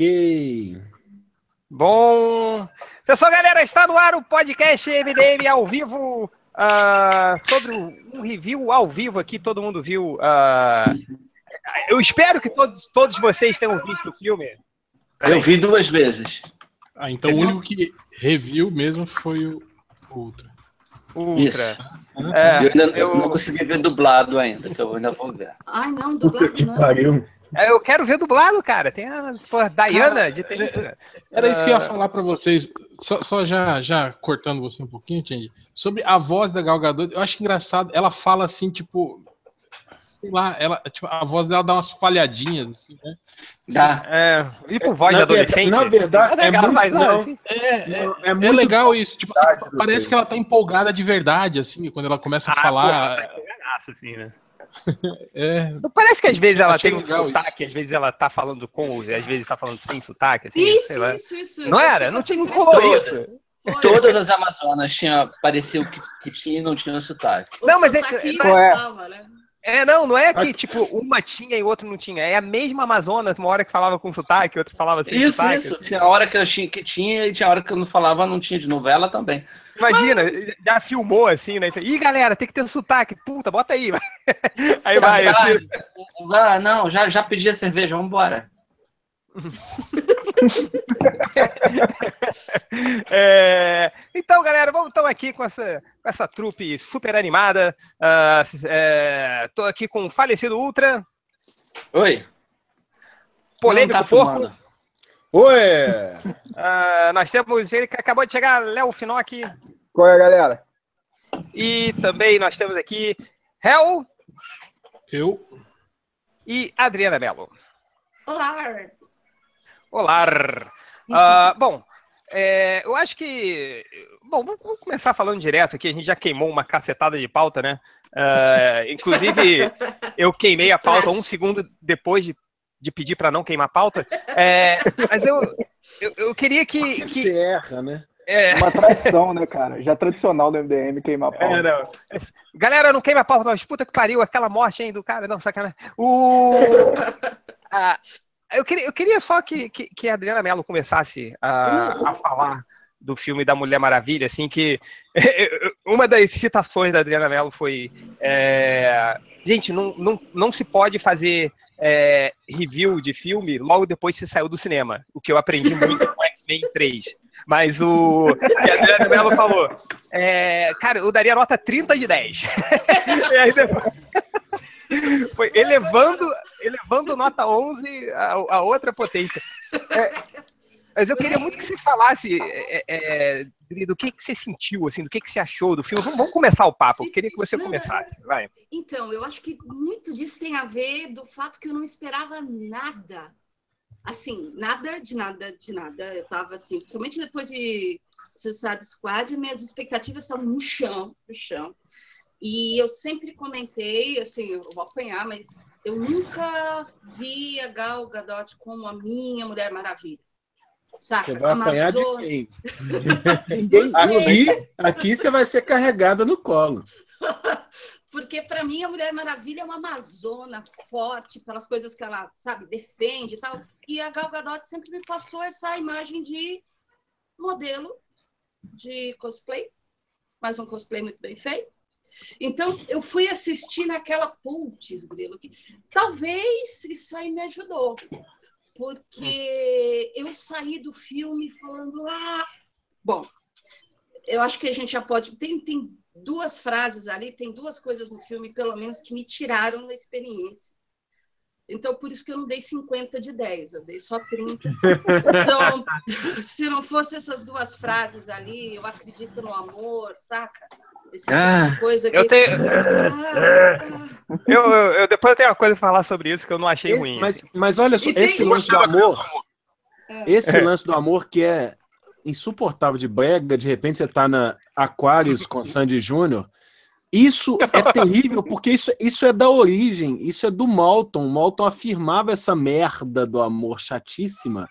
Ok. Bom. Pessoal, galera, está no ar o podcast MDM ao vivo. uh, sobre um review ao vivo aqui, todo mundo viu. uh, eu espero que todos, todos vocês tenham visto o filme. Eu vi duas vezes. Ah, então o único que reviu mesmo foi o Ultra. Ultra. eu ainda eu... não consegui ver dublado ainda, que eu ainda vou ver. Ai, não, dublado não. É, Eu quero ver dublado, cara. Tem a pô, Diana de tênis. cara. Era isso que eu ia Ah, falar pra vocês, só, só já, já cortando você um pouquinho, Change, sobre a voz da Gal Gadot, eu acho engraçado, ela fala assim, tipo, sei lá, ela, tipo, a voz dela dá umas falhadinhas, assim, né? Dá. É, e por voz Na de adolescente. na verdade, é ela muito- faz, não. assim. É, é, é é muito legal isso, tipo, assim, parece que ela tá empolgada de verdade, assim, quando ela começa a Ah, falar, pô, tá assim, né? É, parece que às vezes ela Achei tem um sotaque, às vezes ela tá falando com, às vezes tá falando sem sotaque, assim, Isso, sei lá. isso, isso. Não Eu era? Não tinha impressão. isso. Foi. Todas as Amazonas tinha, parecia que, que tinha e não tinha sotaque. O Não, mas é- sotaque não é- né? É, não, não é que, Aqui- tipo, uma tinha e outra não tinha. É a mesma Amazonas, uma hora que falava com sotaque, outra falava sem Isso, sotaque. isso. Tinha hora que, eu tinha, que tinha e tinha hora que eu não falava, não tinha de novela também. Imagina, já filmou assim, né? Ih, galera, tem que ter sotaque. Puta, bota aí. Aí vai, assim. ah, não, já, já pedi a cerveja, vamos embora. É, Então, galera, vamos estamos aqui com essa, com essa trupe super animada. Ah, é, tô aqui com o falecido Ultra, Oi. polêmico não tá porco. filmando. Oi! Ah, nós temos ele que acabou de chegar, Léo Finocchi. Qual é, galera? E também nós temos aqui Hel eu, e Adriana Mello. Olá. Olá! Ah, bom, é, eu acho que. Bom, vamos vamos começar falando direto aqui. A gente já queimou uma cacetada de pauta, né? Ah, inclusive, eu queimei a pauta um segundo depois de, de pedir para não queimar pauta. É, mas eu, eu, eu queria que. que Você erra, né? é, Uma tradição, né, cara? Já tradicional do MDM queimar pau. É, não. Galera, não queima pau, não. Puta que pariu, aquela morte aí do cara. Não, sacanagem. O... Ah, eu, queria, eu queria só que, que, que a Adriana Mello começasse a, a falar do filme da Mulher Maravilha, assim, que uma das citações da Adriana Mello foi é, gente, não, não, não se pode fazer é, review de filme logo depois que saiu do cinema, o que eu aprendi muito com X-Men 3. Mas o. E a Adriana Mello falou: é, Cara, eu daria nota 30 de 10. e aí depois. Foi elevando, elevando nota 11 a, a outra potência. É, mas eu queria muito que você falasse é, é, Dri, do que, que você sentiu, assim, do que, que você achou do filme. Vamos, vamos começar o papo. Eu queria que você começasse. Vai. Então, eu acho que muito disso tem a ver do fato que eu não esperava nada. Assim, nada de nada de nada. Eu tava assim, principalmente depois de Suicide Squad, minhas expectativas estavam no chão, no chão. E eu sempre comentei, assim, eu vou apanhar, mas eu nunca vi a Gal Gadot como a minha Mulher Maravilha. Saca? Você vai apanhar de quem? Aqui, aqui você vai ser carregada no colo. Porque para mim a Mulher Maravilha é uma amazona forte pelas coisas que ela, sabe, defende e tal. E a Gal Gadot sempre me passou essa imagem de modelo de cosplay, mas um cosplay muito bem feito. Então eu fui assistir naquela putz, grilo, que talvez isso aí me ajudou. Porque eu saí do filme falando, ah, bom, eu acho que a gente já pode. Tem, tem duas frases ali, tem duas coisas no filme, pelo menos, que me tiraram da experiência. Então, por isso que eu não dei 50 de 10, eu dei só 30. Então, se não fosse essas duas frases ali, eu acredito no amor, saca? Esse tipo Ah, de coisa que. Eu tenho. Ah, ah. Eu, eu, eu- depois eu tenho uma coisa pra falar sobre isso que eu não achei Esse- ruim. mas, mas olha só, esse lance do amor, É. esse lance do amor que é insuportável de brega, de repente você tá na Aquarius com Sandy Júnior. Isso é terrível, porque isso, isso é da origem, isso é do Malton. O Malton afirmava essa merda do amor chatíssima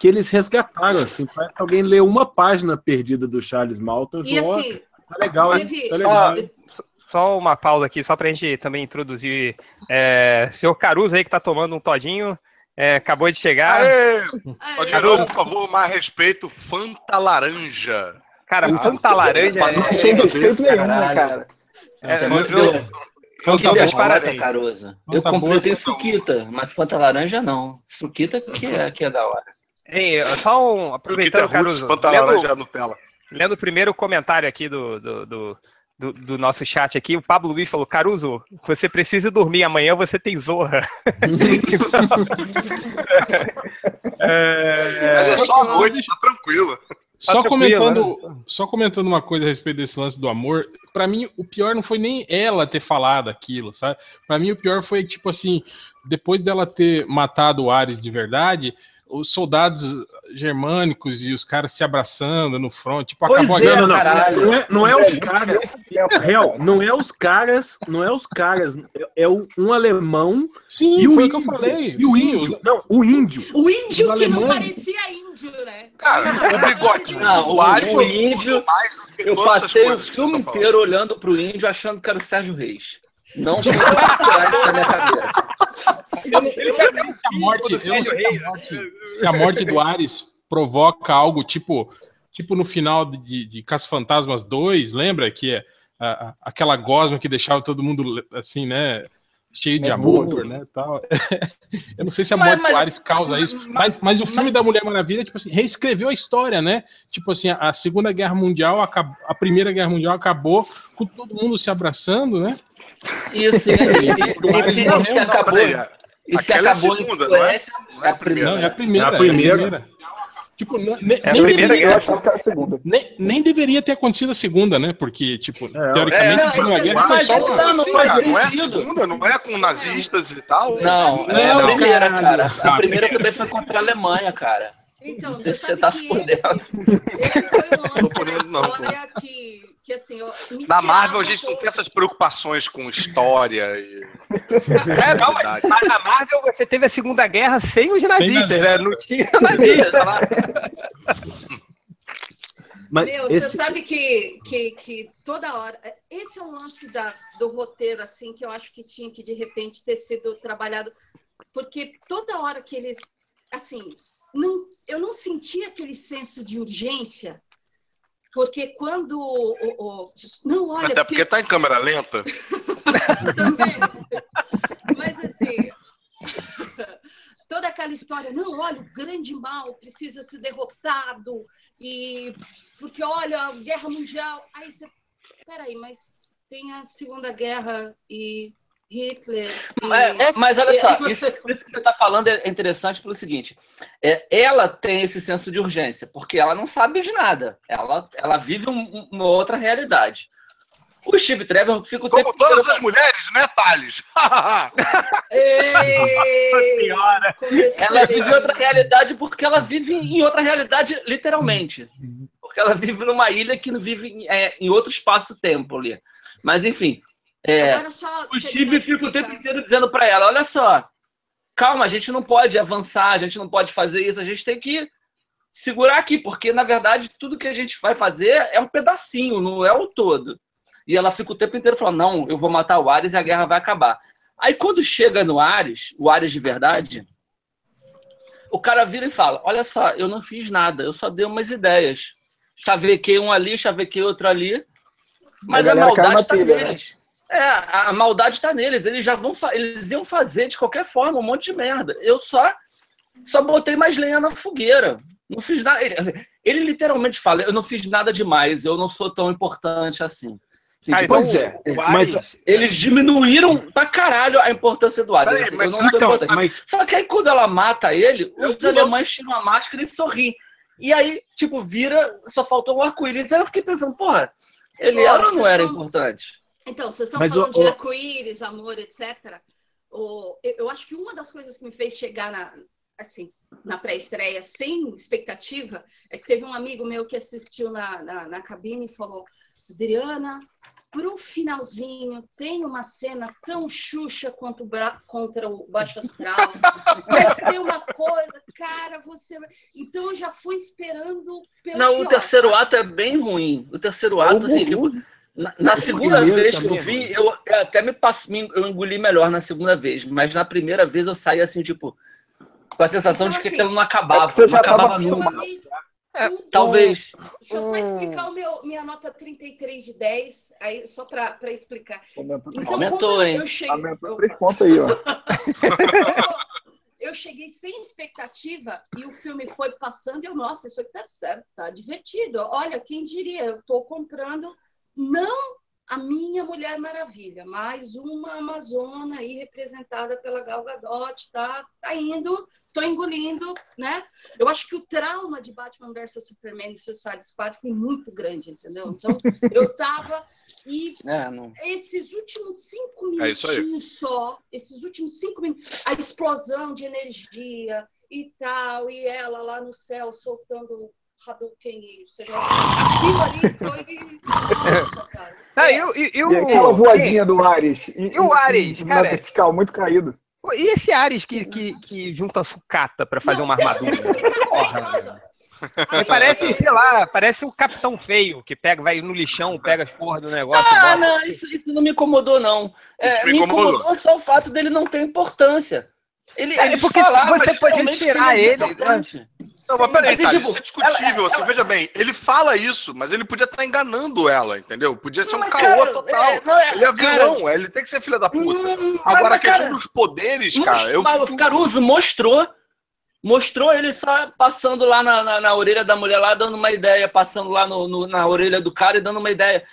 que eles resgataram, assim. Parece que alguém leu uma página perdida do Charles Malton e falou: "Ó, assim, tá legal, teve- Tá legal. hein?" Só uma pausa aqui, só pra gente também introduzir. É, senhor Caruso aí que tá tomando um todinho. É, acabou de chegar. Aê! Aê. Novo, por favor, mais respeito. Fanta Laranja. Cara, Ah, Fanta Laranja é. Não tem respeito nenhum, né, cara? é, eu- que parabéns. Caruso. Eu comprei, boa, eu tenho Fanta suquita, mas Fanta laranja não. Suquita que é, que é da hora. Hein, só um, aproveitando, Roots, Caruso. Fanta lendo- Laranja Nutella. Lendo o primeiro comentário aqui do, do, do, do- do nosso chat aqui, o Pablo Luiz falou, Caruso, você precisa dormir, amanhã você tem zorra. é, Mas é só a noite, tá tranquilo. Só comentando, só comentando uma coisa a respeito desse lance do amor, Pra mim o pior não foi nem ela ter falado aquilo, sabe? Pra mim o pior foi tipo assim, depois dela ter matado o Ares de verdade, os soldados germânicos e os caras se abraçando no front, tipo, Pois acabou a é, guerra. Não, não, caralho. não é, não é os Velho, caras. tempo. Real, não é os caras, não é os caras, é- é um alemão Sim, e o foi o índio. que eu falei. E o Sim, índio. Não, o índio. O índio que não parecia índio, né? Cara, o bigodinho Não, o- o índio- Eu passei o filme inteiro olhando pro índio achando que era o Sérgio Reis. Não consegui tirar isso da minha cabeça. Eu se a morte, se a morte, se a morte do Ares provoca algo tipo, tipo no final de, de Caça Fantasmas 2, lembra que é a- a- aquela gosma que deixava todo mundo assim, né, cheio de É amor, burro. né, tal. Eu não sei se a morte mas- do Ares causa isso, mas, mas o filme mas- da Mulher Maravilha, tipo assim, reescreveu a história, né? Tipo assim, a, a Segunda Guerra Mundial acabou, a Primeira Guerra Mundial acabou com todo mundo se abraçando, né? Isso, e, e, se- Não, e se não, acabou, é- e se é a acabou segunda, não é? Não é a primeira. Não, é a primeira. É a primeira. é a primeira. Tipo, não- ne- É nem, deveria, Eu guerra. achava que era a segunda. nem, nem deveria ter acontecido a segunda, né? Porque, tipo, É, teoricamente, é, a Segunda mas- Guerra foi só então uma... tá, não faz não é a segunda, não é com nazistas e tal. Não, é Não, a primeira, cara. A primeira também foi contra a Alemanha, cara. Então, Não sei você se você tá se por dentro. um Tô por dentro, não, história que, que, assim... eu- Na Marvel a gente não tem essas preocupações com história e. É, não, mas, mas na Marvel você teve a Segunda Guerra sem os nazistas, nazistas. né? Não tinha nazista lá. Mas Meu, esse, você sabe que, que, que toda hora. Esse é um lance da, do roteiro, assim, que eu acho que tinha que, de repente, ter sido trabalhado. Porque toda hora que eles. Assim, não, eu não sentia aquele senso de urgência. Porque quando. O, não, olha. Até porque tá em câmera lenta. também. Mas assim, toda aquela história, não, olha, o grande mal precisa ser derrotado, e porque olha, guerra mundial. Aí você, peraí, mas tem a Segunda Guerra e Hitler. E... É, mas olha só, aí você- isso, isso que você está falando é interessante pelo seguinte: é, ela tem esse senso de urgência, porque ela não sabe de nada. Ela, ela vive um- uma outra realidade. O Steve Trevor fica o tempo Como todas inteiro- as mulheres, né, Thales? Ei. Ela vive outra realidade porque ela vive em outra realidade, literalmente. Porque ela vive numa ilha que não vive em, é, em outro espaço-tempo ali. Mas, enfim, é, o Steve fica o tempo inteiro dizendo pra ela: olha só, calma, a gente não pode avançar, a gente não pode fazer isso, a gente tem que segurar aqui, porque na verdade tudo que a gente vai fazer é um pedacinho, não é o todo. E ela fica o tempo inteiro falando: não, eu vou matar o Ares e a guerra vai acabar. Aí quando chega no Ares, o Ares de verdade, o cara vira e fala: olha só, eu não fiz nada, eu só dei umas ideias. Chavequei um ali, chavequei outro ali. Mas A a, maldade na está pilha, né? É, a maldade está neles. Eles já vão, eles iam fazer de qualquer forma um monte de merda. Eu só, só botei mais lenha na fogueira. Não fiz nada. Ele, assim, ele literalmente fala: eu não fiz nada demais. Eu não sou tão importante assim. Assim, Ah, tipo, Pois então, é, o mas- eles diminuíram pra caralho a importância do. Peraí, Assim, mas eu não será sou que é um- importante. mas Só que aí quando ela mata ele, os Eu- alemães tiram a máscara e sorriem. E aí, tipo, vira, só faltou o arco-íris. Aí eu fiquei pensando, porra, ele Pô, era ou não era estão- importante? Então, vocês estão Mas falando o- de o- arco-íris, amor, etc. O, eu, eu acho que uma das coisas que me fez chegar na, assim, na pré-estreia sem expectativa é que teve um amigo meu que assistiu na, na, na cabine e falou: Adriana, pro finalzinho tem uma cena tão xuxa quanto o bra- contra o Baixo Astral, mas tem uma coisa, cara, você. vai-" Então eu já fui esperando pelo. Não, o pior, terceiro sabe? ato é bem ruim. O terceiro ato, assim, tipo, na, na segunda primeiro vez que eu é vi, eu, eu até me passo, me- eu engoli melhor na segunda vez, mas na primeira vez eu saí assim, tipo, Com a sensação de que Então, aquilo não acabava, é que você não já acabava Eu nunca. É, tudo. talvez. Deixa eu só explicar o meu, minha nota 33 de 10, aí só para explicar. Aumentou, Então, Aumentou, hein? Eu cheguei, aumentou três pontos aí, ó. eu cheguei sem expectativa e o filme foi passando e eu, nossa, isso aqui tá, tá, tá divertido. Olha, quem diria, eu tô comprando não a minha Mulher Maravilha, mais uma Amazona aí representada pela Gal Gadot, tá, tá indo, tô engolindo, né? Eu acho que o trauma de Batman vs Superman e Suicide Squad foi muito grande, entendeu? Então, eu tava e É, não. esses últimos cinco É minutinhos só, esses últimos cinco minutos, a explosão de energia e tal, e ela lá no céu soltando Hadouken, e seja lá, aquilo ali foi. Nossa, cara. Ah, e, o- e, e o- E aquela voadinha do Ares. E, E o Ares, na cara? vertical, muito caído. E esse Ares que, que, que junta sucata pra fazer Não, uma eu armadura? explicar Porra. Ele parece, sei lá, parece o Capitão Feio, que pega, vai no lixão, pega as porra do negócio e Ah, bota. não, isso, isso não me incomodou, não. É, me incomodou. incomodou só o fato dele não ter importância. Ele, É, porque você retirar é ele, importante. Não, mas peraí, Mas, cara, tipo, isso é discutível. ela- Assim, ela- veja bem, ele fala isso, mas ele podia estar enganando ela, entendeu? Podia ser um caô cara, total. é, não é- ele é cara, vilão, ele tem que ser filha da puta. Hum, Agora, mas, a questão cara, dos poderes, cara, eu Caruso mostrou. Mostrou ele só passando lá na, na, na orelha da mulher lá, dando uma ideia, passando lá no, no- na orelha do cara e dando uma ideia.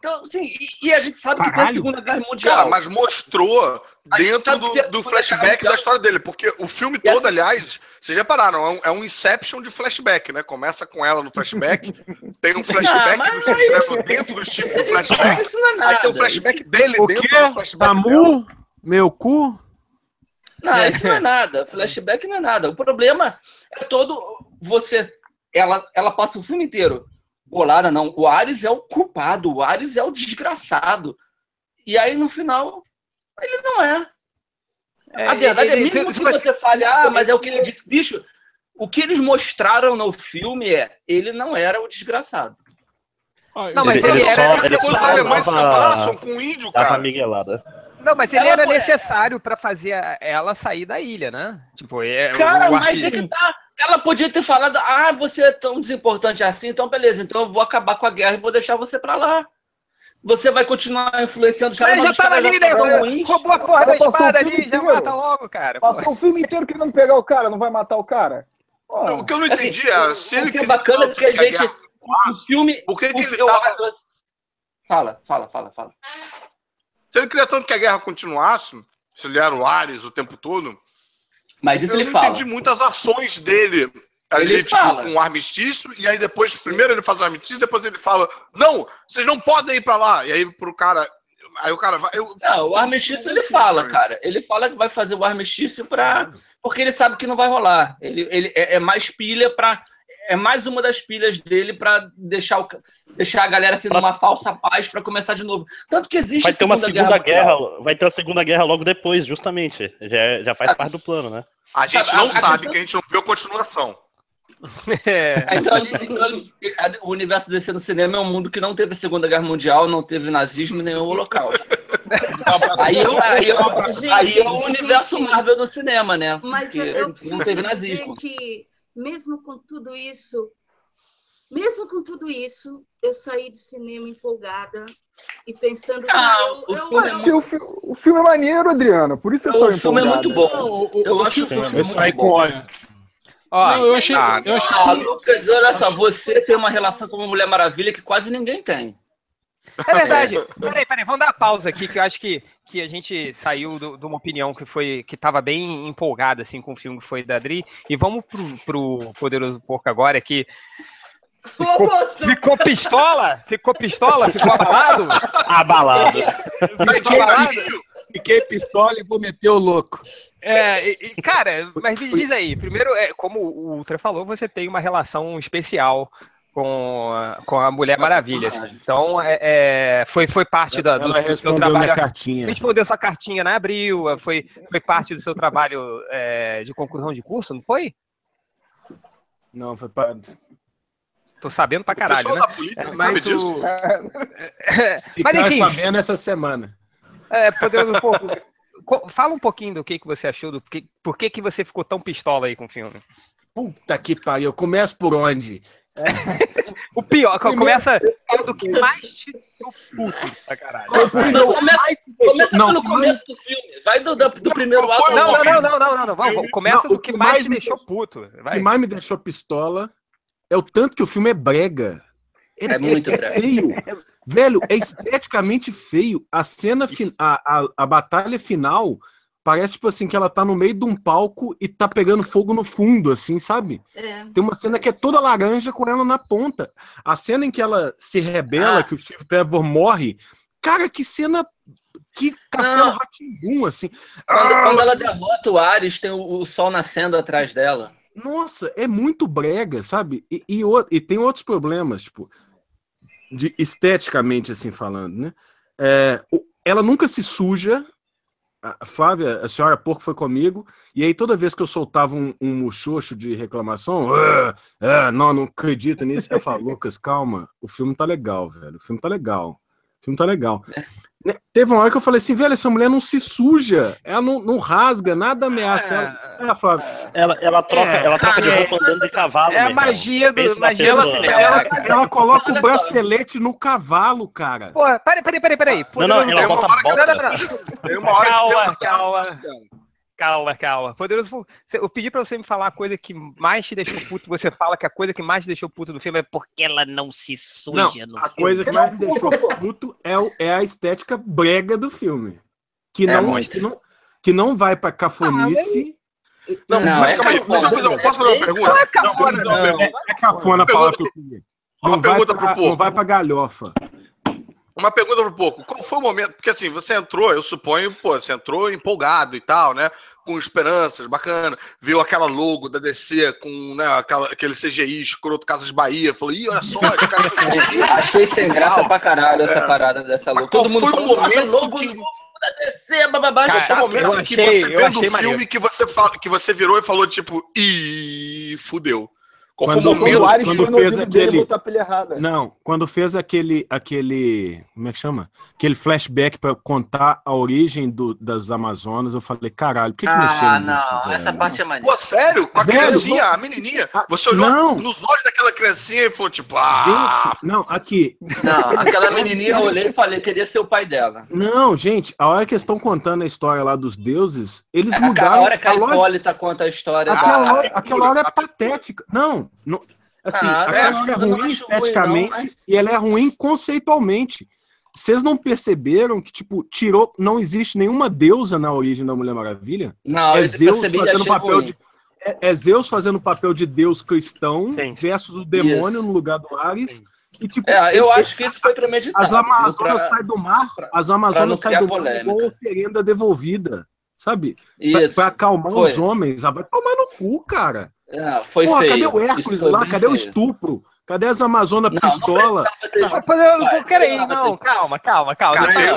Então, assim, e, e a gente sabe que tem a Caralho. Segunda Guerra Mundial. Cara, mas mostrou dentro do, do flashback da história dele, porque o filme E todo, assim- aliás, vocês repararam, é um, é um Inception de flashback, né? Começa com ela no flashback, tem um flashback mas do Trevor dentro do Steve do flashback, Isso não é nada. aí tem um flashback dele O dentro quê? do flashback dela. Samu? Meu cu? Não, isso não é nada. Flashback não é nada. O problema é todo. Você. Ela, ela passa o filme inteiro. Bolada, não. O Ares é o culpado. O Ares é o desgraçado. E aí, no final, ele não é. a verdade é ele- mesmo se- que você fale, ah, mas é o que ele disse. Bicho, o que eles mostraram no filme é ele não era o desgraçado. Não, mas ele, ele ele era- só, ele só alemães se abraçam com o índio, dava cara. miguelada. Não, mas ele Ela era necessário pra fazer ela sair da ilha, né? Tipo, é, Cara, mas é que tá. Ela podia ter falado, ah, você é tão desimportante assim, então beleza, então eu vou acabar com a guerra e vou deixar você pra lá. Você vai continuar influenciando os caras, mas já tava ali, já né? Roubou a porra da espada ali, já inteiro. mata logo, cara. Passou o filme inteiro querendo pegar o cara, não vai matar o cara? O que eu não Assim, entendi é, se o ele que é bacana é que a gente. O filme. Por que, que o ele tava Fala, fala, fala, fala. Se ele queria tanto que a guerra continuasse, se ele era o Ares o tempo todo, Mas isso eu ele não fala. entendi muitas ações dele ali, Ele tipo, fala. com o armistício, e aí depois, primeiro ele faz o armistício, depois ele fala, não, vocês não podem ir pra lá. E aí pro cara, aí o cara vai... Eu, Não, o armistício ele fala, cara. Ele fala que vai fazer o armistício pra. Porque ele sabe que não vai rolar. Ele, ele é, é mais pilha pra. É mais uma das pilhas dele pra deixar, o, deixar a galera assim numa falsa paz pra começar de novo. Tanto que existe Vai ter uma segunda guerra, Mundial. vai ter uma segunda guerra logo depois, justamente. Já, é- já faz parte do plano, né? A gente não a- a sabe questão- que a gente não viu a continuação. É. Então, então, o universo DC no cinema é um mundo que não teve Segunda Guerra Mundial, não teve nazismo nem o Holocausto. Aí, é- aí, é- Gente, aí é o universo gente, Marvel do cinema, né? Mas Porque eu, eu não preciso teve dizer nazismo. que, mesmo com tudo isso, mesmo com tudo isso, eu saí do cinema empolgada e pensando, Ah, eu, o eu- filme é eu- Porque o, fi- o filme é maneiro, Adriano, por isso eu sou O filme é muito bom. Eu o acho o filme- filme Eu muito saí com olha. Ó, eu achei. Ah, eu achei Ah, Lucas, olha só, você tem uma relação com uma Mulher Maravilha que quase ninguém tem. É verdade. Peraí, peraí, vamos dar uma pausa aqui, que eu acho que, que a gente saiu do- de uma opinião que foi que tava bem empolgada assim, com o filme que foi da Adri. E vamos pro, pro Poderoso Porco agora, que oposto. ficou pistola, ficou pistola, ficou abalado. Abalado. Ficou abalado. Fiquei pistola e vou meter o louco. É, e- e, cara, mas me diz aí, primeiro, é, como o Ultra falou, você tem uma relação especial com, a- com a Mulher Maravilha. assim. Então, é, é, foi, foi parte da, do, do seu trabalho. cartinha. Respondeu sua cartinha na Abril, foi, foi parte do seu trabalho é, de conclusão de curso, não foi? Não, foi para. Tô sabendo pra caralho, né? da política É, mas disso. o. Ficar enfim. sabendo essa semana. É, Poderoso Porco, co- fala um pouquinho do que, que você achou, do que, por que, que você ficou tão pistola aí com o filme. Puta que pariu. Começa por onde? O pior, Primeiro- começa do que mais te deu puto pra caralho. Não, começa, começa Não, pelo começo do filme. Vai do, do, do primeiro Não, ato. Não, não, não, não, não, não, começa Não, do o que que mais mais me deixou puto. O Vai. que mais me deixou pistola é o tanto que o filme é brega. É muito brega. feio. Velho, é esteticamente feio. A cena, a, a, a batalha final parece tipo assim que ela tá no meio de um palco e tá pegando fogo no fundo, assim, sabe? É. Tem uma cena que é toda laranja com ela na ponta. A cena em que ela se rebela, Ah. que o Steve Trevor morre. Cara, que cena. Que castelo Não. ratimbum, assim. Quando, Ah, quando ela derrota o Ares, tem o, o sol nascendo atrás dela. Nossa, é muito brega, sabe? E, e, e tem outros problemas, tipo, de esteticamente, assim, falando, né? É, ela nunca se suja. A Flávia, a senhora porco foi comigo, e aí toda vez que eu soltava um, um muxoxo de reclamação, "Ah, ah, não, não acredito nisso, eu falo, Lucas, calma, o filme tá legal, velho, o filme tá legal, o filme tá legal. Né, Teve uma hora que eu falei assim, velho, essa mulher não se suja, ela não, não rasga, nada ameaça ela. É, Flávia, Ela, ela troca, É, ela troca de é. roupa andando de cavalo. É a magia do. Magia cinema. Ela, ela coloca o bracelete no cavalo, cara. Pô, peraí, peraí, peraí, peraí. Não, não, ela Tem uma bota hora que- Não, bota. não, não. Tem uma hora Calma, que tem uma- calma. Calma, calma. Poderoso, eu pedi pra você me falar a coisa que mais te deixou puto. Você fala que a coisa que mais te deixou puto do filme é porque ela não se Não, suja no a filme. coisa que mais me deixou puto é, é a estética brega do filme. Que É não, que não, que não vai pra cafonice. Não, Não, mas é calma aí, deixa eu fazer, posso fazer uma pergunta? Não é cafona, Não, não. pergunta. É, é cafona a palavra que eu queria. Uma Não pergunta pra, pro povo. não vai pra galhofa. Uma pergunta pro pouco. Qual foi o momento? Porque assim, você entrou, eu suponho, pô, você entrou empolgado e tal, né? Com esperanças, bacana. Viu aquela logo da DC com né, aquela, aquele CGI escroto Casas Bahia. Falou, ih, olha só, os caras Achei sem graça pra caralho essa É. parada dessa logo. Todo mundo foi nossa, momento logo que- da DC, bababá, Cara, já Foi o tá momento eu que achei- você eu vendo o achei filme maneiro. que você, fala, que você virou e falou, tipo, ih, fudeu. Qual Quando- foi o momento? Ares quando foi no fez dele aquele- botar a pilha errada. Não, quando fez aquele, aquele, como é que chama? Aquele flashback pra contar a origem do, das Amazonas, eu falei, caralho, por que, que mexeu Ah, nisso, não, velho? essa parte é maneira. Pô, sério? Com a Velho, criancinha, a menininha. Você olhou não. nos olhos daquela criancinha e falou, tipo, ah, Gente, não, aqui, Não, aquela menininha eu olhei e falei, queria ser o pai dela. não, gente, a hora que eles estão contando a história lá dos deuses, eles É mudaram aquela hora que a a Hipólita conta a história Aquela, da... hora, aquela hora é patética. Não, não assim, Ah, aquela não, hora é ruim esteticamente ruim, não, e ela é ruim conceitualmente. Vocês não perceberam que, tipo, tirou. Não existe nenhuma deusa na origem da Mulher Maravilha? Não, é eu Zeus percebi fazendo papel ruim. de. É, é Zeus fazendo o papel de Deus cristão Sim. versus o demônio Isso. no lugar do Ares. E, tipo, É, eu ele- acho que isso foi premeditado. as Amazonas saem do mar, pra- as Amazonas saem do mar igual oferenda devolvida, sabe? Pra, Isso. pra acalmar Foi. os homens. Ah, vai tomar no cu, cara. É, foi Porra, feio. cadê o Hércules lá? Cadê o feio. estupro? Cadê as Amazonas Não, não pistola? Poderoso, Vai, peraí, vai, não, calma, calma, calma. Tá- eu-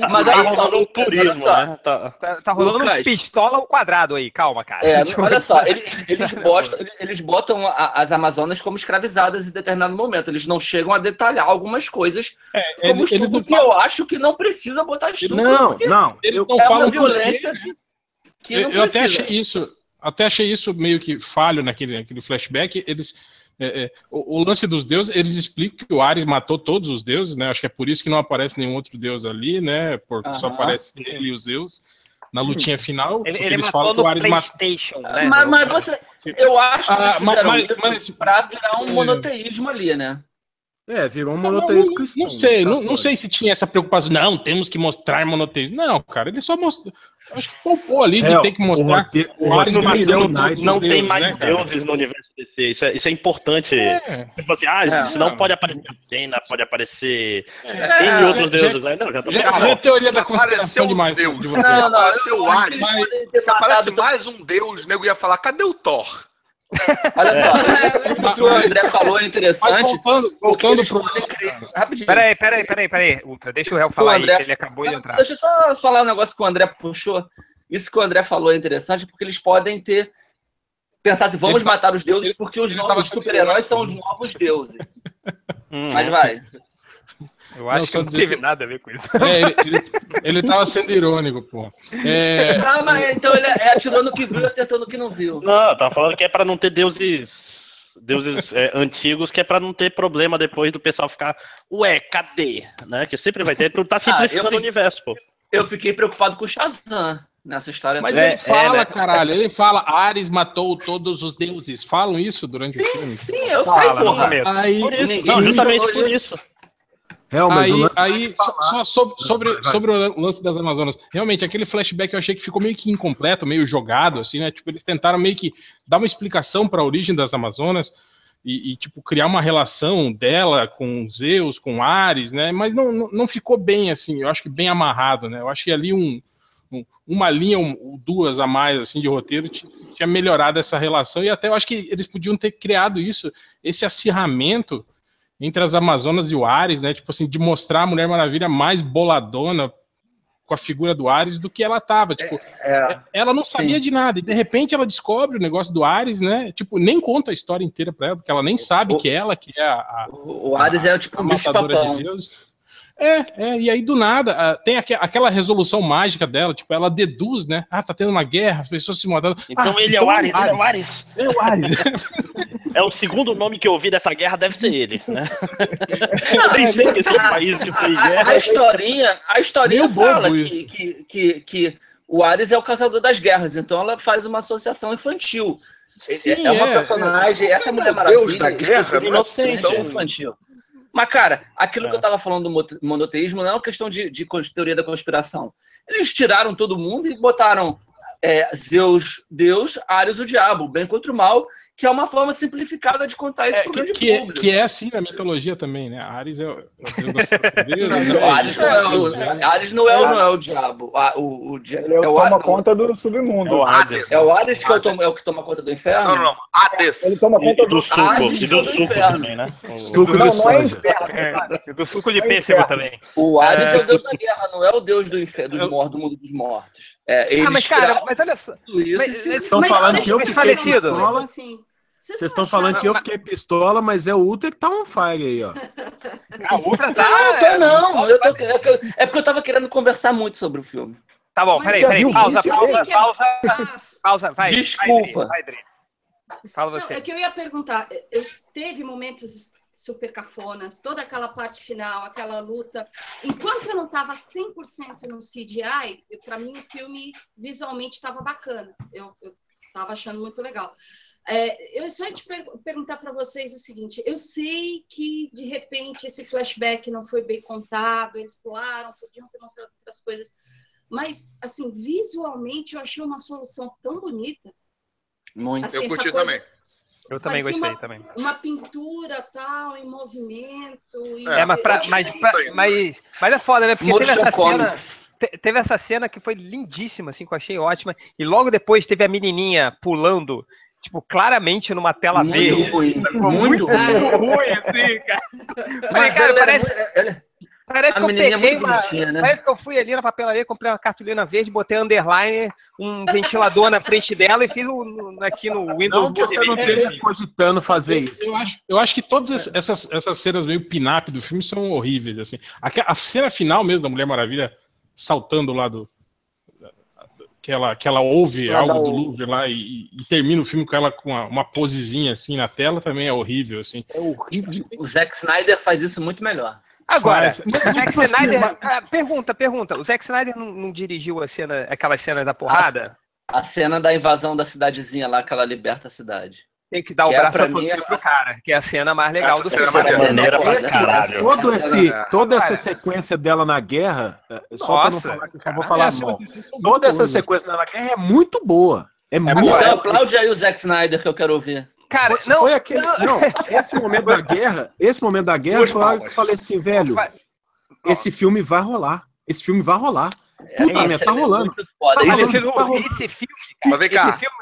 tá- Mas Tá aí, rolando um turismo, né? Tá- Tá, tá rolando Lucas. pistola ao quadrado aí, calma, cara. É, olha só, ele- eles, botam, eles botam a- as Amazonas como escravizadas em determinado momento. Eles não chegam a detalhar algumas coisas É, como eles, eles estupro, não que eu acho que não precisa botar estupro. Não, não. eles Eu, não é falam uma violência que, que Eu, não eu até achei isso, até achei isso meio que falho naquele, naquele flashback. Eles, é, é, o, o lance dos deuses, eles explicam que o Ares matou todos os deuses, né? Acho que é por isso que não aparece nenhum outro deus ali, né? Porque só aparece ele e os Zeus na lutinha final. Ele, ele eles matou falam que no o Ares matou. Playstation, né? Mas, mas você, eu acho que eles Ah, mas- mas- isso mas- pra virar um monoteísmo ali, né? É, virou um Não, monoteísmo não, cristão. não sei, não, não católico. sei se tinha essa preocupação. Não, temos que mostrar monoteísmo. Não, cara, ele só mostrou. Acho que poupou ali de É, ter que mostrar. o roteiro os Não tem mais né, cara? deuses no universo DC. Isso é, isso é importante. É. Tipo assim, ah, É. senão pode aparecer Atena, pode aparecer É, N outros já- deuses. né? Não, já tá Já, já é teoria da conspiração o demais. De vocês. Não, não, Apareceu eu o Ares. se aparece mais um deus, o nego ia falar, cadê o Thor? Olha só, isso que o André falou é interessante. voltando, pro. Rapidinho. Peraí, peraí, peraí, peraí. Ultra, deixa o réu falar o aí, André- que ele acabou de entrar. Deixa eu só falar um negócio que o André puxou. Isso que o André falou é interessante, porque eles podem ter. Pensar assim, vamos Ele- matar os deuses porque os ele novos super-heróis são os novos deuses. Hum, Mas vai. Eu acho Não, que não teve que- nada a ver com isso. É, ele, ele, ele tava sendo irônico, pô. É, Ah, mas então ele é atirou no que viu e acertou no que não viu. Não, tava falando que é pra não ter deuses deuses é, antigos, que é pra não ter problema depois do pessoal ficar, ué, cadê? Né? Que sempre vai ter, tu tá simplificando eu o fico- universo, pô. Eu fiquei preocupado com o Shazam nessa história. mas ele é, fala, né? caralho, ele fala, Ares matou todos os deuses. Falam isso durante o filme? Sim, eu Fala, sei, porra. Aí, Por isso, não, justamente por isso. Real, mas aí, aí só, só sobre, sobre, Vai, vai. sobre o lance das Amazonas. Realmente, aquele flashback eu achei que ficou meio que incompleto, meio jogado, assim, né? Tipo, eles tentaram meio que dar uma explicação para a origem das Amazonas e, e, tipo, criar uma relação dela com Zeus, com Ares, né? Mas não, não, não ficou bem, assim, eu acho que bem amarrado, né? Eu achei ali um, um- uma linha ou duas a mais, assim, de roteiro ti- tinha melhorado essa relação e até eu acho que eles podiam ter criado isso, esse acirramento entre as Amazonas e o Ares, né? Tipo assim, de mostrar a Mulher Maravilha mais boladona com a figura do Ares do que ela tava. Tipo, É. ela não sabia Sim. de nada. E de repente ela descobre o negócio do Ares, né? Tipo, nem conta a história inteira pra ela, porque ela nem sabe O- que é ela que é a, a, O o Ares é tipo a um matadora de Deus. É, é, e aí do nada, tem aque- aquela resolução mágica dela, tipo, ela deduz, né? Ah, tá tendo uma guerra, as pessoas se matando. Então Ah, ele é o Ares, ele é o Ares. É o Ares. É o segundo nome que eu ouvi dessa guerra, deve ser ele, né? eu nem sei que esse é o país que tem A, a guerra. historinha, a historinha fala que, que, que, que o Ares é o caçador das guerras, então ela faz uma associação infantil. Sim, é uma é, personagem, essa Mulher Deus Maravilha, da guerra, é né? inocente, Então- infantil. Mas, cara, aquilo É. que eu tava falando do monoteísmo não é uma questão de, de teoria da conspiração. Eles tiraram todo mundo e botaram é, Zeus, Deus, Ares, o diabo, bem contra o mal, que é uma forma simplificada de contar isso É, pro que, grande que é, público. que é assim na mitologia também, né? Ares é o, é o deus da fortaleza, né? O Ares não é o, É, Ares não é, o- não é o diabo. A- O, o, Ele é o é que o toma Ares- conta do submundo. É o Hades. É o Ares que é o, é o que toma conta do inferno? Não, não, não. Hades. Ele toma E, conta e do. do suco, Hades e do do suco inferno. também, né? Suco Não, de não é soja. É, do suco de pêssego também. O Ares é, É. o deus da guerra, não é o deus do inferno, dos mortos, do mundo dos mortos. É, eles Ah, mas cara, mas olha só. tudo isso mas- e se- mas- Estão Mas falando que eu fiquei falecido. pistola. Assim, Vocês estão falando que eu fiquei pistola, mas é o Ultra que tá on fire aí, ó. A outra tá. Não, tô não. Eu tô- é, que eu- é porque eu tava querendo conversar muito sobre o filme. Tá bom, Mas peraí, peraí. viu Pausa, pausa, é- pausa, Ah, pausa. Vai. Desculpa. Vai, Dri. Fala Não, você. é que eu ia perguntar. Eu teve momentos super cafonas, toda aquela parte final, aquela luta. Enquanto eu não estava 100% no CGI, para mim o filme visualmente estava bacana. Eu estava achando muito legal. É, eu só ia te per- perguntar para vocês o seguinte: eu sei que de repente esse flashback não foi bem contado, eles pularam, podiam ter mostrado outras coisas, mas assim visualmente eu achei uma solução tão bonita. Muito. Assim, Eu curti coisa- também. Eu também parecia gostei uma- também. uma pintura tal em movimento. E É, É, mas, pra, mas, pra- mas, mas é foda, né? Porque teve essa cena. Te- Teve essa cena que foi lindíssima, assim, que eu achei ótima. E logo depois teve a menininha pulando, tipo, claramente numa tela Muito verde. ruim. Muito ruim. muito ruim, assim, cara. Falei, cara, parece, era- ela- parece a que eu é peguei muito uma, né? Parece que eu fui ali na papelaria, comprei uma cartolina verde, botei underline, um ventilador na frente dela e fiz no- aqui no Windows Não que você não esteja cogitando fazer isso. Eu acho, eu acho que todas essas, essas cenas meio pin-up do filme são horríveis, assim. A, a cena final mesmo da Mulher Maravilha saltando lá do... Que ela, que ela ouve Lá algo da do Louvre lá e, e termina o filme com ela com uma, uma posezinha assim na tela também é horrível, assim. É horrível. O Zack Snyder faz isso muito melhor. Agora, o Zack Snyder. ah, pergunta, pergunta. O Zack Snyder não, não dirigiu a cena, aquelas cenas da porrada? A cena da invasão da cidadezinha lá, que ela liberta a cidade. Tem que dar o Que é, braço pra a torcer pro cara, que é a cena mais legal Essa do cena é filme. caralho. todo esse, É. toda essa sequência dela na guerra, é, só para não falar que eu só vou cara, falar essa- mal. Toda essa sequência dela na guerra é muito boa. É muito Então boa. aplaude aí o Zack Snyder que eu quero ouvir. Cara, Foi, não, foi aquele. Não, esse momento da guerra, esse momento da guerra palmas. eu falei assim, velho, esse filme vai rolar. Esse filme vai rolar. Puta tá é rolando. Mas Isso- Isso- esse, tá rolando. esse filme, Mas cara, vem cá. esse filme,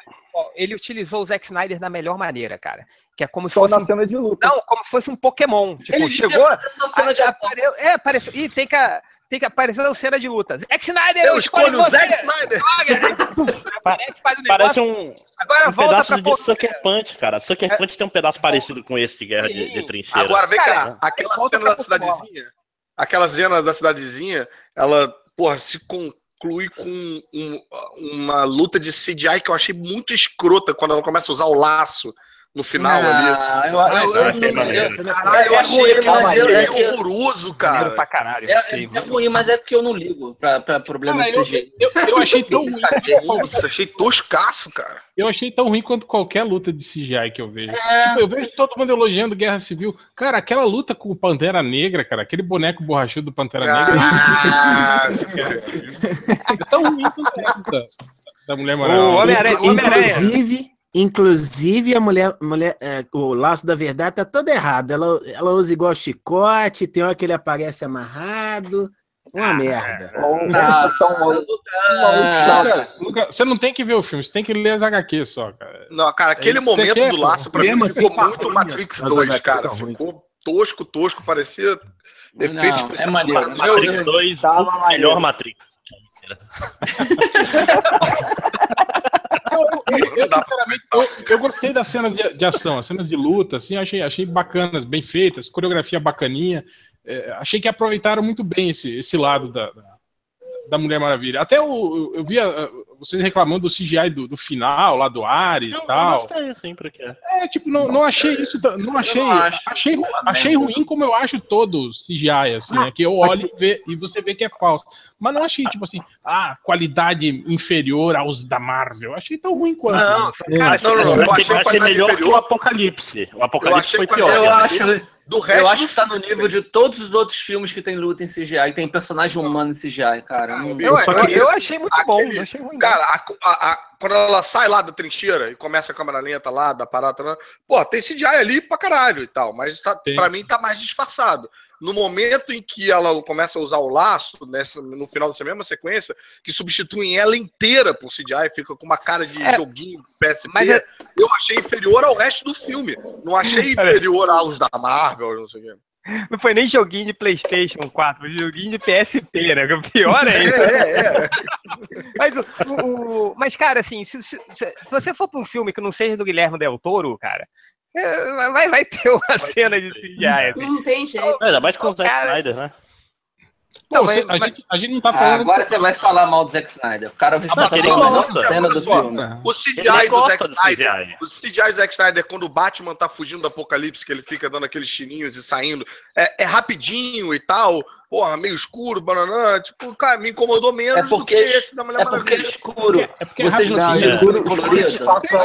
ele utilizou o Zack Snyder da melhor maneira, cara. Que é como se Só fosse na um, cena de luta. não, como se fosse um Pokémon. Tipo, Ele chegou, essa cena de ação. é, apareceu, e tem que tem que aparecer a cena de luta. Zack Snyder, Eu escolho escolho o. Zack Snyder. Aparece, faz o Parece um, agora um volta pedaço pra de pô- Sucker Punch, cara. Sucker É. Punch tem um pedaço parecido com esse de Guerra de, de Trincheiras. Agora vem Cara, cá. Aquela volta cena da cidadezinha. aquela cena da cidadezinha, ela, porra, se conclui com um- uma luta de CGI que eu achei muito escrota quando ela começa a usar o laço no final ali. Ah, eu, eu, eu, eu achei eu- maneiro. eu- Caralho, eu é achei ruim, aquilo mas ali eu- é que- horroroso, Maneiro cara. pra caralho. É, é muito- ruim, mas é porque eu não ligo pra, pra problema Cara, de eu, CGI. eu, eu achei tão ruim. Nossa, achei toscaço, cara. Eu achei tão ruim quanto qualquer luta de CGI que eu vejo. É. Tipo, eu vejo todo mundo elogiando Guerra Civil. Cara, aquela luta com o Pantera Negra, cara, aquele boneco borrachudo do Pantera Negra. Ah, É tão ruim quanto essa da, da Mulher O Maravilha. Homem-Aranha. Inclusive, inclusive a mulher, mulher é, o laço da verdade tá todo errado. Ela, ela usa igual chicote, tem hora que ele aparece amarrado. Uma merda. Ah, Tão chato. Cara, Luca, você não tem que ver o filme, você tem que ler as HQ só, cara. Não, cara, aquele Você momento quer, do laço pra mim ficou muito Matrix as 2, HQ cara. tá ruim. Ficou tosco, tosco, parecia efeito Não, especial. é maneiro. Matrix 2, Tava o maneiro. melhor Matrix. Eu, eu, eu, sinceramente, eu, eu gostei das cenas de, de ação, as cenas de luta, assim, achei, achei bacanas, bem feitas, coreografia bacaninha. É, achei que aproveitaram muito bem esse, esse lado da, da, da Mulher Maravilha. Até o, eu via vocês reclamando do CGI do, do final, lá do Ares Eu, e eu tal. gostei, assim, porque... É, tipo, não, não achei isso, não achei, não acho. achei, achei ruim como eu acho todo CGI, assim, né, que eu olho e, vê, e você vê que é falso. Mas não achei, tipo assim, ah, qualidade inferior aos da Marvel. Achei tão ruim quanto. Não, cara, Não, não, não, Eu eu achei, eu melhor que o Apocalipse. O Apocalipse achei foi pior. Eu né? acho, Do resto, eu acho que tá no nível de todos os outros filmes que tem luta em CGI, que tem personagem humano em CGI, cara. Não- eu, só eu, que eu achei muito bom, aquele- não achei ruim. Cara, a- a- a- quando ela sai lá da trincheira e começa a câmera lenta lá, da parada, né? pô, tem CGI ali pra caralho e tal, mas tá, pra mim tá mais disfarçado. No momento em que ela começa a usar o laço, nessa, no final dessa mesma sequência, que substituem ela inteira por CGI, fica com uma cara de É, joguinho PSP, mas é- eu achei inferior ao resto do filme. Não achei inferior aos da Marvel, não sei o quê. Não foi nem joguinho de PlayStation 4, foi joguinho de PSP, né? O pior é isso. É, é, é. Mas, o, o- mas cara, assim, se, se- se você for pra um filme que não seja do Guilherme Del Toro, cara, você vai, vai ter uma cena de CGI, assim. Não tem jeito. Ainda mais com o Zack Cara, Snyder, né? Pô, Não, você- mas- a, gente, a gente não tá Ah, falando. agora você vai falar mal do Zack Snyder. O cara vai Ah, melhor gosta. cena do filme. O CGI do Zack gosta do Snyder. CGI. O CGI do Zack Snyder, quando o Batman tá fugindo do apocalipse, que ele fica dando aqueles tirinhos e saindo, é, é rapidinho e tal, porra, meio escuro, bananã, tipo, cara, me incomodou menos É porque, do que esse da Mulher é porque é Maravilha. escuro. É porque Vocês não Não, tinham é. escuro- colorido.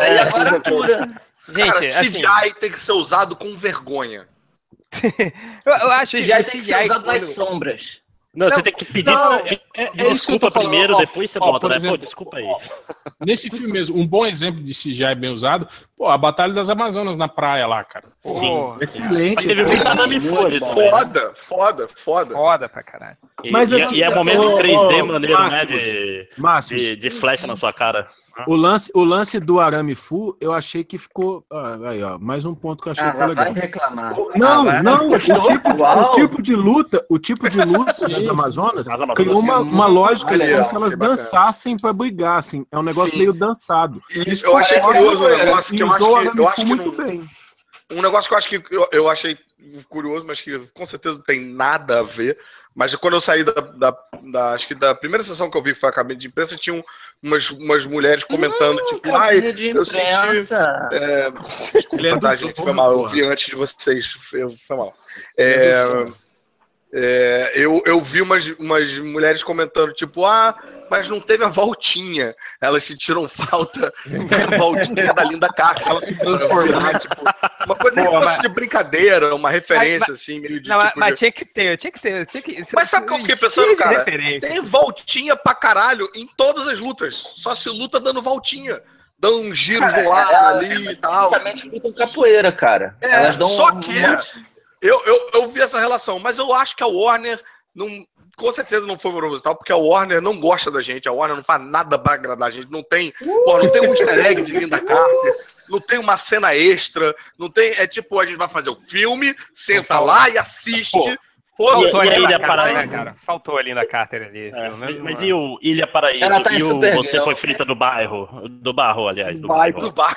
é, agora tudo pura. Gente, Cara, assim, CGI tem que ser usado com vergonha. eu, eu acho que CGI o tem que ser usado nas sombras. Não, Não, você tem que pedir, não, é- é que desculpa primeiro, Ó, depois você ó, bota, né? Pô, exemplo, desculpa aí. Nesse filme mesmo, um bom exemplo de CGI bem usado, pô, a Batalha das Amazonas na praia lá, cara. Pô, Excelente. Mas teve excelente. muita Nami também. né? Foda, foda, foda. foda pra caralho. E, Mas e- aqui- e é momento Ô, 3D ô, maneiro, né? Máximos. De, Márcio, de, de flecha na sua cara. O lance, o lance do arame full, eu achei que ficou. ah, aí, ó, mais um ponto que eu achei Ah, que ficou lá vai legal. reclamar. Não, Ah, vai. não, o tipo, de, o tipo de luta, o tipo de luta das Amazonas As Amazonas criou uma, uma lógica aí, como ó, se elas dançassem pra brigar, assim. É um negócio Sim. meio dançado. E Isso eu achei curioso um negócio que eu acho o que, eu acho que muito não, bem. Um negócio que eu acho que eu, eu achei curioso, mas que com certeza não tem nada a ver. Mas quando eu saí da, da, da- acho que da primeira sessão que eu vi, que foi a cabine de imprensa, tinham umas, umas mulheres comentando, tipo, ai, eu senti. É, desculpa, tá, gente? Foi mal, eu vi antes de vocês. Foi, foi mal. É É, é, eu, eu vi umas, umas mulheres comentando, tipo, ah, mas não teve a voltinha. Elas sentiram falta da voltinha da Linda Carter. Ela se transformar. Tipo, uma coisa nem que Pô, fosse mas- de brincadeira, uma referência, assim, meio de. Não, mas, tipo, mas de- tinha que ter, tinha que ter. Tinha que, Mas sabe o que eu fiquei pensando, cara? referência. Tem voltinha pra caralho em todas as lutas. Só se luta dando voltinha. Dando uns giros Cara, no ar elas ali e tal. Praticamente lutam capoeira, cara. É, Elas dão só um que- monte- Eu, eu, eu vi essa relação, mas eu acho que a Warner não. Com certeza não foi proposital, porque a Warner não gosta da gente, a Warner não faz nada pra agradar a gente. Não tem, pô, não tem um easter egg de Linda Carter, não tem uma cena extra, não tem. É tipo, a gente vai fazer o filme, senta lá e assiste. Pô. Faltou ali Carter, Paraíba. né, cara? Faltou ali na Carter ali. É, mas, mas e o Ilha Paraíso? Ela tá e o. Você Foi Feita do Bairro? Do Barro, aliás. Do bairro. Do bar.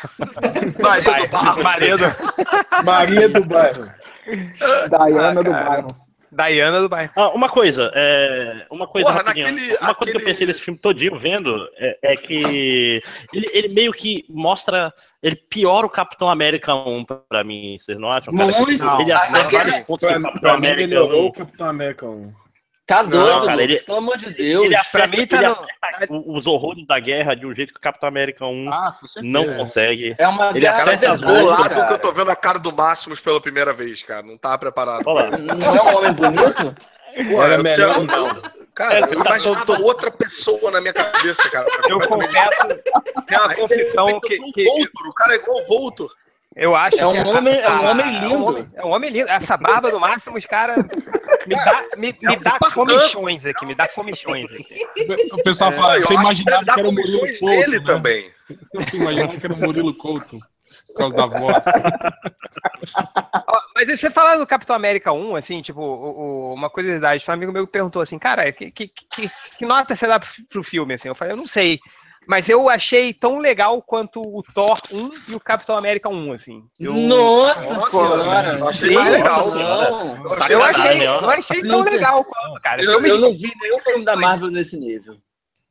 Maria do. Maria do... Bairro. Diana Ah, do bairro. Diana do bairro. Ah, uma coisa, é, uma coisa Porra, rapidinho. naquele- uma coisa que eu aquele- pensei nesse filme todinho vendo é, é que ele, ele meio que mostra, ele piora o Capitão América 1 pra mim, vocês não acham? cara? Muito. Ele acerta aquele- vários pontos Pra, o Capitão América melhorou 1. o Capitão América 1. Tá doido, cara, ele- pelo amor de Deus. Ele acerta, mim tá ele no- acerta o- os horrores da guerra de um jeito que o Capitão América 1 Ah, não consegue. É uma Ele guerra acerta as tá bolado cara. que eu tô vendo a cara do Máximos pela primeira vez, cara. Não tava preparado. Olha lá. Não é um homem bonito? Pô, Era eu melhor tinha- não. Cara, É, eu tá imaginava todo- outra pessoa na minha cabeça, cara. Eu confesso, tem uma confissão que, o que Voltor, o cara é igual o Voltor. Eu acho É um que a- homem- é um a- homem É um lindo. homem, é um homem lindo. Essa barba do Máximos, cara, me dá, me, me dá comichões aqui, me dá comichões aqui. O pessoal fala, Eu você acho imaginava que era o Murilo Couto. dele né? também. Você imaginava que era o Murilo Couto. Por causa da voz. Mas você falar do Capitão América 1, assim, tipo, o- o- uma curiosidade, um amigo meu perguntou assim, cara, que, que, que, que nota você dá pro, pro filme, assim? Eu falei, eu não sei. Mas eu achei tão legal quanto o Thor 1 e o Capitão América 1, assim. Eu, Nossa Nossa, senhora. eu achei mais legal, não. eu achei, eu achei tão legal quanto, cara. Eu, eu de- não vi nenhum filme da Marvel nesse nível.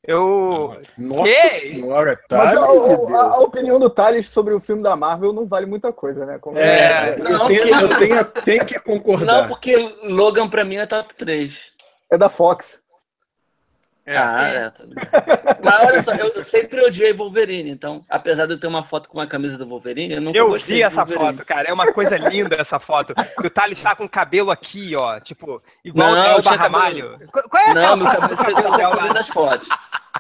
eu, Nossa Que? senhora, tá? Mas a, a- a- opinião do Thales sobre o filme da Marvel não vale muita coisa, né? Como- É, eu, Não, tenho, que- eu tenho, tenho que concordar. Não, porque Logan pra mim é top 3. É da Fox. É. Ah, é. Tá. Mas olha só, eu sempre odiei Wolverine, então, apesar de eu ter uma foto com uma camisa do Wolverine, eu nunca Eu gostei vi essa foto, cara. É uma coisa linda essa foto. O Thales tá com o cabelo aqui, ó. Tipo, igual Não, o eu Elba tinha Ramalho. Qual qual é Não, meu cabelo, do você tá cabelo confundindo as fotos.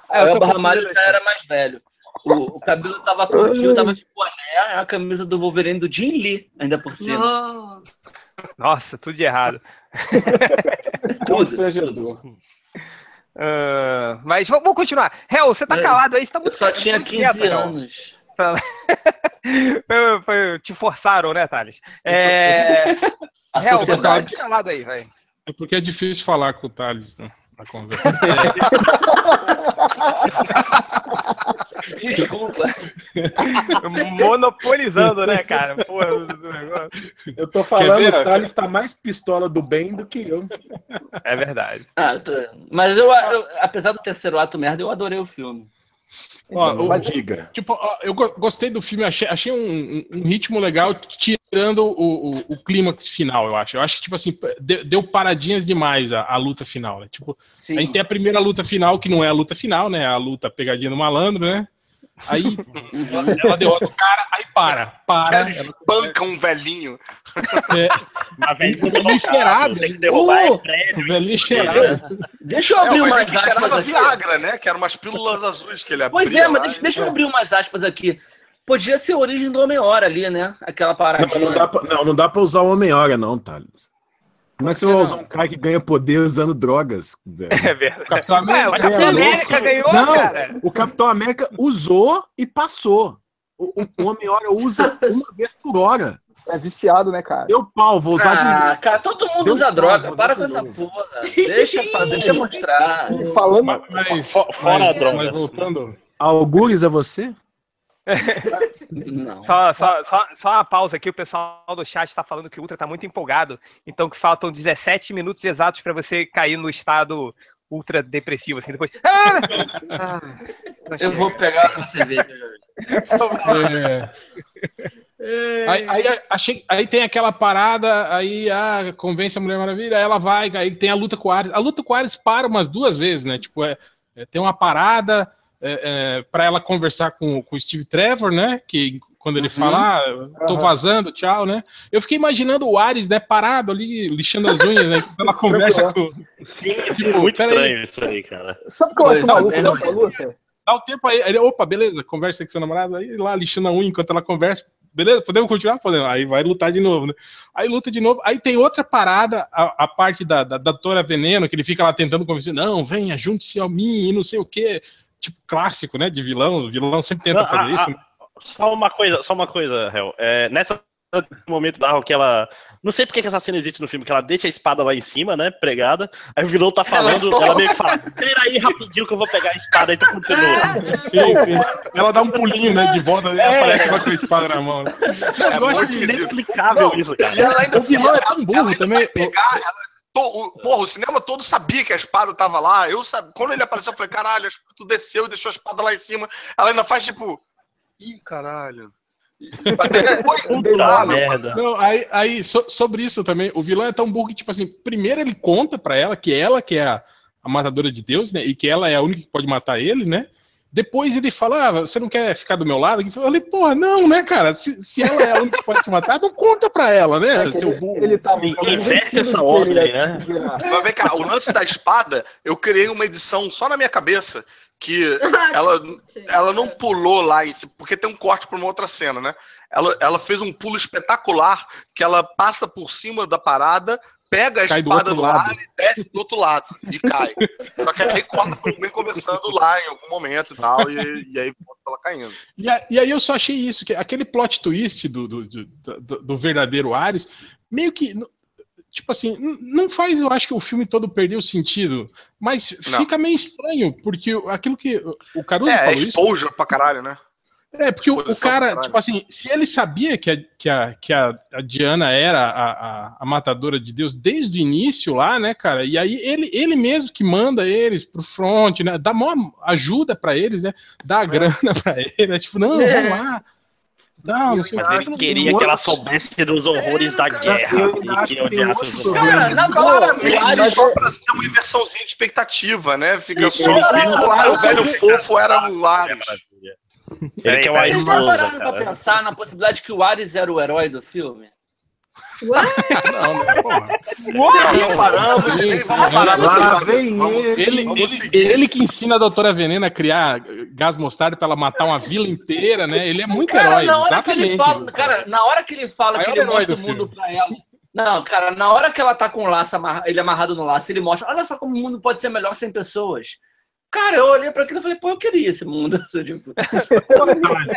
É, eu o tô Elba Ramalho confundindo já as era mais velho. O, o cabelo tava curtinho, tava de boné, é a camisa do Wolverine do Jim Lee, ainda por cima. Nossa. Nossa, tudo de errado. Tudo, Constrangedor. Ah, mas vamos continuar. Hel, você tá É. calado aí, você tá Eu muito só tinha muito 15 quieto, anos. Foi- foi- te forçaram, né, Thales? É... A Hel, você tá sociedade. calado aí, velho. É porque é difícil falar com o Thales né, na conversa. Desculpa. Monopolizando, né, cara? Porra. Eu tô falando, o Thales tá mais pistola do bem do que eu. É verdade. Ah, tô- Mas eu, eu- apesar do terceiro ato merda, eu adorei o filme. Ó, o- Mas diga. Tipo, ó, eu go- gostei do filme, achei, achei um, um- ritmo legal, tirando o, o, o clímax final, eu acho. Eu acho que, tipo assim, de- deu paradinhas demais a, a luta final, né? Tipo, Sim. a gente tem a primeira luta final, que não é a luta final, né? A luta pegadinha do malandro, né? Aí Uhum. ela derrota o cara, aí para, para. Ela espanca um velhinho. É, Mas, velhinho cheirado. tem que derrubar Uh! é prédio. velhinho cheirado. Deixa eu É, abrir o umas aspas aqui. Viagra, né? Que eram umas pílulas azuis que ele abria. Pois é, mas lá deixa, deixa eu abrir umas aspas aqui. Podia ser a origem do Homem-Hora ali, né? Aquela Não, paradinha. não, dá pra, não, não dá pra usar o Homem-Hora, não, Thales. Como é que você vai usar um cara que ganha poder usando drogas, velho? É verdade. Capitão É, o América, Capitão América ganhou, Não, cara. o Capitão América usou e passou. O, o- o Homem-Hora usa uma vez por hora. É viciado, né, cara? Deu pau, vou usar de Ah, novo. cara, todo mundo Deu usa pau, droga. Para com essa novo. porra. Deixa, deixa eu mostrar. Falando, mas, mas- Fo- fora mas- a droga. mas voltando. Algures é você? Não. Só, só, só, só uma pausa aqui, o pessoal do chat está falando que o Ultra tá muito empolgado, então que faltam 17 minutos exatos para você cair no estado ultra depressivo, assim, depois... Ah! Ah, Eu vou pegar uma cerveja. É. Aí, aí, achei, aí tem aquela parada, aí ah, convence a Mulher Maravilha, aí ela vai, aí tem a luta com o Ares. A luta com o Ares para umas duas vezes, né? Tipo, é, é, tem uma parada é, é, para ela conversar com, com o Steve Trevor, né? Que quando ele fala, ah, tô vazando, tchau, né? Eu fiquei imaginando o Ares, né, parado ali, lixando as unhas, né? Quando ela conversa com. Sim, sim, Tipo, muito estranho isso aí, cara. sabe o que eu acho maluco dessa não. luta? Dá o tempo aí, ele, opa, beleza, conversa com seu namorado, aí lá lixando a unha enquanto ela conversa, beleza, podemos continuar? Podemos. Aí vai lutar de novo, né? Aí luta de novo, aí tem outra parada, a, a parte da, da, da Doutora Veneno, que ele fica lá tentando convencer, não, venha, junte-se a mim, e não sei o quê. Tipo, clássico, né, de vilão, o vilão sempre tenta Não, fazer a- isso, a- né? Só uma coisa, só uma coisa, Hel. É, nessa momento da que ela. Não sei porque que essa cena existe no filme, que ela deixa a espada lá em cima, né? Pregada. Aí o vilão tá falando, Ela ela, meio que fala: Peraí, rapidinho que eu vou pegar a espada e tu continua. Sim, sim. Ela dá um pulinho, né, de volta, e aparece lá com a espada na mão. É esquisito. Inexplicável Não, isso, cara. E ela ainda O vilão é tão ela burro ainda também. pegar, ela, to- o- porra, o cinema todo sabia que a espada tava lá. Eu sabia, quando ele apareceu, eu falei, caralho, tu desceu e deixou a espada lá em cima. Ela ainda faz tipo. Ih, caralho. Até depois, Puta merda. Não, aí, aí so- sobre isso também, o vilão é tão burro que, tipo assim, primeiro ele conta pra ela que ela que é a, a matadora de Deus, né? E que ela é a única que pode matar ele, né? Depois ele fala, ah, você não quer ficar do meu lado? Eu falei, porra, não, né, cara? Se, se ela é a única que pode te matar, não conta pra ela, né, seu Ele, burro. ele tava inverte essa ordem, né? Mas vem cá, o lance da espada, eu criei uma edição só na minha cabeça que ela, ela não pulou lá em porque tem um corte para uma outra cena, né? Ela, ela fez um pulo espetacular que ela passa por cima da parada, pega a Cai do espada do, lado. ar e desce do outro lado e cai. Só que aí corta pro bem conversando lá em algum momento e tal, e, e aí volta ela caindo. E, a- e aí eu só achei isso, que aquele plot twist do, do, do, do- do verdadeiro Ares, meio que. Tipo assim, não faz, eu acho que o filme todo perdeu sentido, mas Não. fica meio estranho, porque aquilo que o- Caruso É, é falou isso. exposure pra caralho, né? É, porque o, o cara, tipo assim, se ele sabia que a, que a, que a, a Diana era a, a, a matadora de Deus desde o início lá, né, cara? E aí ele, ele mesmo que manda eles pro front, né? Dá maior ajuda pra eles, né? Dá a grana pra eles, né? Tipo, não, vamos lá. Não, não sei o Mas ele queria que ela soubesse dos horrores da guerra eu e que odiasse os horrores. Cara, na boa, Ares só pra ser uma inversãozinha de expectativa, né? Fica só. Claro, o velho fofo era o É Lares. Ele quer uma Vocês já esposa, pararam pra pensar na possibilidade que o Ares era o herói do filme? Não, né, porra. Não paramos, nem vamos parar Lá vem ele. Ele, ele, ele que ensina a doutora Venena a criar gás mostarda pra ela matar uma vila inteira, né? Ele é muito Cara, herói. na hora que ele fala, cara, na hora que ele fala que Maior ele mostra o do mundo pra ela. Não, cara, na hora que ela tá com o laço, ele amarrado no laço, ele mostra, olha só como o mundo pode ser melhor sem pessoas. Cara, eu olhei pra aquilo e falei, pô, eu queria esse mundo. Tipo,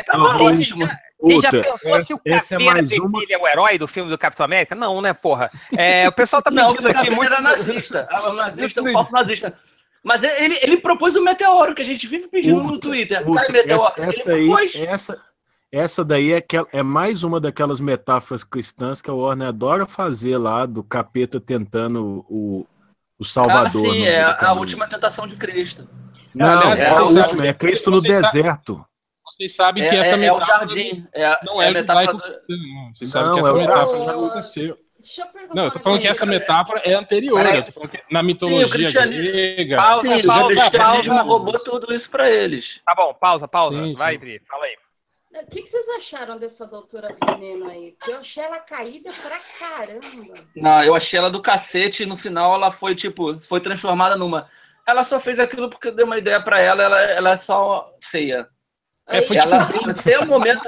tava ótimo. Quem já pensou se o essa é Caveira mais uma. Vermelha é o herói do filme do Capitão América? Não, né, porra? É, o pessoal tá Não, pedindo porque aqui ele muito. era nazista. Ah, o nazista, o falso nazista. Mas ele, ele propôs o meteoro, que a gente vive pedindo no Twitter. meteoro. essa, essa ele aí, essa, essa daí é, aquela- é mais uma daquelas metáforas cristãs que a Warner adora fazer lá do capeta tentando o, o Ah, Salvador. sim, no é a última tentação de Cristo. Não, Aliás, é a vocês última, é Cristo no deserto. Vocês sabem É, que essa é- é o metáfora jardim. É, não é é, a metáfora do... Não, Vocês sabem que é essa metáfora já aconteceu. Deixa eu perguntar. Não, eu tô falando que essa metáfora é anterior. Peraí. Eu tô falando que na mitologia cristianismo- grega. Pausa, Sim, pausa, cristianismo pausa. roubou tudo isso pra eles. Tá bom, pausa, pausa. Sim, Vai, sim. Dri, fala aí. O que, que vocês acharam dessa doutora Veneno aí? Porque eu achei ela caída pra caramba. Não, eu achei ela do cacete e no final ela foi, tipo, foi transformada numa. Ela só fez aquilo porque deu uma ideia pra ela, ela, ela é só feia. É, foi Ela, até o momento,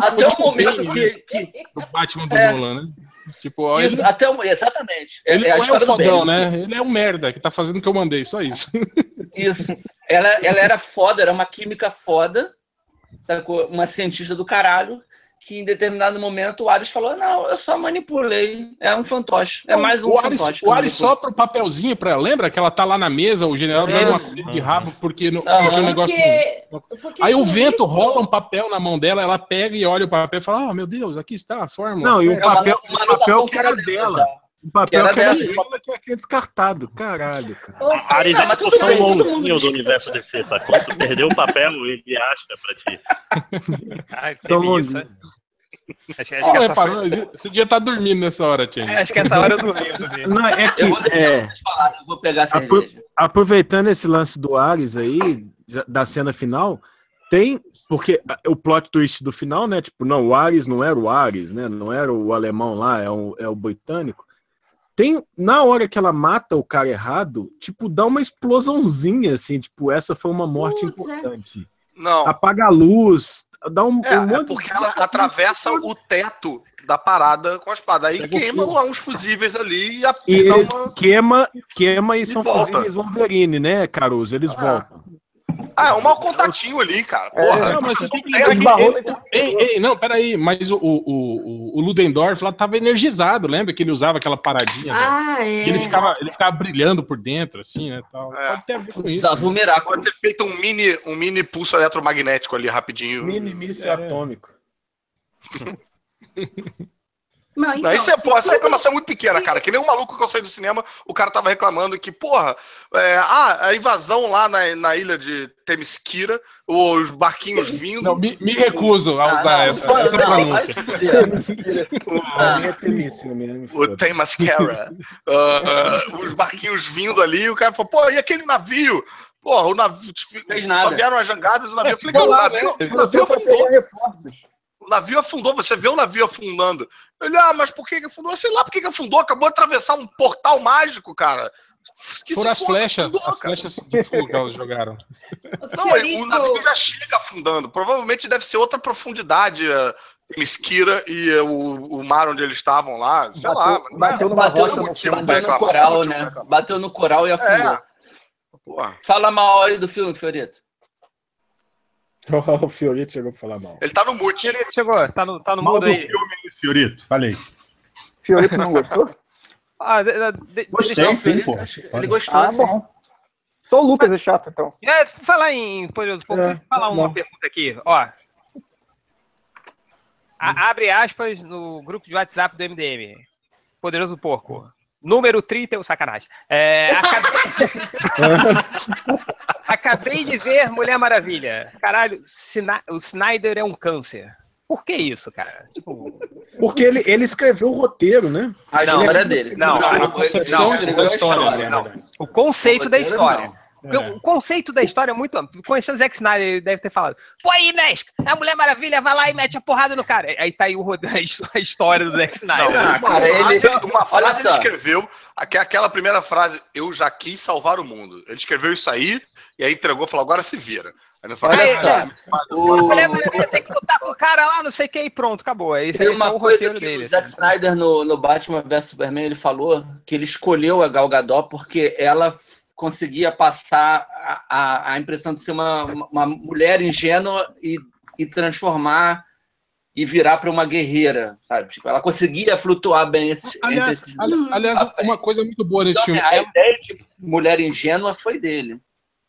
até o momento que. que do Batman do É. Nolan, né? Tipo, ó, ele, isso, até o, exatamente. É- ele é é o história do fodão, né? Ele é um merda que tá fazendo o que eu mandei, só isso. Isso. Ela, ela era foda, era uma química foda, sacou? Uma cientista do caralho, que em determinado momento o Ares falou: Não, eu só manipulei. É um fantoche. É mais um o Ares, fantoche. o Ares sopra o papelzinho pra ela. Lembra que ela tá lá na mesa, o general dando uma coisa de rabo porque, Aham. porque o negócio. Porque, porque Aí o vento isso- rola um papel na mão dela, ela pega e olha o papel e fala: Oh, meu Deus, aqui está a fórmula. Não, e o certa." É uma- papel, uma o papel que era dela, dela. O papel Que que era era dela. dela que é descartado. Caralho, cara. Ou seja, Ares Não, é tipo um louquinho mundo- do universo DC, sacou? Tu perdeu o papel, ele acha pra ti. Ah, São né? Acho, que- acho que essa reparou? foi- Você devia estar dormindo nessa hora, Tia. É, acho que essa hora eu dormi. eu dormi. Não, é que, Eu vou é, eu vou pegar a Apro- cerveja. aproveitando esse lance do Ares aí, da cena final, tem. Porque a- o plot twist do final, né? Tipo, não, o Ares não era o Ares, né? Não era o alemão lá, é o, é o britânico. Tem, na hora que ela mata o cara errado, tipo, dá uma explosãozinha, assim, tipo, essa foi uma morte Putz, é. importante. Não, Apaga a luz, dá um, é, um é porque de- ela atravessa o teto da parada com a espada. Aí Pega queima lá uns fusíveis ali e a E uma- queima, queima e, são volta. fusíveis Wolverine, né, Caruso? Eles Ah. voltam. Ah, é um mau contatinho ali, cara. Porra. Não, mas você tem que É, lembrar que no- ei, ei, não, peraí, mas o, o, o, o Ludendorff lá tava energizado, lembra que ele usava aquela paradinha? velho? Ah, é. E ele ficava, ele ficava brilhando por dentro, assim, né? Tal. É. Pode ter a ver com isso. Usava Miracle. Pode ter feito um mini, um mini pulso eletromagnético ali rapidinho. Mini míssil É. atômico. Não, Não, então, isso é, se pô, essa reclamação é muito pequena, se- cara. Que nem um maluco que eu saí do cinema, o cara tava reclamando que, porra, é, ah, a invasão lá na, na ilha de Temesquira, os barquinhos vindo. Não, me, me recuso a Ah, usar não, essa, não, essa não, pronúncia. se fuder. Ah. É temíssimo mesmo. O foda-se. Temescara. Ah, ah, os barquinhos vindo ali, o cara falou, pô, e aquele navio? Porra, o navio. Fez nada. Só vieram as jangadas, o navio. É, eu falei, cara, o lá, navio, né? o navio afundou. reforços. O navio afundou, você vê o navio afundando. Ele, ah, mas por que que afundou? Sei lá por que que afundou, acabou de atravessar um portal mágico, cara. Que Foram as foda, flechas, afundou, as cara. flechas de fogo que elas jogaram. Não, o navio já chega afundando. Provavelmente deve ser outra profundidade, uh, Mesquira e eh, o, o mar onde eles estavam lá. Sei lá. Bateu, mas- bateu numa Bateu rocha no, motivo bateu no coral, pra né? Bateu no coral e afundou. É. Fala mal aí do filme, Fiorito. o Fiorito chegou pra falar mal. Ele tá no mute. Fiorito chegou, tá no, tá no Mal do aí. filme, Fiorito, falei. Fiorito não gostou? Ah, de, de, de, Gostei, deixa eu- sim, Ele, pô. ele gostou. Ah, sim. bom. Só o Lucas é chato, então. É, falar em Poderoso Porco, É, deixa eu falar uma não. pergunta aqui, ó. A- abre aspas no grupo de WhatsApp do MDM. Poderoso Porco. Número 30, sacanagem. É, acabei... acabei de ver Mulher Maravilha. Caralho, Sina- o Snyder é um câncer. Por que isso, cara? Tipo, Porque ele, ele escreveu o roteiro, né? A Não, história dele. não, a a concepção da história, não. né? o conceito da roteiro, história. Não. Porque É. O conceito da história é muito amplo. Conhecendo o Zack Snyder, ele deve ter falado: Pô, aí, Nesk, a Mulher Maravilha vai lá e mete a porrada no cara. Aí tá aí o, a his- a história do Zack Não, Snyder. Ah, uma cara, frase, ele- uma frase olha ele escreveu, aque- aquela primeira frase, eu já quis salvar o mundo. Ele escreveu isso aí, e aí entregou e falou, agora se vira. Aí ele falou, Olha Aí, só. é, a O, Mulher Maravilha tem que lutar com o cara lá, não sei o que, e pronto, acabou. Esse, tem é uma o coisa roteiro que dele. o Zack Snyder no, no Batman vs Superman ele falou que ele escolheu a Gal Gadot porque ela conseguia passar a, a, a impressão de ser uma, uma mulher ingênua e, e transformar e virar para uma guerreira, sabe? Tipo, ela conseguia flutuar bem esses, entre Aliás, esses ali- aliás, uma coisa muito boa nesse Então, assim, filme. a ideia de mulher ingênua foi dele.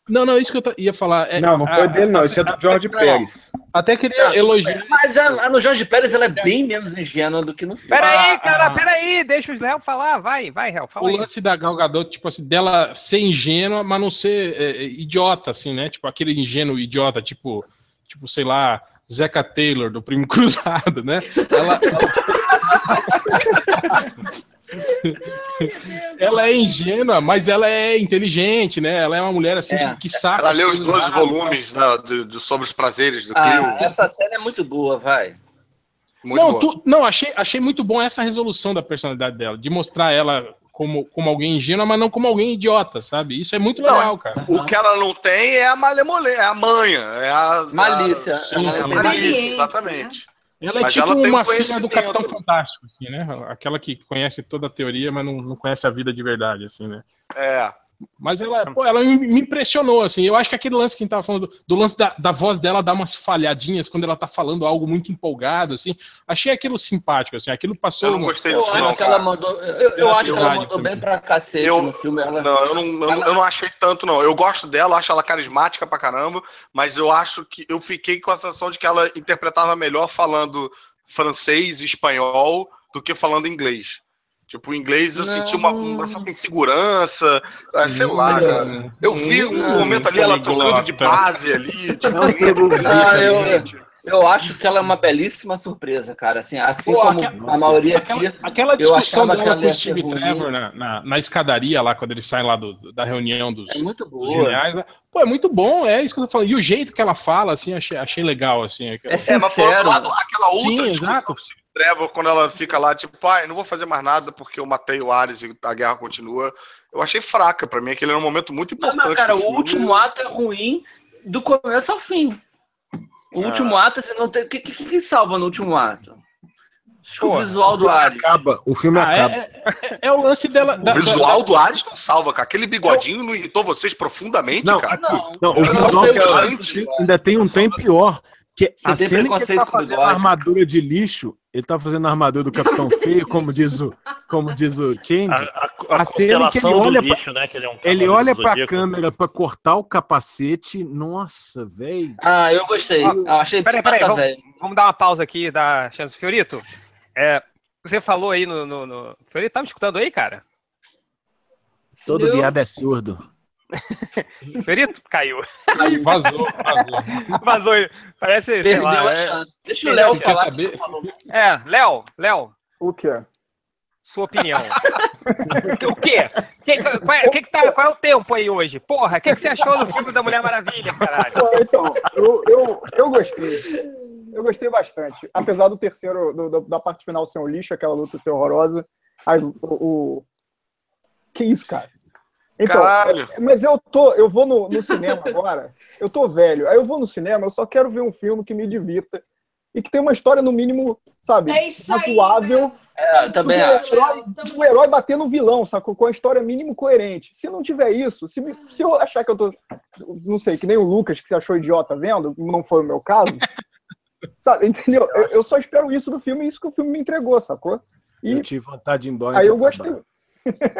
Não, não, isso que eu ia falar. é- Não, não foi a- dele, não. Isso é do George Não. Pérez. Até queria elogiar. Mas a, a no Jorge Pérez ela é bem menos ingênua do que no filme. Peraí, Ah, cara, ah. peraí, deixa o Léo falar. Vai, vai, Léo, fala O aí. lance da Gal Gadot, tipo assim, dela ser ingênua, mas não ser é, é, idiota, assim, né? Tipo, aquele ingênuo idiota, tipo, tipo, sei lá, Zeca Taylor, do Primo Cruzado, né? Ela, ela é ingênua, mas ela é inteligente, né? Ela é uma mulher, assim, É. que, que sabe... Ela leu os as coisas 12 rápido. volumes né, do, do- sobre os prazeres do Ah, Clio. essa cena é muito boa, vai. Muito não, boa. tu- não achei, achei muito bom essa resolução da personalidade dela, de mostrar ela como, como alguém ingênua, mas não como alguém idiota, sabe? Isso é muito Não, legal, cara. O que ela não tem é a malemolência, é a manha, é a... Malícia. A, Sim, é a sim. malícia, Experiência, exatamente. Ela é Mas tipo uma um filha do. Capitão Fantástico, assim, né? Aquela que conhece toda a teoria, mas não, não conhece a vida de verdade, assim, né? É. Mas ela, pô, ela me, impressionou, assim. Eu acho que aquele lance que a gente tava falando, do, do lance da, da voz dela dar umas falhadinhas quando ela tá falando algo muito empolgado, assim. Achei aquilo simpático, assim. Aquilo passou. Eu não no- gostei Eu disso, acho não, que ela mandou. Eu, eu acho que ela mandou também. bem pra cacete Eu- no filme. Ela, Não, eu não, eu, não- eu não achei tanto, não. Eu gosto dela, acho ela carismática pra caramba, mas eu acho que eu fiquei com a sensação de que ela interpretava melhor falando francês e espanhol do que falando inglês. Tipo, o inglês eu Não. senti uma, uma certa insegurança, ah, sei lá, Não. cara. Eu vi um momento ali ela trocando de base ali, tipo, Ah, eu, eu acho que ela é uma belíssima surpresa, cara. Assim, assim Pô, como aquela- a maioria Aquela, aqui. aquela eu discussão achava que dela ela com o Steve. Trevor na, na, na escadaria lá, quando eles saem lá do, da reunião dos, É muito dos boa. geniais. né? Pô, é muito bom, é isso que eu tô falando. E o jeito que ela fala, assim, achei, achei legal, assim. É É, mas por outro sincero. lado, aquela outra Sim, discussão exato. Steve Trevor, quando ela fica lá, tipo, pai, não vou fazer mais nada porque eu matei o Ares e a guerra continua. Eu achei fraca, pra mim aquele era um momento muito importante. mas, cara, o último ato é ruim do começo ao fim. O Ah. último ato, você não tem. O que, que, que salva no último ato? Acho que o Pô, visual do Ares. Acaba, o filme Ah, acaba. é, é, é o lance dela. da- O visual do Ares não salva, cara. Aquele bigodinho não irritou vocês profundamente, Não, cara? Não, Não, o eu não visual ainda tem um tem pior, que Você a cena que ele tá fazendo a armadura de lixo, ele tá fazendo a armadura do Capitão Feio, como diz o, como diz o Change. A, a, a A cena que ele olha pra- lixo, né? Que ele é um Ele olha pra câmera pra cortar o capacete. Nossa, velho. Ah, eu gostei. Ó, Eu achei Peraí, peraí, massa, vamos, velho. vamos dar uma pausa aqui, dar chance. Fiorito, é, você falou aí no. no, no... Ele tá me escutando aí, cara? Todo viado é surdo. Fiorito caiu. Aí vazou, vazou. Vazou. Parece, sei Perdeu lá. a é-. Deixa o Léo Quer falar. saber? que. É, Léo, Léo, O quê? sua opinião. o quê? Que, qual, é, que que tá, qual é o tempo aí hoje? Porra, o que, que você achou do filme da Mulher Maravilha, caralho? Então, eu, eu, eu gostei. Eu gostei bastante. Apesar do terceiro, do- do- da parte final ser um lixo, aquela luta ser horrorosa. Aí, o, o- Que isso, cara? Então, Caralho. mas eu tô, eu vou no, no cinema agora, eu tô velho, aí eu vou no cinema, eu só quero ver um filme que me divirta e que tem uma história, no mínimo, sabe, É isso aí, razoável. É, também acho. o herói, o herói bater no vilão, sacou? Com a história mínimo coerente. Se não tiver isso, se, me- se eu achar que eu tô. Não sei, que nem o Lucas, que se achou idiota vendo, não foi o meu caso. sabe, entendeu? Eu, eu só espero isso do filme e isso que o filme me entregou, sacou? E Eu tive vontade de ir embora. aí eu gostei.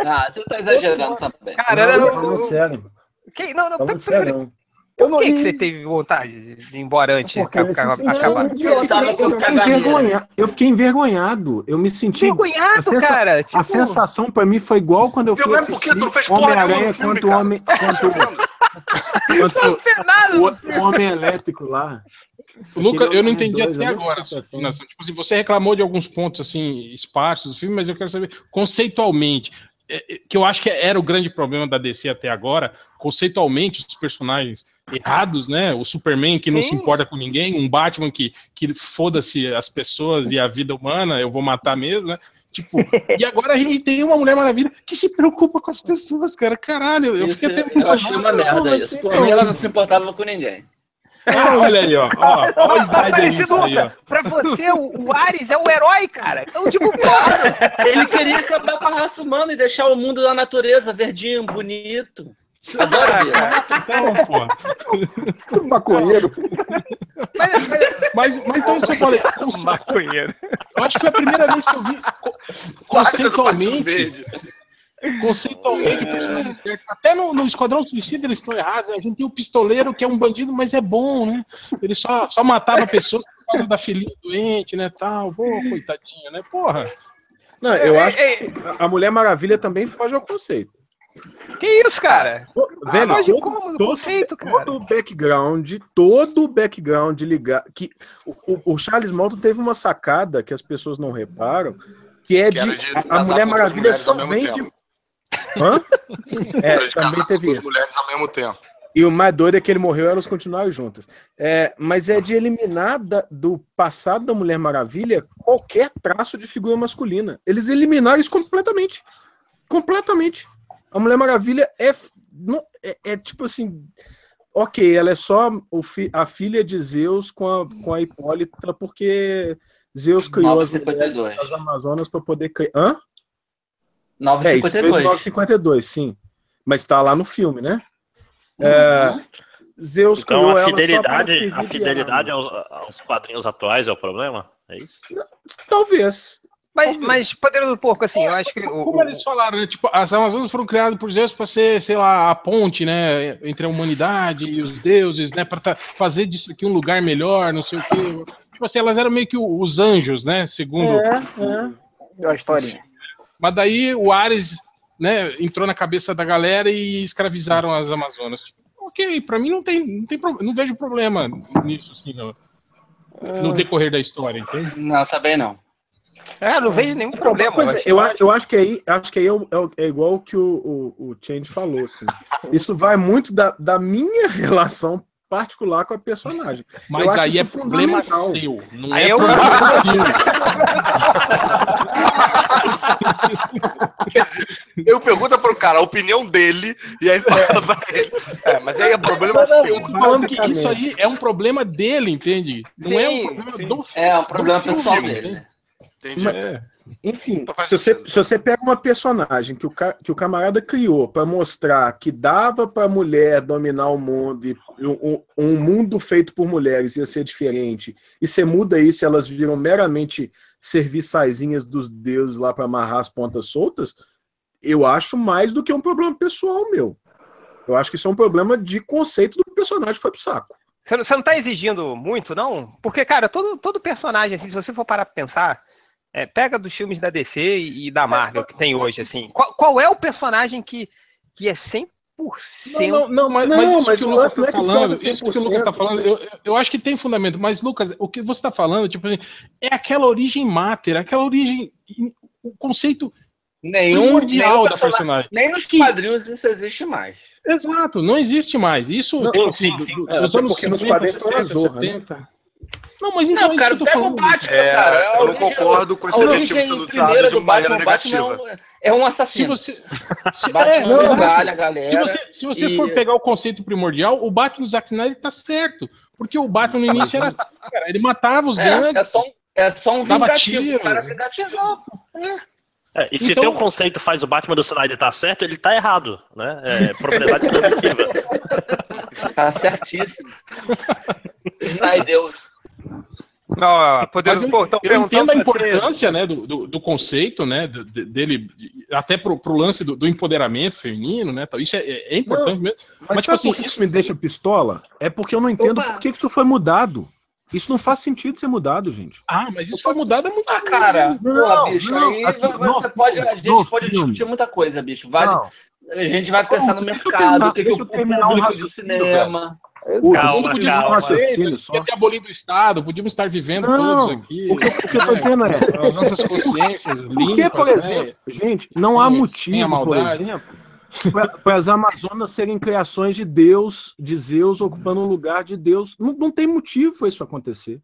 Ah, você tá exagerando também. Cara, Não, eu- falando eu- sério. que, não, não, Falando por, sério. Eu não que, que e- você teve vontade de ir embora antes Porque de acabar? Eu fiquei, envergonha... eu fiquei envergonhado. Eu me senti. Envergonhado, a sensa- cara. Tipo, A sensação pra mim foi igual quando eu fui Não é assistir porque tu não fez Homem-Aranha quanto o cara. Homem, quanto, não quanto o Homem Elétrico lá. Luca, eu não entendi dois, até agora. se é explanação. Tipo assim, você reclamou de alguns pontos assim esparsos do filme, mas eu quero saber conceitualmente, é, é, que eu acho que era o grande problema da DC até agora, conceitualmente os personagens errados, né? O Superman que não se Sim. importa com ninguém, um Batman que que foda-se as pessoas e a vida humana, eu vou matar mesmo, né? Tipo, e agora a gente tem uma Mulher Maravilha que se preocupa com as pessoas, cara. Caralho, eu Isso, fiquei até eu achei uma merda isso. então- Por mim, ela não se importava com ninguém. Ah, olha aí, ó. ó, ó o slide aí, ó. Pra você, o, o Ares é o herói, cara. Então, tipo, porra. Ele queria acabar com a raça humana e deixar o mundo da natureza verdinho, bonito. Adoro ver. Então, porra. Maconheiro. Mas, mas, Mas, mas então eu falei. maconheiro. Eu acho que foi a primeira vez que eu vi conceitualmente. Conceitualmente, certo. Até no, no Esquadrão Suicida eles estão errados. né? A gente tem o pistoleiro que é um bandido, mas é bom, né? Ele só, só matava pessoas por causa da filhinha doente, né? Tal. Pô, coitadinha, né? Porra. Não, eu acho Ei, que a Mulher Maravilha também foge ao conceito. Que isso, cara? Velho, Foge todo, como todo- conceito, cara? todo o background, todo o background ligar. Que, o, o- Charles Malton teve uma sacada que as pessoas não reparam, que é Que de. de a- a Mulher Maravilha só vem tempo. de. Hã? É, também teve duas isso. mulheres ao mesmo tempo. E o mais doido é que ele morreu e elas continuaram juntas. É, mas é de eliminar da- do passado da Mulher Maravilha qualquer traço de figura masculina. Eles eliminaram isso completamente. Completamente. A Mulher Maravilha é, f- não- é, é tipo assim. Ok, ela é só o fi- a filha de Zeus com a, com a Hipólita, porque Zeus criou as, mulheres 952. das Amazonas para poder criar. Hã? É, isso fez 952. 952, sim. Mas tá lá no filme, né? É, Uhum. Zeus Então criou a ela só para fidelidade, a de fidelidade arma. aos, aos quadrinhos atuais é o problema? É isso? Talvez. Mas, mas Poderoso do Porco, assim, eu acho que. Como o- eles falaram, né? Tipo, as Amazonas foram criadas por Zeus para ser, sei lá, a ponte, né? Entre a humanidade e os deuses, né? Para fazer disso aqui um lugar melhor, não sei o quê. Tipo assim, elas eram meio que os anjos, né? Segundo. É, é. A historinha. Mas daí o Ares, né, entrou na cabeça da galera e escravizaram as Amazonas. Ok, pra mim não tem, não tem não vejo problema nisso, assim, no, no decorrer da história, entende? Não, também não. É, não vejo nenhum problema. Pois é, acho- eu, acho, eu acho que aí, acho que aí é, é é igual o que o, o, o Change falou. Assim. Isso vai muito da, da minha relação particular com a personagem. Mas Eu acho aí é problema fundamental. seu, não Aí é eu- problema. Eu pergunto pro cara a opinião dele e aí fala pra ele. É, mas aí é problema seu. Eu tô falando que isso aí é um problema dele, entende? Não é um Sim, problema sim. do filme. É um problema do filme, pessoal dele. né? Entendi. É. Enfim, Não se você, se você pega uma personagem que o, ca- que o camarada criou para mostrar que dava para mulher dominar o mundo e um, um mundo feito por mulheres ia ser diferente, e você muda isso e elas viram meramente serviçaizinhas dos deuses lá para amarrar as pontas soltas, eu acho mais do que um problema pessoal meu. Eu acho que isso é um problema de conceito do personagem que foi pro saco. Você não, você não tá exigindo muito, não? Porque, cara, todo, todo personagem, assim, se você for parar pra pensar, É, pega dos filmes da DC e, e da Marvel que tem hoje, assim. Qual, qual é o personagem que, que é 100%? Não, não, não, mas, Não, mas isso mas o Lucas lance não tá é que falando, isso que o 100%. Lucas tá falando, eu, eu- eu acho que tem fundamento, mas Lucas, o que você tá falando, tipo assim, é aquela origem máter, aquela origem, o conceito Nenhum, primordial nenhum da personagem-. Nem nos Que- quadrinhos isso existe mais. Exato, não existe mais. Isso, Não, tipo sim, assim, sim. do- do- É, dos anos porque nos 50, quadrinhos tem uma 60, zorra, né? 70. Não, mas então, Não, é isso cara, que eu tô falando. Batman, É, cara. Eu não concordo com esse adjetivo origem sendo usado de do maneira o Batman é um, é um Se assassino. você, se, Batman é, não, mas metralha a se galera. você, se você e- for pegar o conceito primordial, o Batman do Zack Snyder tá certo. Porque o Batman no início era assim, cara, ele matava os É, gangues, é só um, é só um vingativo. tiro. O cara é vingativo. É, e se Então- tem um conceito faz o Batman do Snyder tá certo, ele tá errado, né? É propriedade positiva. Tá certíssimo. Ai, Deus. Não, Mas podendo, eu, pô, eu entendo a importância né, do, do, do conceito, né, do- de- dele, de- até pro, pro lance do, do empoderamento feminino, né, tal. isso é, é importante mesmo. Mas, Mas, tipo sabe assim, por que isso me deixa pistola? É porque eu não entendo Opa. por que isso foi mudado. Isso não faz sentido ser mudado, gente. Ah, mas isso foi mudado há muito Ah, cara, Não, porra, bicho, não, aí aqui, você no pode, a gente pode filme. discutir muita coisa, bicho. Vale, Não. a gente vai pensar no mercado, o que, que o eu terminar o público de raciocínio, cinema. O, Calma, podia calma. um raciocínio só. Podia ter abolido o Estado, podíamos estar vivendo Não, todos aqui. O que, o que eu tô né, dizendo é, As nossas consciências Porque, limpas, por né? exemplo, gente, não há a motivo, por exemplo, para as Amazonas serem criações de Deus, de Zeus, ocupando um lugar de Deus. Não, não tem motivo para isso acontecer.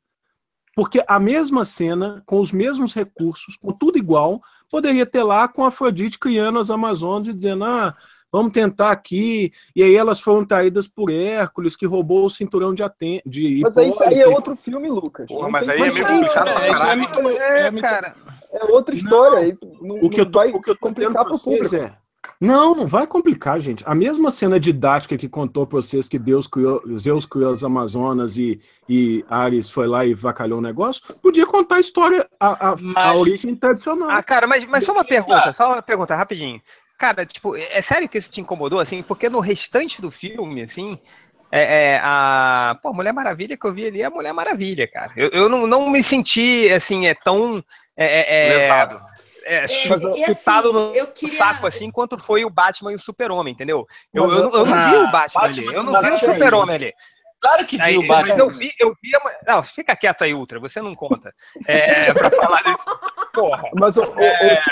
Porque a mesma cena, com os mesmos recursos, com tudo igual, poderia ter lá com Afrodite criando as Amazonas e dizendo: ah, vamos tentar aqui. E aí elas foram traídas por Hércules, que roubou o cinturão de Aten de Mas aí, isso aí é outro filme, Lucas. Porra, Não mas aí é meio complicado é, pra é caralho. É, é cara. É outra história. aí não, O que, eu tô, vai o que eu tô complicar pro vocês público. é. Não, não vai complicar, gente. A mesma cena didática que contou pra vocês que Deus criou, Zeus criou as Amazonas e, e Ares foi lá e vacalhou o negócio, podia contar a história, a, a, a Mas- origem tradicional. Ah, cara, mas, mas só uma pergunta, só uma pergunta, rapidinho. Cara, tipo, é é sério que isso te incomodou, assim? Porque no restante do filme, assim, é, é, a pô, Mulher Maravilha que eu vi ali é a Mulher Maravilha, cara. Eu, eu não, não me senti, assim, é tão... É, é, é, Lesado. é, assim, chutado no eu queria- saco, assim, quanto foi o Batman e o Super-Homem, entendeu? Eu, eu, não- eu não vi o Batman, Batman ali, eu não não vi o Super-Homem ali. Claro que Aí, viu o mas Batman. eu vi, eu vi a... Não, fica quieto aí, Ultra, você não conta. É, pra falar disso. Porra. Mas o, o- É.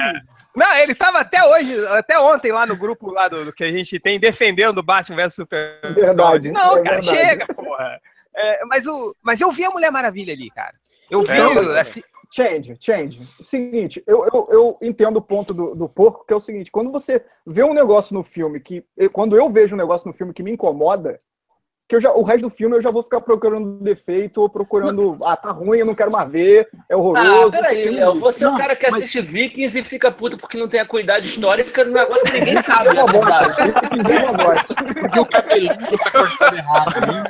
Não, ele tava até hoje, até ontem lá no grupo lá do, do que a gente tem, defendendo o Batman vs Super. Verdade, Não, é cara, verdade. chega, porra. É, mas, o, mas eu vi a Mulher Maravilha ali, cara. Eu vi, Então, assim, Change, change. O seguinte, eu, eu, eu entendo o ponto do, do porco, que é o seguinte, quando você vê um negócio no filme que. Quando eu vejo um negócio no filme que me incomoda, que eu já, o resto do filme eu já vou ficar procurando defeito ou procurando. Ah, tá ruim, eu não quero mais ver, é horroroso. Ah, peraí, Léo. lixo. Você é o Não, cara que mas- assiste Vikings e fica puto porque não tem a cuidade histórica do negócio que ninguém sabe, É uma bosta. é. Porque o cabelinho tá cortado errado. né?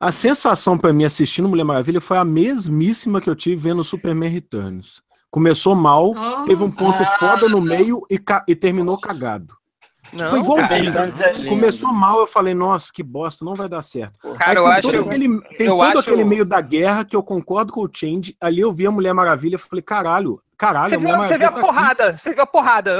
A sensação pra mim assistindo Mulher Maravilha foi a mesmíssima que eu tive vendo Superman Returns. Começou mal, Nossa. teve um ponto foda no meio e, e terminou cagado. Não, foi igual cara, é. Começou mal, eu falei, nossa, que bosta, não vai dar certo. cara, Aí eu tem acho. todo aquele, tem eu todo acho- aquele meio da guerra que eu concordo com o Change. Ali eu vi a Mulher Maravilha e falei, caralho, caralho, Você viu, Mulher você viu a tá aqui. porrada, você viu a porrada.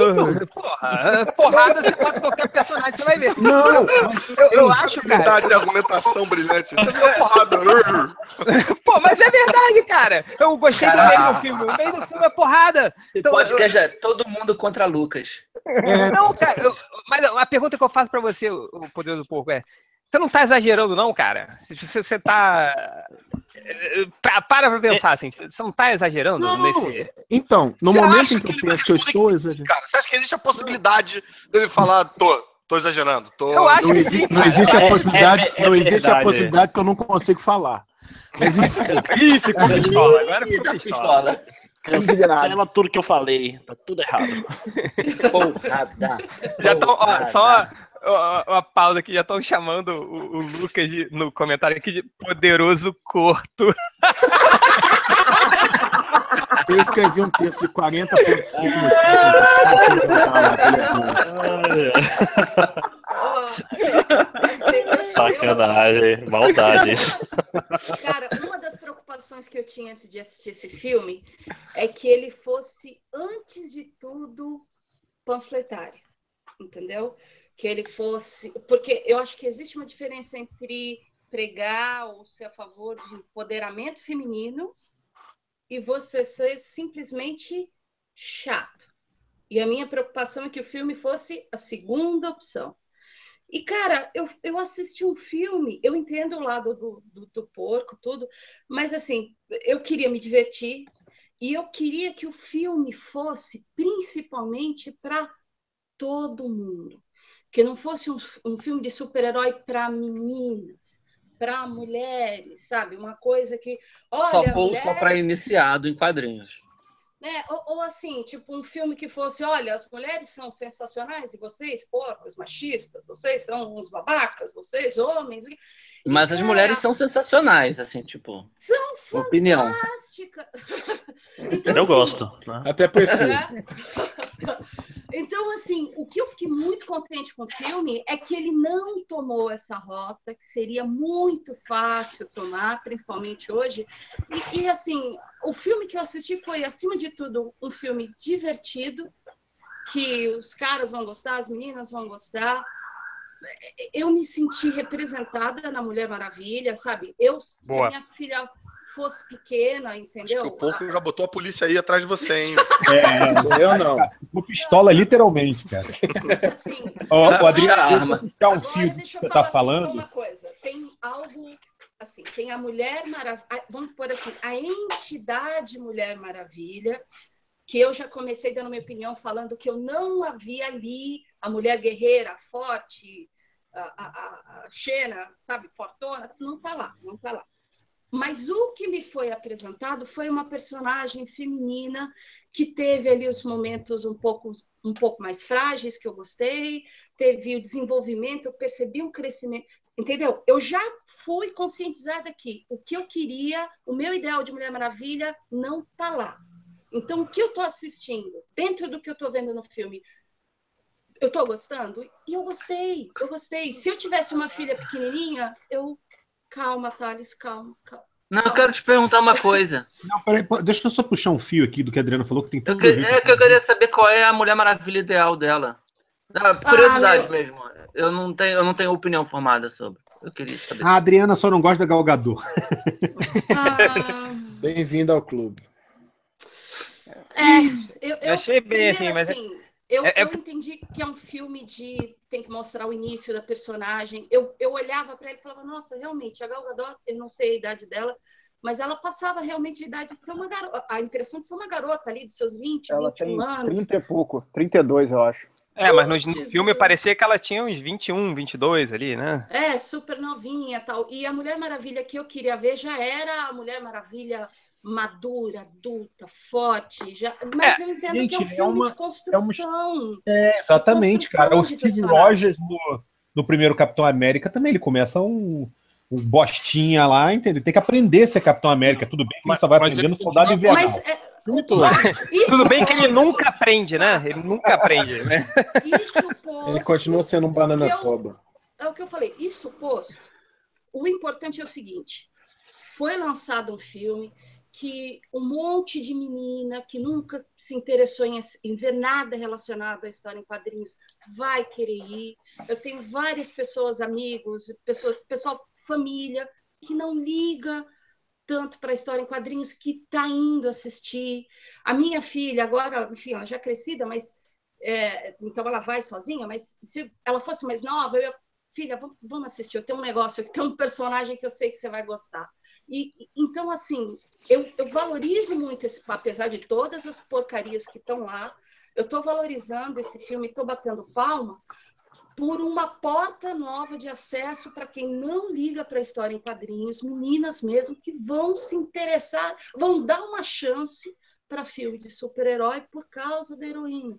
Porra, porrada, você bota qualquer personagem, você vai ver. Não, Eu, eu acho, cara. Verdade de argumentação brilhante. Você viu a porrada. Pô, mas é verdade, cara. Eu gostei do Caraca. meio do filme. O meio do filme é porrada. Então, podcast é todo mundo contra Lucas. é, Não, cara, eu- mas a pergunta que eu faço pra você, o o poderoso porco, é: você não tá exagerando, não, cara? Você, você tá. pra- Para pra pensar assim, você não tá exagerando Não, nesse. então, no Você momento em que que eu penso que eu estou exagerando. Cara, você acha que existe a possibilidade dele falar, tô, tô exagerando, tô. Eu acho Não, que sim, não existe a É- possibilidade, é- é não existe a verdade. possibilidade que eu não consigo falar. Mas enfim, Ih, ficou pistola. Agora ficou Tá pistola. pistola. Cancela tudo que eu falei. Tá tudo errado. Porrada. Já estão, ó, só uma pausa aqui, já estão chamando o, o Lucas de- no comentário aqui de poderoso corto. eu escrevi um texto de 40.5 minutos. Vai ser- eu- Sacanagem, maldades. Cara, uma das preocupações que eu tinha antes de assistir esse filme é que ele fosse, antes de tudo, panfletário, entendeu? Que ele fosse. Porque eu acho que existe uma diferença entre pregar ou ser a favor de empoderamento feminino e você ser simplesmente chato. E a minha preocupação é que o filme fosse a segunda opção. E, cara, eu, eu assisti um filme, eu entendo o lado do, do, do porco, tudo, mas, assim, eu queria me divertir e eu queria que o filme fosse principalmente para todo mundo. Que não fosse um, um filme de super-herói para meninas, para mulheres, sabe? Uma coisa que. Olha, Só, ou mulher- só para iniciado em quadrinhos. né? Ou, ou assim, tipo um filme que fosse, olha, as mulheres são sensacionais e vocês, porcos, machistas, vocês são uns babacas, vocês, homens. e- Mas as cara, mulheres são sensacionais, assim, tipo, São opinião. fantásticas. Então, Eu assim, gosto. né? Até prefiro. né? Então, assim, o que eu fiquei muito contente com o filme é que ele não tomou essa rota, que seria muito fácil tomar, principalmente hoje. E, e, assim, o filme que eu assisti foi, acima de tudo, um filme divertido, que os caras vão gostar, as meninas vão gostar. Eu me senti representada na Mulher Maravilha, sabe? Eu, se Boa. minha filha fosse pequena, Acho que entendeu? o porco já botou a polícia aí atrás de você, hein? É, Eu não. uma pistola, literalmente, cara. Assim, o Puxa Adriano, deixa um fio que deixa eu você falar tá falando. uma coisa. Tem algo assim, tem a Mulher Maravilha, vamos pôr assim, a entidade Mulher Maravilha, que eu já comecei dando minha opinião falando que eu não havia ali a mulher guerreira, forte, a, a, a, a Xena, sabe, fortona, não tá lá, não tá lá. Mas o que me foi apresentado foi uma personagem feminina que teve ali os momentos um pouco, um pouco mais frágeis, que eu gostei, teve o desenvolvimento, eu percebi um crescimento. Entendeu? Eu já fui conscientizada aqui. O que eu queria, o meu ideal de Mulher Maravilha não está lá. Então, o que eu estou assistindo, dentro do que eu estou vendo no filme, eu estou gostando? E eu gostei, eu gostei. Se eu tivesse uma filha pequenininha, eu. Calma, Thales, calma, calma. Não, eu quero te perguntar uma coisa. Não, peraí, deixa eu só puxar um fio aqui do que a Adriana falou, que tem Eu tudo que- a ver é que eu queria saber qual é a Mulher Maravilha ideal dela. Ah, curiosidade meu- mesmo. Eu não, tenho, eu não tenho opinião formada sobre. Eu queria saber. A Adriana só não gosta da Galgador. Ah, Bem-vindo ao clube. é, eu, Eu achei bem, assim, mas é- eu, é- é- eu entendi que é um filme de tem que mostrar o início da personagem. Eu, eu olhava para ele e falava, nossa, realmente, a Gal Gadot, eu não sei a idade dela, mas ela passava realmente a idade de ser uma garota, a impressão de ser uma garota ali, de seus 20, Ela 21 tem anos. 30 e pouco, 32, eu acho. É, mas no, Putz, filme eu- parecia que ela tinha uns 21, 22 ali, né? É, super novinha tal. E a Mulher Maravilha que eu queria ver já era a Mulher Maravilha madura, adulta, forte. Já... Mas eu entendo gente, que é um é filme uma- de construção. É, exatamente, cara. O Construção de Steve personagem. Rogers no, no primeiro Capitão América também, ele começa um, um bostinha lá, entendeu? Tem que aprender a ser Capitão América. Tudo bem Mas- só vai aprendendo soldado invernal. Mas é, isso Tudo bem que ele nunca aprende, né? Ele nunca aprende, né? Isso posto, Ele continua sendo um banana toba. É o que eu falei. Isso posto, o importante é o seguinte: foi lançado um filme que um monte de menina que nunca se interessou em, em ver nada relacionado à história em quadrinhos vai querer ir. Eu tenho várias pessoas, amigos, pessoal, família, que não liga tanto para a história em quadrinhos, que está indo assistir. A minha filha, agora, enfim, ela já é crescida, mas é, então ela vai sozinha, mas se ela fosse mais nova, eu ia, filha, vamos, assistir, eu tenho um negócio aqui, tem um personagem que eu sei que você vai gostar. E, então, assim, eu, eu valorizo muito esse, apesar de todas as porcarias que estão lá, eu estou valorizando esse filme, estou batendo palma por uma porta nova de acesso para quem não liga para a história em quadrinhos, meninas mesmo, que vão se interessar, vão dar uma chance para filme de super-herói por causa da heroína.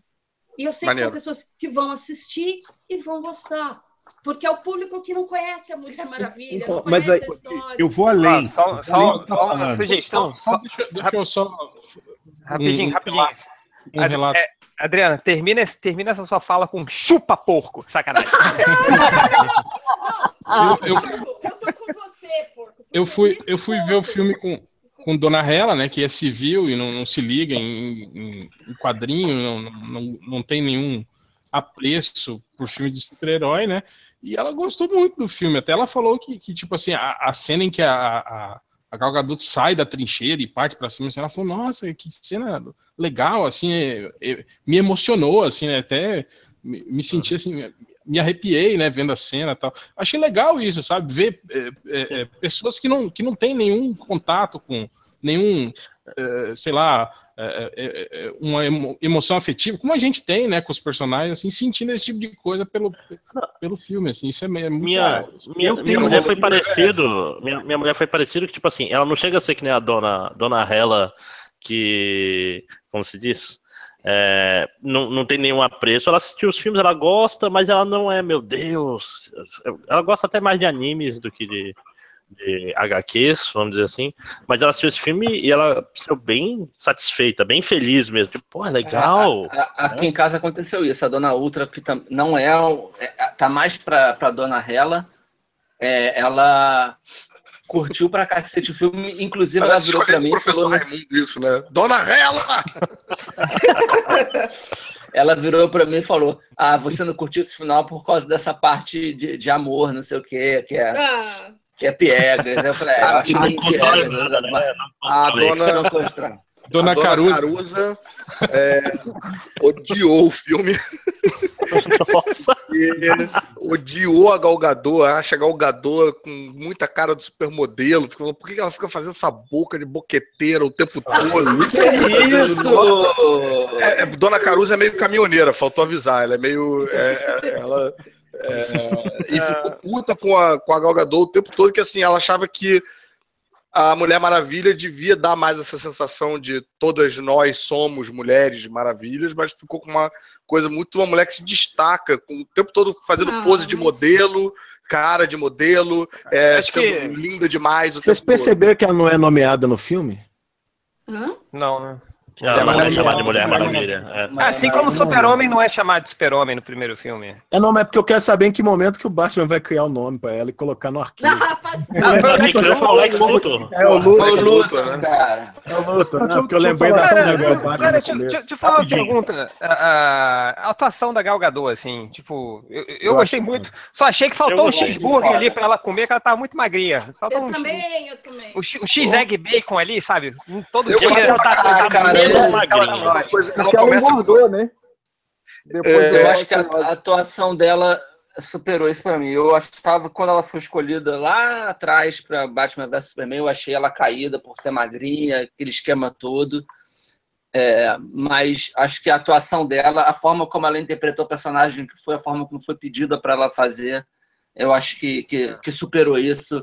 E eu sei que Maneiro. são pessoas que vão assistir e vão gostar. Porque é o público que não conhece a Mulher Maravilha, Então, não mas aí- a história. Eu vou além. Ah, só Além só, que tá só uma sugestão. Só deixa, deixa eu só. Rapidinho, um rapidinho. Um Ad- é, Adriana, termina, esse- termina essa sua fala com chupa porco. Sacanagem. Eu- eu- eu tô com você, porco. Eu fui, eu fui ver o filme com. com Dona Hela, né, que é civil e não, não se liga em, em- em quadrinho, não, não, não tem nenhum apreço por filme de super-herói, né? E ela gostou muito do filme. Até ela falou que, que tipo assim, a, a cena em que a, a, a Gal Gadot sai da trincheira e parte pra cima, assim, ela falou, nossa, que cena legal, assim, é- é- me emocionou, assim, né? Até me, me senti assim, me arrepiei, né, vendo a cena e tal. Achei legal isso, sabe? Ver é, é, é, pessoas que não, que não têm nenhum contato com nenhum, é, sei lá, é, é, é, uma emo- emoção afetiva, como a gente tem, né, com os personagens, assim, sentindo esse tipo de coisa pelo, pelo filme, assim, isso é, muito Minha, legal. minha, minha mulher foi parecido. Minha, minha mulher foi parecido que, tipo assim, ela não chega a ser que nem a dona, dona Hela, que. Como se diz? É, não, não tem nenhum apreço. Ela assistiu os filmes, ela gosta, mas ela não é, meu Deus. Ela gosta até mais de animes do que de, de HQs, vamos dizer assim. Mas ela assistiu esse filme e ela saiu bem satisfeita, bem feliz mesmo. Tipo, pô, é legal. A- a- Aqui em casa aconteceu isso. A dona Ultra, que tam- não é, é- tá mais pra, pra dona Hela, é, ela curtiu pra cacete o filme, inclusive ela Parece virou pra mim o e falou, professor Raimundo isso, né? Dona Hela! ela virou pra mim e falou, ah, você não curtiu esse final por causa dessa parte de, de amor, não sei o quê, que é, Ah, que é piegas. Eu falei, é, eu acho que Não constrói nada, né? A Falei. dona, Não constrói. Dona a Caruso. Carusa é, odiou o filme. Nossa. Odiou a Galgador, acha a Galgador com muita cara de supermodelo. Falou, por que ela fica fazendo essa boca de boqueteira o tempo todo? Que isso? É, é, Dona Caruza é meio caminhoneira, faltou avisar. Ela é meio. é, é, ela, é, e ficou puta com a, com a Gal Gadot o tempo todo, que assim, ela achava que a Mulher Maravilha devia dar mais essa sensação de todas nós somos mulheres maravilhas, mas ficou com uma coisa muito uma mulher que se destaca, com o tempo todo fazendo Ah, pose de mas- modelo, cara de modelo, é, Acho sendo que- linda demais. O Vocês tempo todo. perceberam que ela não é nomeada no filme? hã? Não, né? Ela não é Mulher chamada de. Mulher Maravilha. é. Mas- Assim como o Super-Homem não é chamado de Super-Homem no primeiro filme. É, não, mas é porque eu quero saber em que momento que o Batman vai criar o nome pra ela e colocar no arquivo. Não, passa- Ah, Quem criou foi o Lex Luthor. É o Foi o Luthor, Luthor, né? cara. é o Luthor, né? Deixa eu- Porque eu eu lembrei assim, negócio do Cara, Batman no deixa, eu falar uma pergunta. A, atuação da Gal Gadot, assim, tipo, eu, eu Eu gostei muito. Só achei que faltou Eu um cheeseburger ali pra ela comer, que ela tava muito magrinha. Faltou Eu um, também, eu também. um, X- um X-Egg bacon ali, sabe? Um Todo Eu dia. gosto ela ela coisa, ela ela começa engordou, né? Depois É, do Eu acho que a, a atuação dela superou isso pra mim. Eu achava quando ela foi escolhida lá atrás pra Batman vs Superman, eu achei ela caída por ser magrinha, aquele esquema todo. É, mas acho que a atuação dela, a forma como ela interpretou o personagem, que foi a forma como foi pedida para ela fazer, eu acho que, que, que superou isso.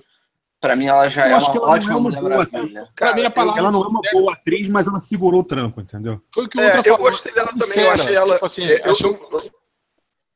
Pra mim, ela já Eu é acho uma ótima é uma Mulher boa Maravilha. Pra mim, a palavra Ela não é uma boa atriz, mas ela segurou o tranco, entendeu? foi o que o É, eu gostei dela também, eu sincera, achei ela. tipo assim, é, eu- achei, eu-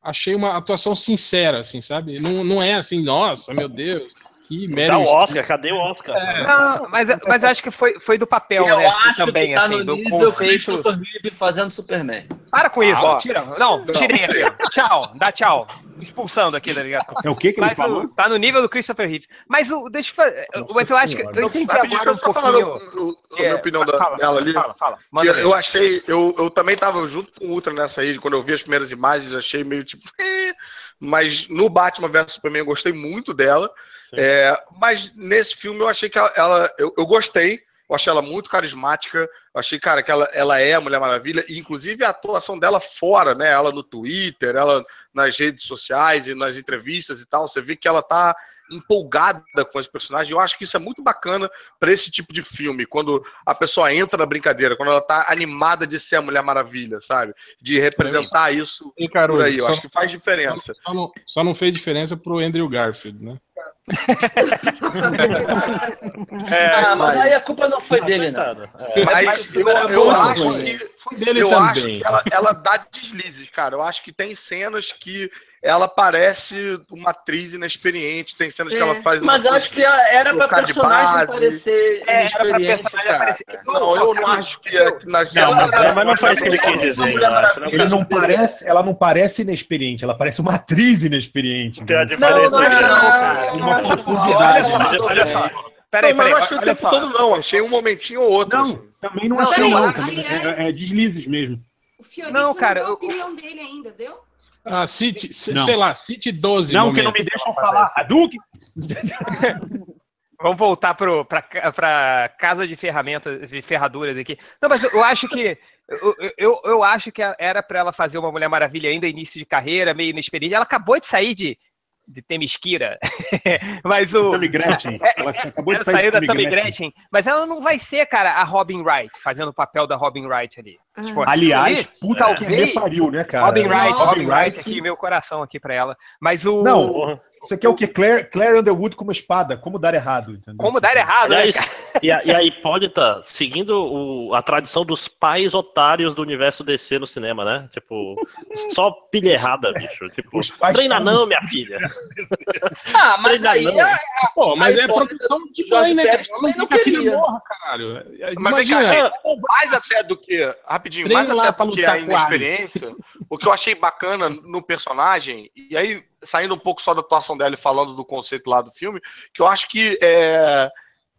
achei uma atuação sincera, assim, sabe? Não, não é assim, nossa, meu Deus, que Dá Meryl o. Oscar, cadê o Oscar? Não, mas, mas eu acho que foi, foi do papel, Eu né? assim, acho também, que tá assim, no do nível conceito. Christopher Reeve fazendo Superman. Para com isso, ó. tira. Não, tirei aqui. Tchau, dá tchau. Expulsando aqui da ligação. É o que que ele Mas falou? o- tá no nível do Christopher Reeve. Mas o, deixa eu fazer. Mas eu acho que. Eu entendi Rapidinho, agora um deixa eu só falar pouquinho. o- o- a É, minha opinião da- fala, dela ali. Fala, fala. Manda ver. eu achei, eu, eu também tava junto com o Ultra nessa aí, quando eu vi as primeiras imagens, achei meio tipo. Mas no Batman vs Superman eu gostei muito dela. É, mas nesse filme eu achei que ela. ela- eu, eu gostei, eu achei ela muito carismática. Eu achei, cara, que ela, ela é a Mulher Maravilha, e inclusive a atuação dela fora, né? Ela no Twitter, ela nas redes sociais e nas entrevistas e tal. Você vê que ela tá empolgada com os personagens. Eu acho que isso é muito bacana para esse tipo de filme, quando a pessoa entra na brincadeira, quando ela tá animada de ser a Mulher Maravilha, sabe? De representar isso E, Caruso, por aí. Eu acho que faz diferença. só não, só não fez diferença pro Andrew Garfield, né? Ah, mas mas- aí a culpa não foi dele, não. É. Mas Mas eu, eu acho que Foi dele eu também. acho que ela, ela dá deslizes, cara. Eu acho que tem cenas que ela parece uma atriz inexperiente, tem cenas que É. ela faz. Mas eu acho que era pra personagem parecer É, era pra inexperiente, personagem cara. aparecer. Não, eu não acho que, é- que nas Não, mas, mas não foi isso que ele quis dizer. eu. Não Ele não parece, ela não parece inexperiente, ela parece uma atriz inexperiente. Tem a entendeu? diferença. Não, não, não, não, Uma não, profundidade. não, não, Olha só. Peraí, não, mas peraí, não achei o tempo só. todo, não. Achei um momentinho ou outro. Não, assim. também não Não, achei, não. aliás- Também é, é deslizes mesmo. O Fiorito Não, não, cara, deu a eu- opinião dele ainda, deu? Ah, cite, Não. sei lá, cite 12 Não, que não me deixam falar. Hadouken! Vamos voltar pra casa de ferramentas e ferraduras aqui. Não, mas eu, acho que. Eu, eu, eu acho que era pra ela fazer uma Mulher Maravilha ainda, início de carreira, meio inexperiente. Ela acabou de sair de, de Temesquira. mas o. Tammy Gretchen. Ela acabou Ela de sair saiu da Tammy Gretchen. Gretchen, mas ela não vai ser, cara, a Robin Wright, fazendo o papel da Robin Wright ali. Tipo, Aliás, ali, puta que talvez- me pariu, né, cara? Robin Wright, Nossa. Robin Wright aqui, meu coração aqui pra ela. Mas o. Não, Você quer o quê? Claire, Claire Underwood como espada. Como dar errado, entendeu? Como dar errado, né? Aliás, e a, e a Hipólita, seguindo o- a tradição dos pais otários do universo DC no cinema, né? Tipo, só pilha errada, bicho. Tipo, Os pais treina não, minha filha. Ah, mas aí não. é, Pô, mas é proteção de Jorge mãe, né? Não quer que a filha queria. morra, caralho. Mas vem cá, Imagina, mais até do que. Rapidinho, Treino mais até do que lutar a inexperiência, o que eu achei bacana no personagem, e aí, saindo um pouco só da atuação dela e falando do conceito lá do filme, que eu acho que é,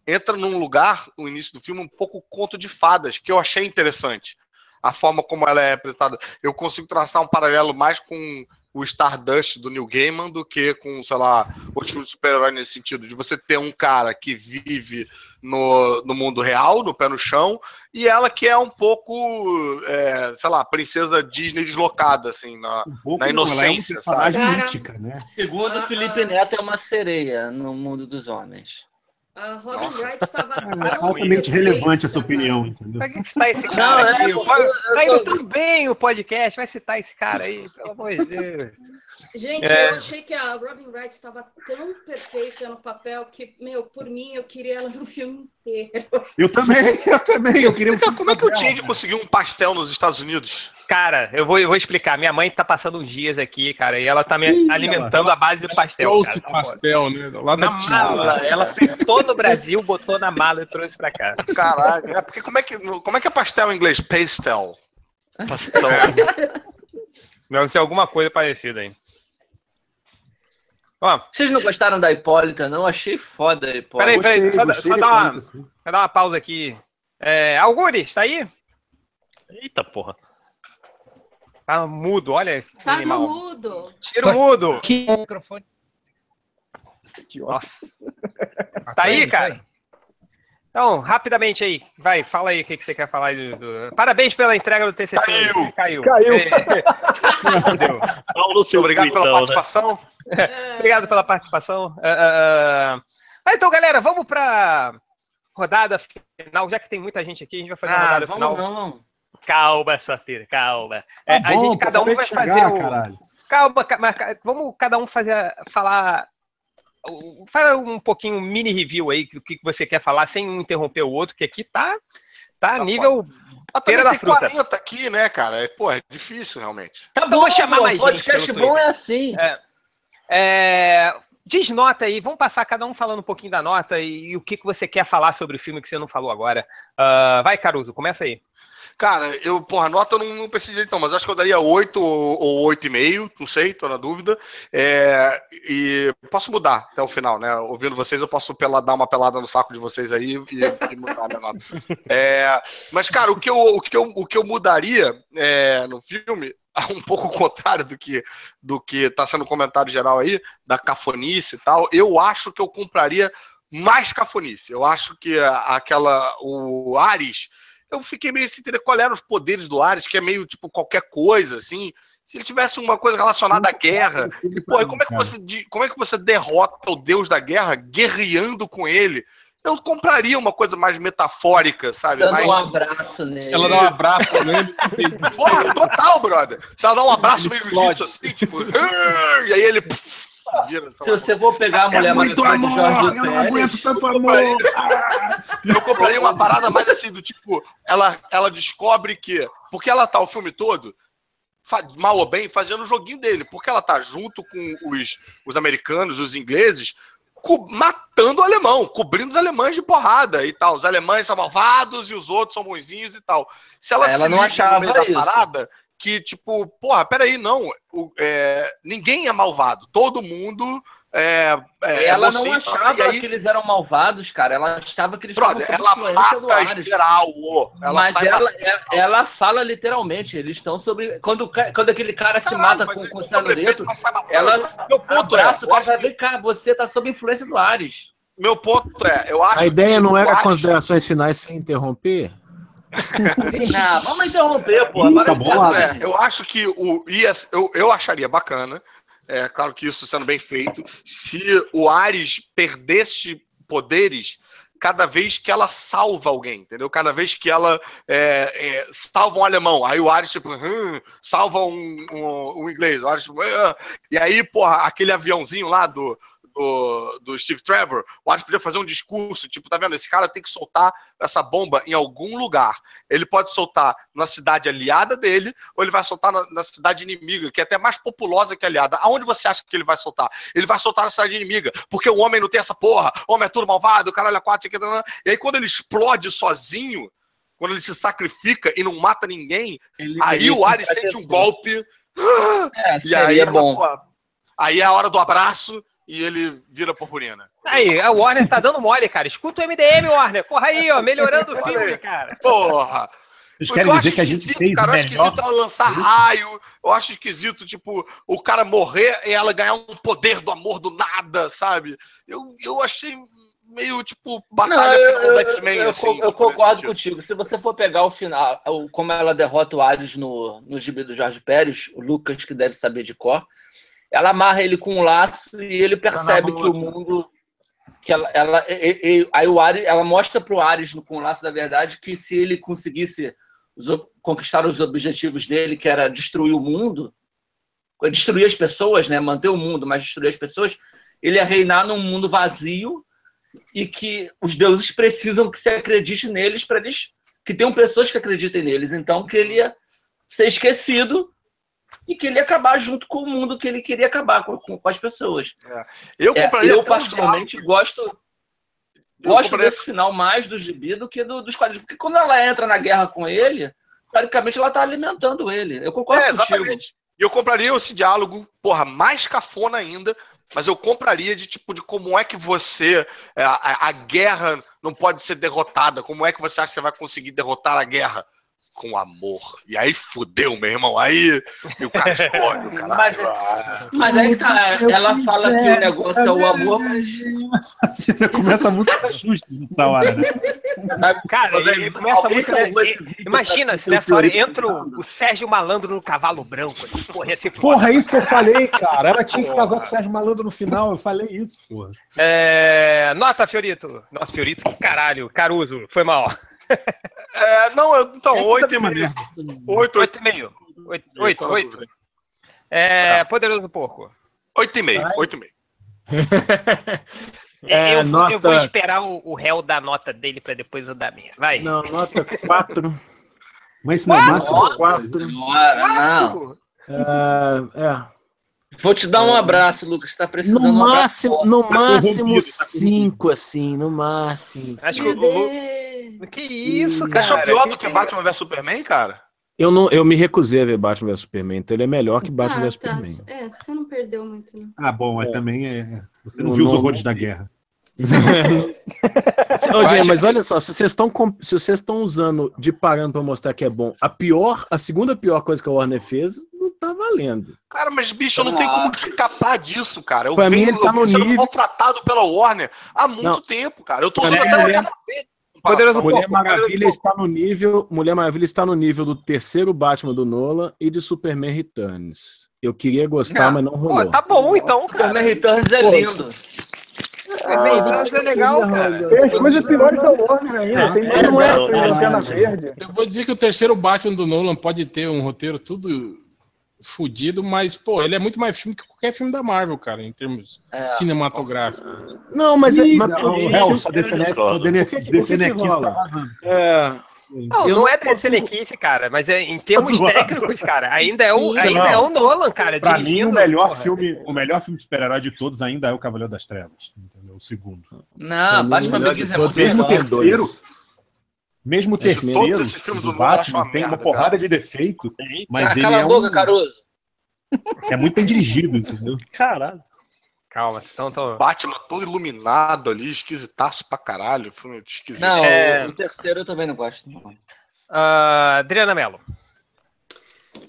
entra num lugar, no início do filme, um pouco conto de fadas, que eu achei interessante. A forma como ela é apresentada. Eu consigo traçar um paralelo mais com o Stardust do Neil Gaiman do que com, sei lá, outros filmes de super-herói nesse sentido, de você ter um cara que vive no, no mundo real, no pé no chão, e ela que é um pouco, é, sei lá, princesa Disney deslocada, assim, na, Um pouco, na não, ela é uma inocência, personagem sabe? mítica, né? segundo o Felipe Neto, é uma sereia no mundo dos homens. A Robin Wright estava. É altamente relevante essa opinião, entendeu? Pra que citar esse cara Não, é, aqui? eu- Vai- eu tá indo tudo bem o podcast, vai citar esse cara aí, pelo amor de Deus. Gente, É. eu achei que a Robin Wright estava tão perfeita no papel que, meu, por mim, eu queria ela no filme inteiro. Eu também, eu também. Eu queria um Então, filme como é que o Change conseguiu um pastel nos Estados Unidos? Cara, eu vou, eu vou explicar. Minha mãe tá passando uns dias aqui, cara, e ela tá me Ih, alimentando a base de pastel. trouxe Cara, tá pastel, né? Lá na tia. mala. Ela fritou no Brasil, botou na mala e trouxe pra cá. Caraca, é porque como é que, como é, que é pastel em inglês? Pastel. Pastel. Deve ser alguma coisa parecida aí. Ó, Vocês não gostaram da Hipólita, não? Achei foda a Hipólita. Peraí, peraí, Gostei, só, gostei só dá, uma, Hipólita, sim. só dá uma pausa aqui. É, Algures, tá aí? Eita porra. Tá mudo, olha. que Tá no animal. mudo. Tira o mudo. O microfone. Nossa. Tá aí, cara? Então, rapidamente aí, vai, fala aí o que, que você quer falar. Do, do- Parabéns pela entrega do TCC. Caiu. Caiu. Caiu. É, fudeu. Paulo seu Obrigado pela né? participação. Obrigado pela participação. Ah, ah, ah, então, galera, vamos para rodada final. Já que tem muita gente aqui, a gente vai fazer uma Ah, rodada vamos final. não. Calma, Safira, calma. É, Tá a bom, gente, pô, cada um vai de fazer chegar, o... caralho. Calma, ca- mas vamos cada um fazer, falar. Fala um pouquinho, um mini review aí, do que você quer falar, sem um interromper o outro, que aqui tá, tá, Tá nível. Mas Feira também da tem fruta. 40 aqui, né, cara? É, Pô, é difícil, realmente. Tá Eu bom, vou chamar pô, mais gente podcast pelo bom é assim. É, é, diz nota aí, vamos passar cada um falando um pouquinho da nota e, e o que, que você quer falar sobre o filme que você não falou agora. Ah, vai, Caruso, começa aí. Cara, eu, porra, nota eu não, não pensei direito, não, mas acho que eu daria 8 ou, ou 8,5, não sei, tô na dúvida. É, e posso mudar até o final, né? Ouvindo vocês, eu posso pela, dar uma pelada no saco de vocês aí e, e mudar a minha nota. É, mas, cara, o que eu, o que eu, o que eu mudaria é, no filme, um pouco contrário do que do que tá sendo comentado geral aí, da cafonice e tal, eu acho que eu compraria mais cafonice. Eu acho que aquela. O Ares eu fiquei meio sem entender qual eram os poderes do Ares, que é meio tipo qualquer coisa, assim. Se ele tivesse uma coisa relacionada à guerra, e, pô, como, é que você, como é que você derrota o deus da guerra guerreando com ele? Eu compraria uma coisa mais metafórica, sabe? Dando mais... um abraço nele. Ela dá um abraço nele. Porra, total, brother. Se ela dá um abraço meio jiu-jitsu assim, tipo, e aí ele pff, Se você for pegar a É mulher muito maravilha do amor, Jorge eu não aguento tanto amor. Eu compraria uma parada mais assim, do tipo, ela, ela descobre que. Porque ela tá o filme todo, mal ou bem, fazendo o joguinho dele. Porque ela tá junto com os, os americanos, os ingleses, matando o alemão, cobrindo os alemães de porrada e tal. Os alemães são malvados e os outros são bonzinhos e tal. Se ela, Ela se não achava no meio da isso. parada, que tipo, porra, peraí, não. o- é, ninguém é malvado. Todo mundo é, é, ela não achava aí, que eles eram malvados, cara. Ela achava que eles estavam brother, sob ela influência do mata Ares. geral. ô. Ela mas sai ela, matando. ela, fala literalmente, eles estão sobre. Quando, quando aquele cara se Caralho, mata mas com, com o o sobrefeito, cianureto, ela Meu ponto é, abraça o eu cara vem cá, você tá sob influência do Ares. meu ponto é, eu acho A ideia que não era Ares- considerações finais sem interromper? Não, vamos interromper, pô. Ih, Agora tá bolado. tá- É, eu acho que o ia, eu, eu acharia bacana, é claro que isso sendo bem feito, se o Ares perdesse poderes cada vez que ela salva alguém, entendeu? Cada vez que ela é, é, salva um alemão, aí o Ares tipo, "Hum", salva um, um, um inglês, o Ares, tipo, "Ah". e aí, porra, aquele aviãozinho lá do, do, do Steve Trevor, o Ares podia fazer um discurso, tipo, tá vendo? Esse cara tem que soltar essa bomba em algum lugar. Ele pode soltar na cidade aliada dele, ou ele vai soltar na, na cidade inimiga, que é até mais populosa que aliada. Aonde você acha que ele vai soltar? Ele vai soltar na cidade inimiga, porque o homem não tem essa porra, o homem é tudo malvado, caralho, é quatro, e aí quando ele explode sozinho, quando ele se sacrifica e não mata ninguém, Ele- aí ele o Ares sente um golpe, É, e aí, seria bom. aí é a hora do abraço e ele vira purpurina. Aí, a Warner tá dando mole, cara. Escuta o MDM, Warner. Porra aí, ó, melhorando o filme, cara. Porra! Vocês Eu querem acho dizer que a gente esquisito, fez cara, eu acho melhor? esquisito ela lançar raio. Eu acho esquisito, tipo, o cara morrer e ela ganhar um poder do amor do nada, sabe? Eu, eu achei meio, tipo, Não, batalha eu, final eu- do X-Men, eu- assim. eu concordo contigo. Se você for pegar o final, o- como ela derrota o Ares no, no gibi do Jorge Pérez, o Lucas, que deve saber de cor, ela amarra ele com um laço e ele percebe que o mundo. Que ela, ela, e- e- aí o Ares, ela mostra pro Ares no, com o laço da verdade que se ele conseguisse os conquistar os objetivos dele, que era destruir o mundo, destruir as pessoas, né? manter o mundo, mas destruir as pessoas, ele ia reinar num mundo vazio e que os deuses precisam que se acredite neles para eles que tenham pessoas que acreditem neles. Então que ele ia ser esquecido e que ele ia acabar junto com o mundo que ele queria acabar com, com- as pessoas. Eu É, eu até um particularmente gosto Eu gosto compraria- desse final mais do gibi do que do- dos quadrinhos, porque quando ela entra na guerra com ele, teoricamente ela está alimentando ele. Eu concordo É, exatamente. E eu compraria esse diálogo, porra, mais cafona ainda, mas eu compraria de tipo de como é que você. é, A, a guerra não pode ser derrotada. Como é que você acha que você vai conseguir derrotar a guerra? Com amor. E aí fudeu, meu irmão. Aí e o cara escolhe, o cara. Mas, mas aí que tá, ela fala que o negócio é o amor, mas Já começa a música da Xuxa nessa hora, né? Cara, Mas, ele começa a música. né? Imagina se nessa hora entra o, Sérgio Malandro no cavalo branco. Assim, porra, ia ser foda. Porra, é isso que eu falei, cara. Ela tinha que casar com o Sérgio Malandro no final. Eu falei isso, porra. É, Nota, Fiorito. Nossa, Fiorito, que caralho. Caruso, foi mal. É, não, eu- então, É tudo oito e meio. Oito, oito. Oito e meio. Oito, oito. É, Poderoso Porco. Oito e meio, oito e meio. É, eu, vou, eu vou nota- esperar o, o réu dar a nota dele pra depois eu dar a minha. Vai. Não, nota 4. Mas não é máximo. Quatro. não. É, é. Vou te dar um abraço, Lucas. Tá precisando No de um máximo, no Tá máximo tá 5, assim, no máximo. Acho que o, Deus. Que isso, Você cara? achou pior Que- do que Batman vs Superman, cara? Eu, não, eu me recusei a ver Batman vs Superman, então ele é melhor que Batman Ah, vs tá. Superman. É, você não perdeu muito, não. Ah, bom, mas também é. Você não Eu viu os não- horrores da guerra. Ô, gente, mas olha só, se vocês estão se vocês estão usando de parando pra mostrar que é bom, a pior, a segunda pior coisa que a Warner fez não tá valendo. Cara, mas bicho, eu não tenho como escapar disso, cara. Eu Pra mim, venho, ele tá eu no sendo nível- maltratado pela Warner há muito Não. tempo, cara. Eu tô usando mim, até mulher-. Poderoso Mulher Maravilha Poderoso está no nível, Mulher Maravilha está no nível do terceiro Batman do Nolan e de Superman Returns. Eu queria gostar, Não. mas não Pô, rolou. tá bom então, cara. Superman Returns é Pô, lindo. Superman Returns é legal, cara. Tem as coisas piores da Warner ainda. Tem É, não, Lanterna não. Verde. Eu vou dizer que o terceiro Batman do Nolan pode ter um roteiro tudo fudido, mas, pô, ele é muito mais filme que qualquer filme da Marvel, cara, em termos É. cinematográficos. Não, mas, é- mas Não, pô, o gente, réu, só DCNet, só discordo. DCNet, O rola? tá vazando. é, Não, Eu não não é Telequice, cara, mas é, em termos zoando. técnicos, cara, ainda é o, ainda não. é o Nolan, cara. Pra mim, o melhor porra. filme, o melhor filme de super-herói de todos ainda é o Cavaleiro das Trevas, entendeu? O segundo. Não, mim, Batman o melhor Begins é muito Mesmo o Não, terceiro. Mesmo o Esse mesmo. terceiro filmes do Batman tem uma merda, porrada cara. de defeito, mas Ah, ele cala é, a boca, um, Caruso. é muito bem dirigido, entendeu? Caralho. calma. Então, tô... Batman todo iluminado ali, esquisitaço pra caralho. Filme esquisito. Não, É. o terceiro eu também não gosto. Não. Ah, Adriana Mello.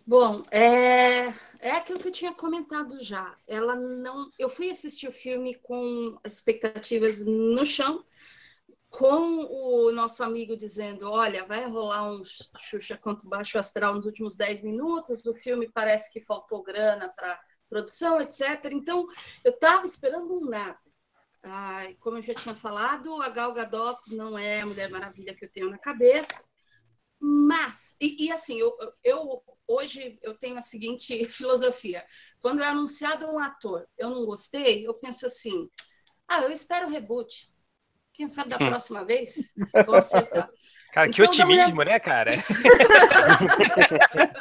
Bom, é, é aquilo que eu tinha comentado já. Ela não. Eu fui assistir o filme com expectativas no chão, com o nosso amigo dizendo: olha, vai rolar um Xuxa contra o Baixo Astral nos últimos 10 minutos, o filme parece que faltou grana para produção, etc. Então, eu estava esperando um nada. Ai, como eu já tinha falado, a Gal Gadot não é a Mulher Maravilha que eu tenho na cabeça. Mas, e, e assim, eu, eu hoje eu tenho a seguinte filosofia: quando é anunciado um ator, eu não gostei, eu penso assim, ah, eu espero o reboot. Quem sabe da próxima vez vou acertar. Cara, que Então, otimismo, né, cara?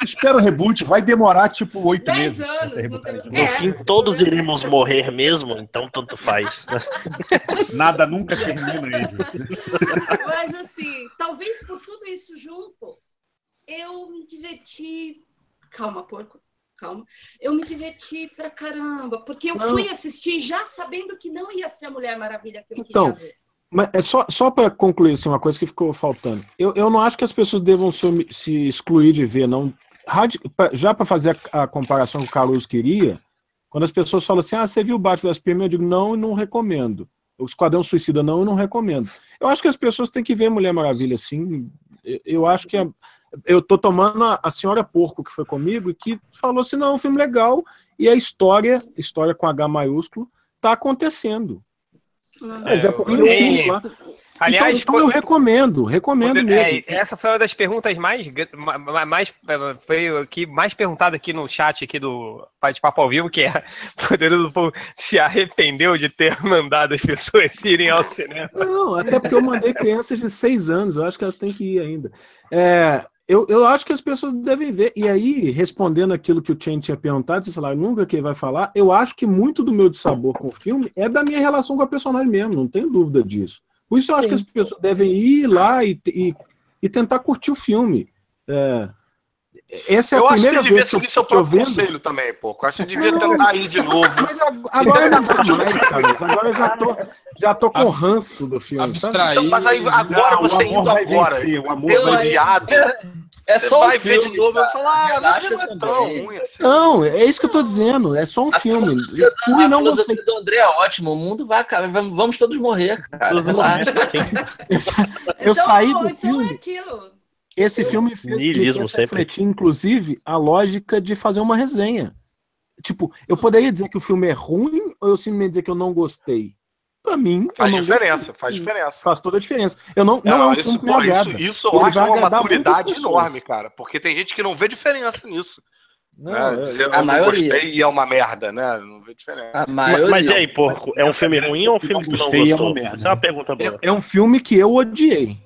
Espera o reboot, vai demorar tipo oito Dez meses. anos, não tem- No É. fim, todos iremos morrer mesmo, então tanto faz. Nada nunca termina, Edwin. Mas assim, talvez por tudo isso junto, eu me diverti. Calma, porco. Calma. Eu me diverti pra caramba, porque eu Não. fui assistir já sabendo que não ia ser a Mulher Maravilha que eu Então, queria ver. Mas é só, só para concluir assim, uma coisa que ficou faltando. Eu, eu não acho que as pessoas devam se, se excluir de ver, não. Já para fazer a, a comparação que o Caruso queria, quando as pessoas falam assim, ah, você viu o Batman das Prêmio? Eu digo, não, e não recomendo. O Esquadrão Suicida, não, e não recomendo. Eu acho que as pessoas têm que ver Mulher Maravilha, sim. Eu, eu acho que. a- eu tô tomando a, a senhora Porco, que foi comigo, e que falou assim: não, é um filme legal, e a história, história com H maiúsculo, tá acontecendo. Mas é porque Tem um o filme lá. Aliás, então, então eu recomendo, recomendo mesmo. é, essa foi uma das perguntas mais, mais foi o que mais perguntada aqui no chat aqui do Bate Papo ao Vivo, que é Poderoso Povo se arrependeu de ter mandado as pessoas irem ao cinema. Não, até porque eu mandei crianças de seis anos, eu acho que elas têm que ir ainda. É, eu, eu acho que as pessoas devem ver. E aí, respondendo aquilo que o Chen tinha perguntado, você falar, nunca que ele vai falar, eu acho que muito do meu dissabor com o filme é da minha relação com a personagem mesmo, não tenho dúvida disso. Por isso eu acho que as pessoas devem ir lá e, e, e tentar curtir o filme. É, essa é a eu acho que primeira você devia vez que eu, seguir seu eu próprio vendo. conselho também, pô. Eu acho que você devia tentar ir de novo. Mas ag- agora não dá mais, Carlos. Agora eu já tô, já tô com ranço do filme. Abstrair. Então, mas aí agora Não, você indo vai agora, vencer, o amor vai odiado, É você só vai um ver filme. de novo e vai cara. falar, ah, não Relaxa é tão ruim assim. Não, é isso que eu tô dizendo. É só um A filme. Eu e a não filosofia gostei. do André é ótimo. O mundo vai acabar. Vamos, todos morrer, cara. Eu, eu saí do então é filme. aquilo. Esse filme fez, refletir, inclusive, a lógica de fazer uma resenha. Tipo, eu poderia dizer que o filme é ruim ou eu simplesmente dizer que eu não gostei? Pra mim, Faz eu não diferença, gostei. faz diferença. Faz toda a diferença. Eu não, não, é um isso, filme que me agrada. isso, isso eu acho uma maturidade enorme, cara. Porque tem gente que não vê diferença nisso. Não, né? é- eu a não maioria. gostei e é uma merda, né? Não vê diferença. A Mas, maioria. mas e aí, porco? É um filme ruim ou um filme que tu não Gostei, é uma gostou? merda. Essa é uma pergunta boa. é, é um filme que eu odiei.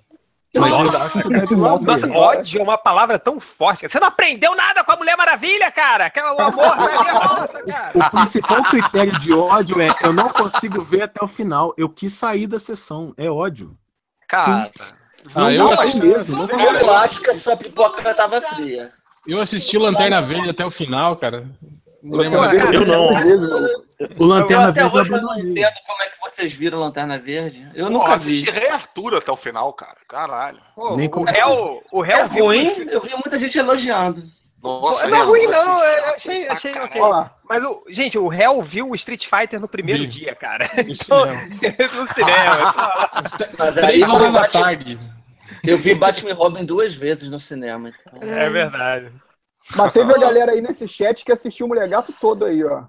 Mas eu Nossa. ver. Nossa, ódio é uma palavra tão forte. Você não aprendeu nada com a Mulher Maravilha, cara! Que é o amor vai ver a moça, cara! O principal critério de ódio é eu não consigo ver até o final. Eu quis sair da sessão. É ódio. Cara, Ah, Não eu dá pra assisti- mesmo. Não. Eu acho que a sua pipoca tava fria. Eu assisti Lanterna Verde até o final, cara. Nada. cara, Eu não. Maluco. O Lanterna eu até Verde hoje eu não entendo como é que vocês viram Lanterna Verde. Eu pô, nunca assisti vi. Rei Arthur até o final, cara. Caralho. Pô, Nem o réu, o réu É viu- ruim, eu vi muita gente elogiando. Nossa, Não é ruim, não. Eu achei, achei ok. Lá. Mas, o, gente, o réu viu o Street Fighter no primeiro Vi. dia, cara. No Então, cinema. no cinema. Mas aí eu vi, Batman, tarde. eu vi Batman e Robin duas vezes no cinema. então. É verdade. Mas teve a galera aí nesse chat que assistiu o Mulher Gato todo aí, ó.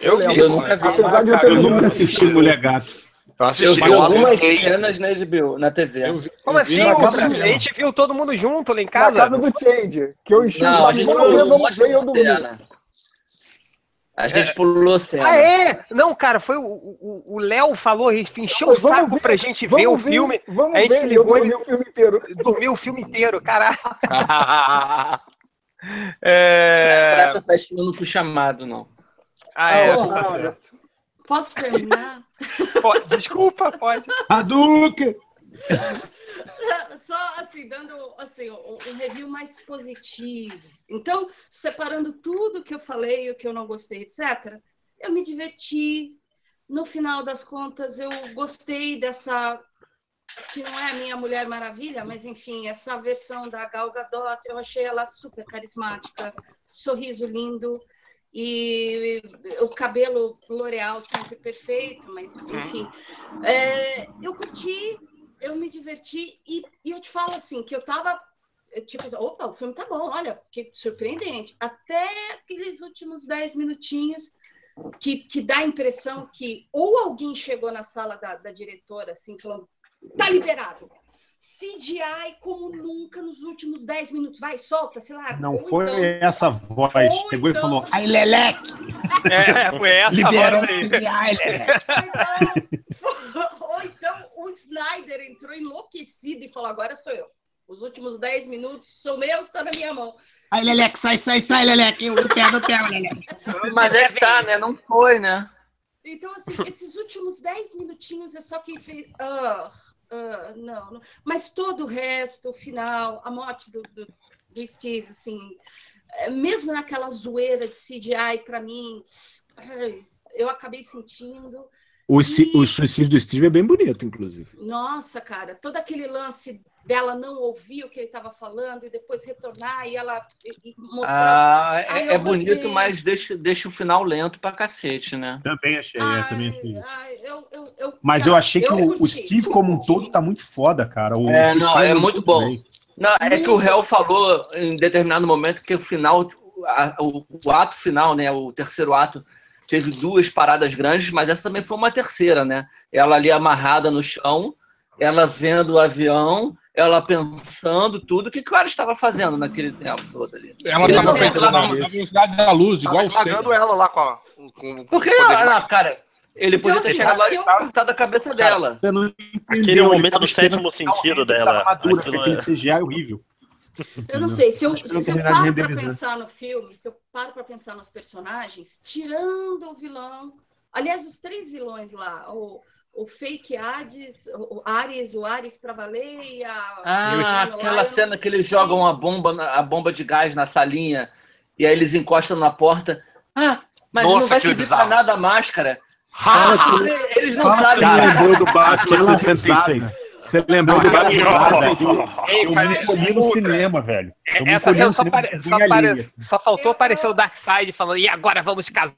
Eu vi. Eu nunca vi. Apesar de eu ter Eu nunca assisti Mulher Gato. Eu Eu assisti. vi eu algumas adorei. cenas na HBO, na TV. Eu vi- Como eu vi assim, casa A gente viu todo mundo junto lá em Na casa? casa do Change, que eu enchi o Não, a saco. vamos monte ver, eu dormi. A gente pulou cena. Ah, é? Não, cara, foi o- o o Léo falou, ele encheu o saco ver, pra gente ver o filme, Vamos a gente ver, e eu ligou dormi o filme inteiro. dormiu o filme inteiro, caralho. Por É... essa festa eu não fui chamado, não. Ah, é. Ah, tá certo. Posso terminar? Pode- Desculpa, pode. Hadouken! Só assim, dando assim, um, um review mais positivo. Então, separando tudo que eu falei, o que eu não gostei, etc., eu me diverti. no final das contas, eu gostei dessa que não é a minha Mulher Maravilha, mas enfim, essa versão da Gal Gadot, eu achei ela super carismática, sorriso lindo e o cabelo L'Oreal sempre perfeito, mas enfim, é, eu curti, eu me diverti e, e eu te falo assim que eu tava tipo, opa, o filme tá bom, olha, que surpreendente. Até aqueles últimos 10 minutinhos que, que dá a impressão que ou alguém chegou na sala da, da diretora, assim, falando, tá liberado. CGI como nunca nos últimos 10 minutos. Vai, solta, sei lá. Não Ou foi então- essa voz. ou Chegou e então- falou, ai, Leleque! É, foi essa Liberou o voz aí. CGI, Leleque! Ou então o Snyder entrou enlouquecido e falou: agora sou eu. Os últimos 10 minutos são meus, está na minha mão. Ai, Leleque, sai, sai, sai, Leleque! Não pega, não pega, Leleque! Mas é que tá, né? Não foi, né? Então, assim, esses últimos 10 minutinhos é só quem fez. Ah, ah, não, não. Mas todo o resto, o final, a morte do, do, do Steve, assim, é, mesmo naquela zoeira de CGI, para mim, eu acabei sentindo. O, ci- o suicídio do Steve é bem bonito, inclusive. Nossa, cara, todo aquele lance dela não ouvir o que ele estava falando e depois retornar e ela e- mostrar. Ah, é, é gostei. bonito, mas deixa, deixa o final lento pra cacete, né? Também achei, Ai, é, também achei. ai, eu, eu, eu, Mas cara, eu achei que o, o curti, Steve como um todo tá muito foda, cara. O, É, o não, é muito bom. bem. Não, é que o réu falou em determinado momento que o final, a- o, o ato final, né? O terceiro ato, teve duas paradas grandes, mas essa também foi uma terceira, né? Ela ali amarrada no chão, ela vendo o avião, ela pensando tudo. O que, que o cara estava fazendo naquele tempo todo ali? Ela Ele tava não feita tava- na, velocidade da luz, igual o esmagando ela lá com, a, com, Porque, o poder de ah, cara, ele podia ter chegado lá se e cortado a cabeça dela. Você não Aquele momento do sétimo sentido dela. a armadura, Aquilo porque aquele é- CGI é horrível. Eu não sei, se eu, não se eu paro para pensar no filme, se eu paro para pensar nos personagens, tirando o vilão, aliás, os três vilões lá, o, o fake Hades, o Ares, o Ares para valer e a. Ah, aquela cena que eles jogam a bomba, a bomba de gás na salinha e aí eles encostam na porta. Ah, mas Nossa, não vai servir pra bizarro. nada a máscara. Ah, eles não Fala sabem. você cara. lembrou do Batman Aquela 66. risada. Você lembrou do Batman risada, 66. Ei, Eu me encolhi no cinema, velho. Eu Essa cena só, pare- só, pare- alheia. só faltou aparecer o Darkseid falando, e agora vamos casar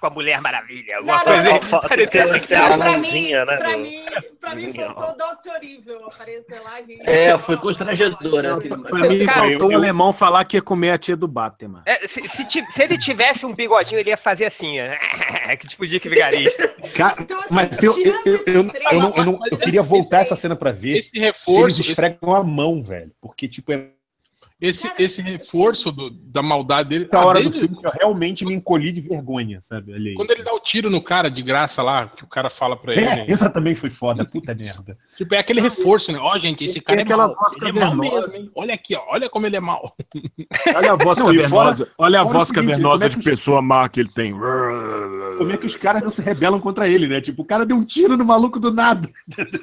com a Mulher Maravilha. Alguma Não, coisa não, não, não. Tem que ter- tem que ter Não, a pra mim, mãozinha, né, pra mim, pra mim faltou o Dr. Evil aparecer lá. e- É, foi constrangedora. aquele- Pra mim, faltou o alemão falar que ia comer a tia do Batman. É, se, se se ele tivesse um bigodinho, ele ia fazer assim, que tipo Dick Vigarista. Cara, Então, assim, mas eu, eu, eu, eu, eu, não, eu, não- eu queria voltar essa cena pra ver Esse se eles reforço, esse, esfregam a mão, velho. Porque, tipo, é esse, Cara, esse reforço do- da maldade dele. a ah, hora do desde- filme que eu realmente me encolhi de vergonha, sabe? Aí. Quando ele dá o tiro no cara de graça lá, que o cara fala pra ele. É, essa também foi foda, puta merda. Tipo, é aquele reforço, né? Ó, gente, esse cara é aquela mal. voz Ele é mal mesmo, hein? Olha aqui, ó. Olha como ele é mal. Olha a voz Não, e cavernosa. Olha a fora voz seguinte, cavernosa é de que os- pessoa má que ele tem. Como é que os caras não se rebelam contra ele, né? Tipo, o cara deu um tiro no maluco do nada. Entendeu?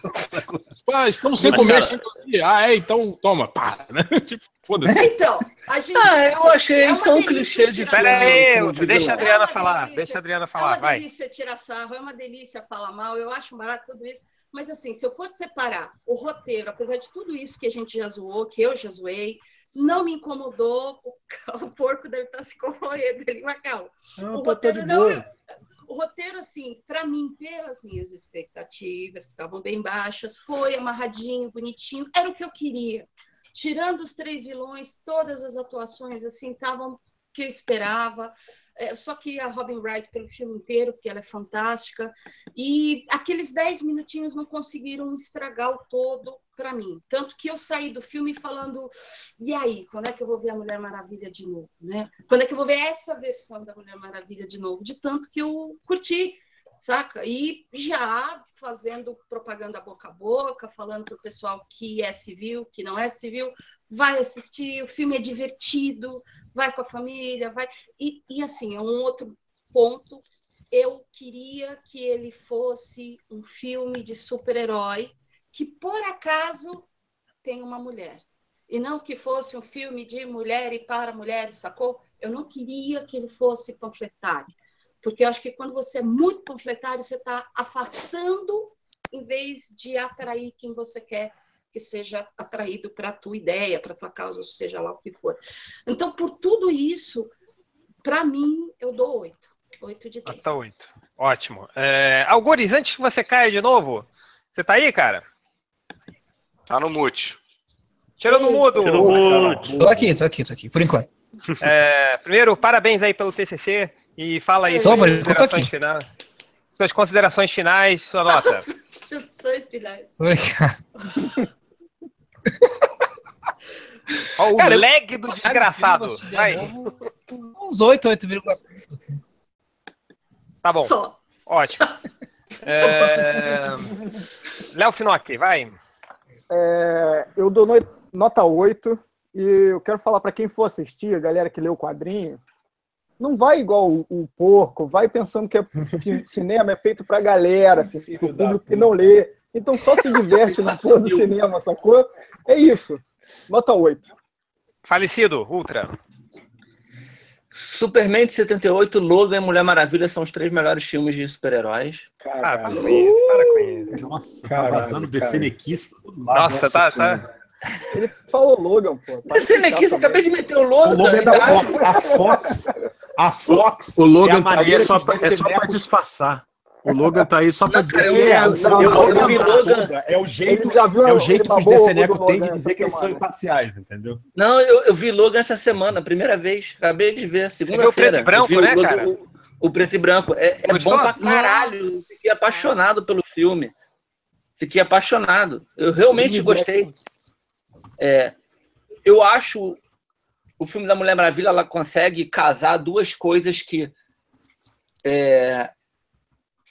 Ah, estamos sem Mas, comer, cara- sem. Ah, é, então toma, para, né? Tipo, foda-se. Então, a gente. Ah, eu achei é é um clichê de. Pera aí, deixa a. Adriana É falar. delícia. Deixa a Adriana É falar, uma vai. delícia tirar sarro, é uma delícia falar mal, eu acho barato tudo isso. Mas assim, se eu fosse separar o roteiro, apesar de tudo isso que a gente já zoou, que eu já zoei, não me incomodou, o, o porco deve estar se corroendo ali, Macau. Não, O tô- tô roteiro de não. boa. O roteiro, assim, para mim, pelas minhas expectativas, que estavam bem baixas, foi amarradinho, bonitinho, era o que eu queria. Tirando os três vilões, todas as atuações, assim, estavam que eu esperava. É, só queria a Robin Wright pelo filme inteiro, porque ela é fantástica. E aqueles dez minutinhos não conseguiram estragar o todo para mim. Tanto que eu saí do filme falando: e aí, quando é que eu vou ver a Mulher Maravilha de novo? Né? Quando é que eu vou ver essa versão da Mulher Maravilha de novo? De tanto que eu curti, saca? E já fazendo propaganda boca a boca, falando para o pessoal que é civil, que não é civil, vai assistir, o filme é divertido, vai com a família, vai. E, e assim, é um outro ponto. Eu queria que ele fosse um filme de super-herói que, por acaso, tem uma mulher. E não que fosse um filme de mulher e para mulheres, sacou? Eu não queria que ele fosse panfletário. Porque eu acho que quando você é muito panfletário, você está afastando em vez de atrair quem você quer que seja atraído para a tua ideia, para a tua causa, seja lá o que for. Então, por tudo isso, para mim, eu dou oito. Oito de dez. Nota 8. Ótimo. É, Algures, antes que você caia de novo, você tá aí, cara? Tá no mute. Tira no mudo. Tira o mute. Tô aqui, tô aqui, tô aqui, por enquanto. É, primeiro, parabéns aí pelo TCC e fala aí Tô, suas considerações aqui. finais. Suas considerações finais, sua nota. Instruções finais. Obrigado. Ó, o Cara, lag do desgraçado. filme, Vai. Uns 8, 8,5. Tá bom, Só. ótimo. É... Léo Finocchi, vai. É, eu dou no- nota 8 e eu quero falar para quem for assistir, a galera que lê o quadrinho, não vai igual o, o porco, vai pensando que é, cinema é feito pra galera, assim, pro público que não lê. Então só se diverte na porra do cinema, sacou? É isso. Nota 8. Falecido, Ultra. Superman de 78, Logan e Mulher Maravilha são os três melhores filmes de super-heróis. Ah, para com isso, para com isso. Nossa, Caralho, tá vazando Nequis. lado. Nossa, tá, Senhora. tá. Ele falou Logan, pô. Tá aqui, você acabei de meter o O Logan. Logan é da ainda Fox. A Fox. A Fox. O é a Logan tá aí maneira só pra, é só pra disfarçar. O Logan tá aí só pra dizer cara, eu- que é. É, eu- eu- eu vi Logan- É o jeito, já viu é o jeito que os babou o DC Neco ovo do têm de dizer que eles são imparciais, entendeu? Não, eu, eu vi Logan essa semana, primeira vez. Acabei de ver, segunda-feira. preto e branco, o né, Logan- cara? O, o preto e branco. É, é bom pra caralho. Eu Fiquei apaixonado pelo filme. Fiquei apaixonado. Eu realmente gostei. É, eu acho o filme da Mulher Maravilha ela consegue casar duas coisas que é,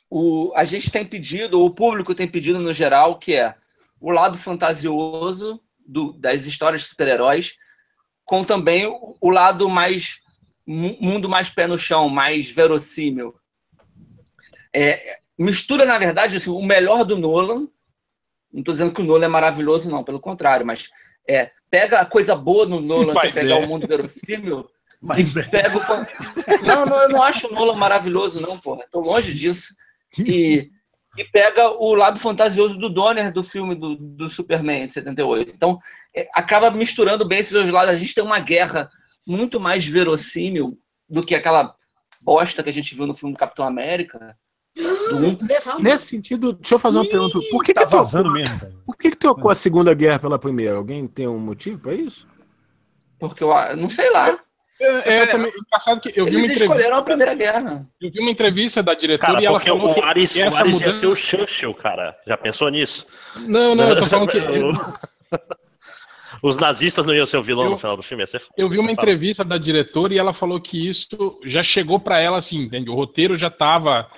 o, a gente tem pedido, ou o público tem pedido no geral, que é o lado fantasioso do- das histórias de super-heróis, com também o, o lado mais mu- mundo mais pé no chão, mais verossímil. É, mistura, na verdade, assim, o melhor do Nolan. Não estou dizendo que o Nolan é maravilhoso, não, pelo contrário, mas é, pega a coisa boa no Nolan, que é pegar é. o mundo verossímil, Mas é. pego. o Não, não, eu não acho o Nolan maravilhoso, não, porra. Tô longe disso. E, e pega o lado fantasioso do Donner do filme do, do Superman de 78. Então, é, acaba misturando bem esses dois lados. A gente tem uma guerra muito mais verossímil do que aquela bosta que a gente viu no filme do Capitão América. Nesse, nesse sentido, deixa eu fazer uma pergunta. Por que, Tá que, vazando mesmo, velho. por que, que trocou a Segunda Guerra pela Primeira? Alguém tem um motivo pra isso? Porque eu não sei lá. É, é, eu também, engraçado que eu vi uma Eles entrevista, escolheram a Primeira Guerra. eu vi uma entrevista da diretora Cara, e ela porque falou que o Ares, o essa Ares ia mudança... ser o Churchill, cara. Já pensou nisso? Não, não, eu tô falando que Os nazistas não iam ser o vilão Eu- no final do filme, ia. Eu vi uma entrevista da diretora e ela falou que isso já chegou pra ela assim, entende? O roteiro já estava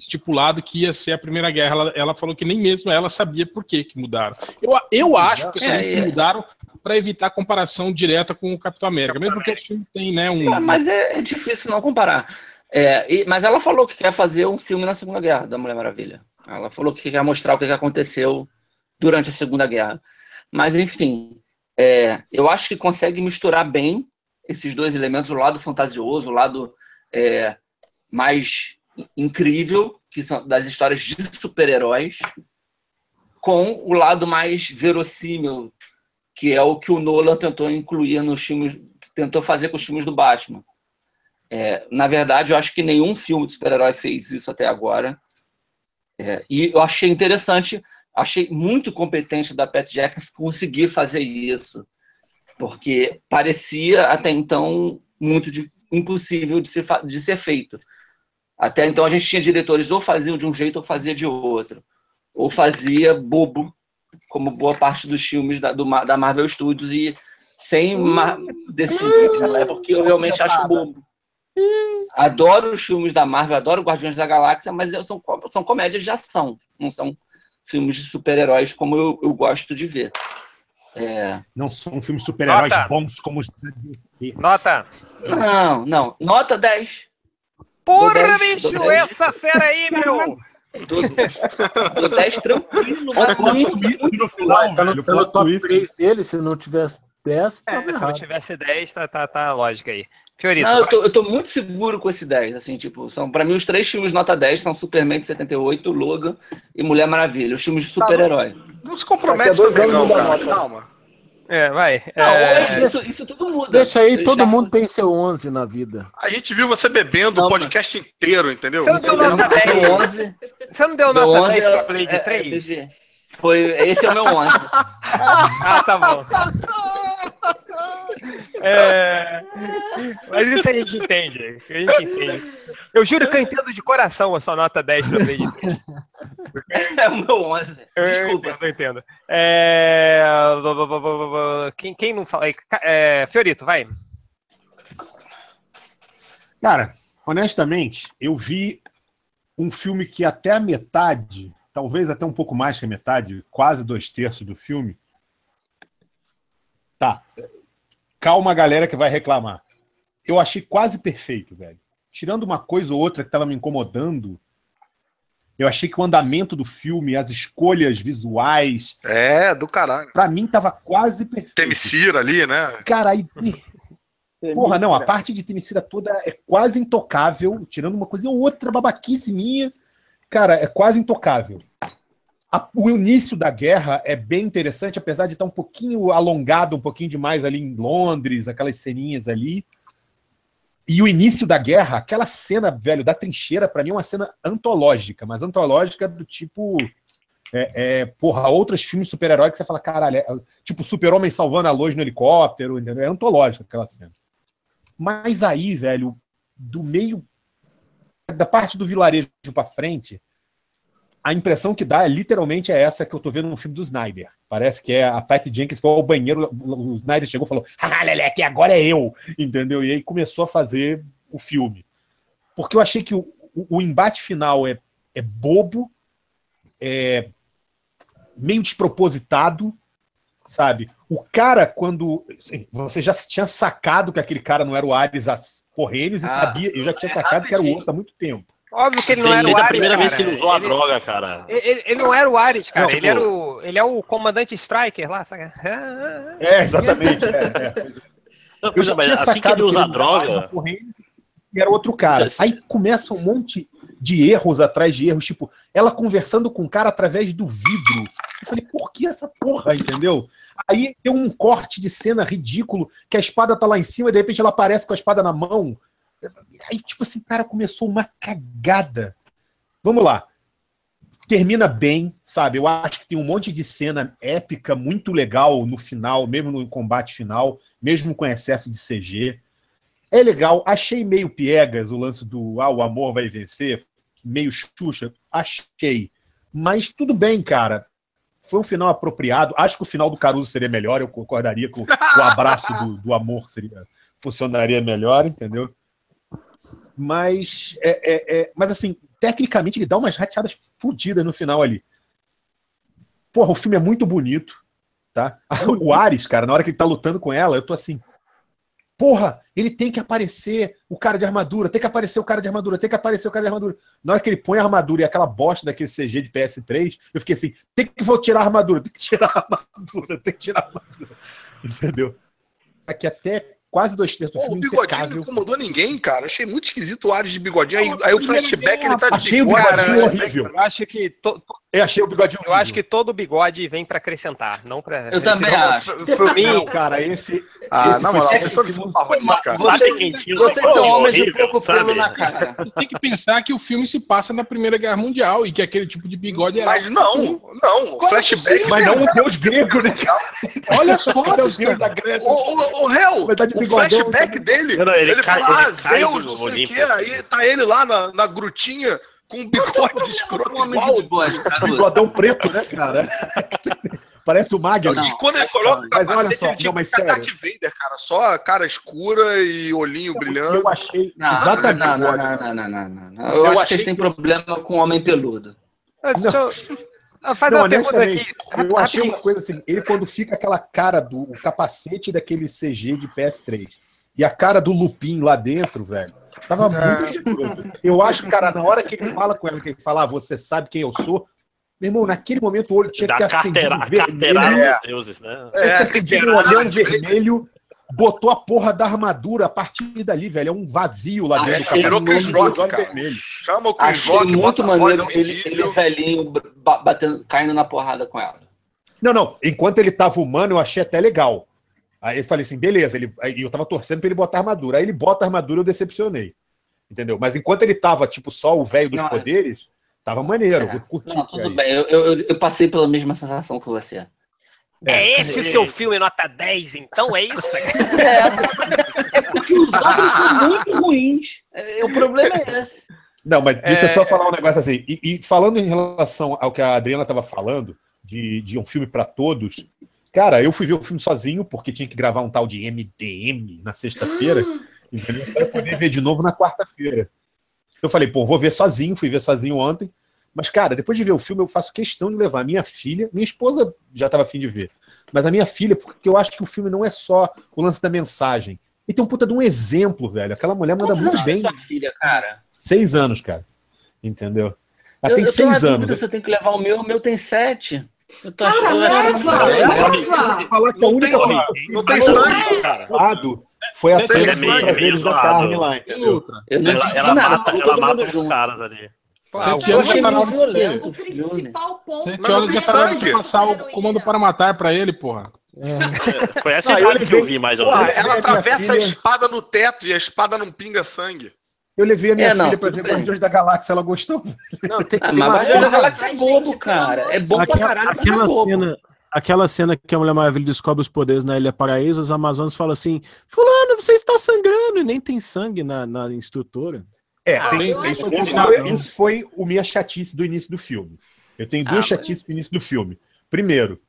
estipulado que ia ser a Primeira Guerra. Ela, ela falou que nem mesmo ela sabia por que, que mudaram. Eu, eu acho pessoalmente, É, que é. mudaram para evitar comparação direta com o Capitão América, mesmo porque o filme tem, né, um... Ah, mas é, é difícil não comparar. É, e- mas ela falou que quer fazer um filme na Segunda Guerra da Mulher Maravilha. Ela falou que quer mostrar o que que aconteceu durante a Segunda Guerra. Mas, enfim, é, eu acho que consegue misturar bem esses dois elementos, o lado fantasioso, o lado é, mais incrível, que são das histórias de super-heróis, com o lado mais verossímil, que é o que o Nolan tentou incluir nos filmes, tentou fazer com os filmes do Batman. É, na verdade, eu acho que nenhum filme de super-herói fez isso até agora. É, e eu achei interessante, achei muito competente da Pat Jackson conseguir fazer isso, porque parecia até então muito di- impossível de ser, de ser feito. Até então a gente tinha diretores ou faziam de um jeito ou fazia de outro, ou fazia bobo, como boa parte dos filmes da, do da Marvel Studios e sem ma- decidir, não é porque eu realmente acho bobo. Adoro os filmes da Marvel, adoro Guardiões da Galáxia, mas são, são comédias de ação, não são filmes de super-heróis como eu, eu gosto de ver. É, Não são filmes de super-heróis bons como os. Nota. não, não. Nota 10. Porra, dez, bicho, dez. essa fera aí, meu! Dou, dou 10 tranquilo. Olha mas o plot muito, no final, Tá no, velho. O tá no plot top twist. 3 dele, se não tivesse 10, É, se não tivesse 10, tá, tá, tá a lógica aí. Fiorito. Não, eu tô, eu tô muito seguro com esse 10, assim, tipo, são, pra mim os três filmes nota 10 são Superman de 78, Logan e Mulher Maravilha, os filmes de super-herói. Não se compromete também, anos não, cara. Calma. É, vai. Não, É, isso, isso tudo muda. Deixa aí, Já todo foi- mundo tem seu 11 na vida. A gente viu você bebendo Não, o podcast inteiro, entendeu? Você não deu nota 10? Meu 11, Você não deu meu nota 11 10 pra é- Blade é- é 3? BG. Foi, esse é o meu 11. Ah, tá bom. É, Mas isso a gente entende. A gente entende. Eu juro que eu entendo de coração a sua nota 10 pra Blade 3. É o meu 11. Eu Desculpa. entendo, eu entendo. É, Quem, quem não fala? É, Fiorito, vai. Cara, honestamente, eu vi um filme que até a metade, talvez até um pouco mais que a metade, quase dois terços do filme. Tá. Calma, galera que vai reclamar. Eu achei quase perfeito, velho. Tirando uma coisa ou outra que tava me incomodando, eu achei que o andamento do filme, as escolhas visuais, É, do caralho. pra mim tava quase perfeito. Temicira ali, né? Cara, aí Porra, não, a parte de Temicira toda é quase intocável, tirando uma coisa ou outra babaquice minha, cara, é quase intocável. A- o início da guerra é bem interessante, apesar de estar um pouquinho alongado, um pouquinho demais ali em Londres, aquelas ceninhas ali. E o início da guerra, aquela cena, velho, da trincheira, pra mim é uma cena antológica, mas antológica do tipo. É, é, porra, outros filmes de super-herói que você fala, caralho, é, tipo Super-Homem salvando a luz no helicóptero, entendeu? É antológica aquela cena. Mas aí, velho, do meio da parte do vilarejo pra frente, a impressão que dá é literalmente é essa que eu tô vendo no filme do Snyder. Parece que é a Patty Jenkins foi ao banheiro, o Snyder chegou e falou: "Ah, Leleque, agora é eu", entendeu? E aí começou a fazer o filme. Porque eu achei que o, o- o embate final é, é bobo, é meio despropositado, sabe? O cara, quando. assim, você já tinha sacado que aquele cara não era o Ares Correios e Ah, sabia, eu já tinha é sacado que era o outro há muito tempo. Óbvio que ele Sim, não era o a Ares, primeira vez cara. que ele usou a Ele- droga, cara. Ele, ele não era o Ares, cara. Não, ele, tipo- era o, ele é o comandante Striker lá, sabe? É, exatamente. é, é. Não, Eu já tinha assim sacado que ele usa a era droga, e era outro cara. Aí começa um monte de erros atrás de erros, tipo, ela conversando com o cara através do vidro. Eu falei, por que essa porra, entendeu? Aí tem um corte de cena ridículo, que a espada tá lá em cima e de repente ela aparece com a espada na mão. Aí, tipo assim, cara, começou uma cagada. Vamos lá. Termina bem, sabe? Eu acho que tem um monte de cena épica, muito legal no final, mesmo no combate final, mesmo com excesso de CG. É legal, achei meio piegas o lance do ah, o amor vai vencer, meio xuxa, achei. Mas tudo bem, cara. Foi um final apropriado. Acho que o final do Caruso seria melhor, eu concordaria com o abraço do, do amor seria funcionaria melhor, entendeu? Mas, é, é, é- mas assim, tecnicamente ele dá umas rateadas fodidas no final ali. Porra, o filme é muito bonito, tá? O Ares, cara, na hora que ele tá lutando com ela, eu tô assim, porra, ele tem que aparecer o cara de armadura, tem que aparecer o cara de armadura, tem que aparecer o cara de armadura. Na hora que ele põe a armadura e aquela bosta daquele CG de PS3, eu fiquei assim, tem que vou tirar a armadura, tem que tirar a armadura, tem que tirar a armadura. Entendeu? Aqui até quase dois terços do Pô, o filme bigodinho não impecável. incomodou ninguém, cara. Achei muito esquisito o Ares de bigodinho. Aí, aí o flashback ele tá de Achei o bigode, bigodinho né? horrível. Eu acho que to- Eu achei o bigodinho eu acho que todo bigode vem pra acrescentar, não pra. Eu também acho. Pro, pro mim, Não, cara, esse. Ah, esse moral, sério, vocês Vocês, vocês né? são homens de Horrível, pouco pelo na cara. Tem que pensar que o filme se passa na Primeira Guerra Mundial e que aquele tipo de bigode era. Mas não, não. O que flashback. Mas não o deus grego, né? Olha Cara, o fotos, deus da. Grécia. O, o, o réu, Mas de o bigodão, flashback tá- dele, Não, não, ele ele, cai- fala, ele ah, cai Zeus, não sei o quê, aí tá ele lá na, na grutinha com um bigode escroto Um igual. bigode. Bigodão preto, né, cara? Parece o Magno. Não. E quando ele coloca o Mas olha capacete, só, ele tinha não, mas sério. Darth Vader, cara. Só a cara escura e olhinho brilhando. Eu achei. Não, exatamente. não, não, não, não, não, não, não, não. Eu, Eu acho que achei vocês têm problema com homem peludo. Ah, fazer Não, uma pergunta aqui. eu achei uma coisa assim, ele quando fica aquela cara do o capacete daquele CG de PS3 e a cara do Lupin lá dentro, velho, tava muito escroto. Eu acho, cara, na hora que ele fala com ela, que ele fala, ah, você sabe quem eu sou, meu irmão, naquele momento o olho tinha que Da ter acendido carteira, vermelho, É. deuses, né? tinha que ter É, acendido um carteirada olhão de vermelho, botou a porra da armadura a partir dali, velho. É um vazio lá Ah, dentro. capacete Virou Chris com Rock, cara. vermelhos. Chama o Chris Achei Rock, muito maneiro ele, ele velhinho ba- batendo, caindo na porrada com ela. Não, não. Enquanto ele tava humano, eu achei até legal. Aí eu falei assim, beleza. Ele, aí eu tava torcendo pra ele botar a armadura. Aí ele bota a armadura, eu decepcionei. Entendeu? Mas enquanto ele tava, tipo, só o velho dos Não, é- poderes, tava maneiro. É. Eu curti. Não, tudo aí. bem, eu, eu, eu passei pela mesma sensação que você. É esse o seu filme nota 10, então? É isso? É, é porque os outros são muito ruins. É, o problema é esse. Não, mas deixa eu É. só falar um negócio assim. E, e falando em relação ao que a Adriana estava falando, de, de um filme para todos, cara, eu fui ver o filme sozinho, porque tinha que gravar um tal de MDM na sexta-feira, entendeu? Pra eu poder ver de novo na quarta-feira. Eu falei, pô, vou ver sozinho, fui ver sozinho ontem. Mas, cara, depois de ver o filme, eu faço questão de levar a minha filha. Minha esposa já estava afim de ver. Mas a minha filha, porque eu acho que o filme não é só o lance da mensagem. E tem um puta de um exemplo, velho. Aquela mulher manda Quantos muito anos bem. sua filha, cara? Seis anos, cara. Entendeu? Ela eu, tem eu seis dúvida anos. se eu tenho que levar o meu, o meu tem sete. Eu tô Cara, achando, eu leva, não leva. te falar que a única tem- coisa Não tem sangue, cara. lado foi a cena é dos meio- prazeres da carne lá, entendeu? Eu não Ela, nada, mata, falou ela mata os caras ali. Sete Eu anos achei de violento O principal ponto. Sete não horas de passar o comando para matar pra ele, porra. Foi essa Ah, eu idade que eu vi, mais ou menos. é- Ela minha atravessa a filha- espada no teto e a espada não pinga sangue. Eu levei a minha É, não, filha pra ver. Guardiões da Galáxia, ela gostou. Não, tem, Ah, tem mas Guardiões cena- da Galáxia é bobo, gente, cara. É bom pra aquela, caralho, mas é aquela bobo. cena, aquela cena que a Mulher Maravilha descobre os poderes na Ilha Paraíso, os Amazonas falam assim: Fulano, você está sangrando, e nem tem sangue na, na instrutora. É, Ah, tem- tem- isso, foi, isso foi o minha chatice do início do filme. Eu tenho duas Ah, mas- chatices no início do filme. Primeiro,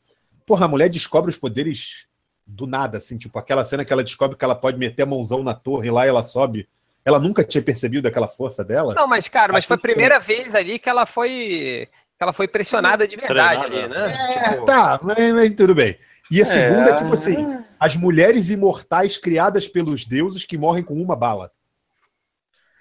porra, a mulher descobre os poderes do nada, assim, tipo, aquela cena que ela descobre que ela pode meter a mãozão na torre lá e ela sobe. Ela nunca tinha percebido aquela força dela. Não, mas, cara, mas foi a que- primeira vez ali que ela foi. Que ela foi pressionada de verdade ali, Treinada. né? É, Tipo, tá, mas, mas tudo bem. E a segunda é É. tipo assim: as mulheres imortais criadas pelos deuses que morrem com uma bala.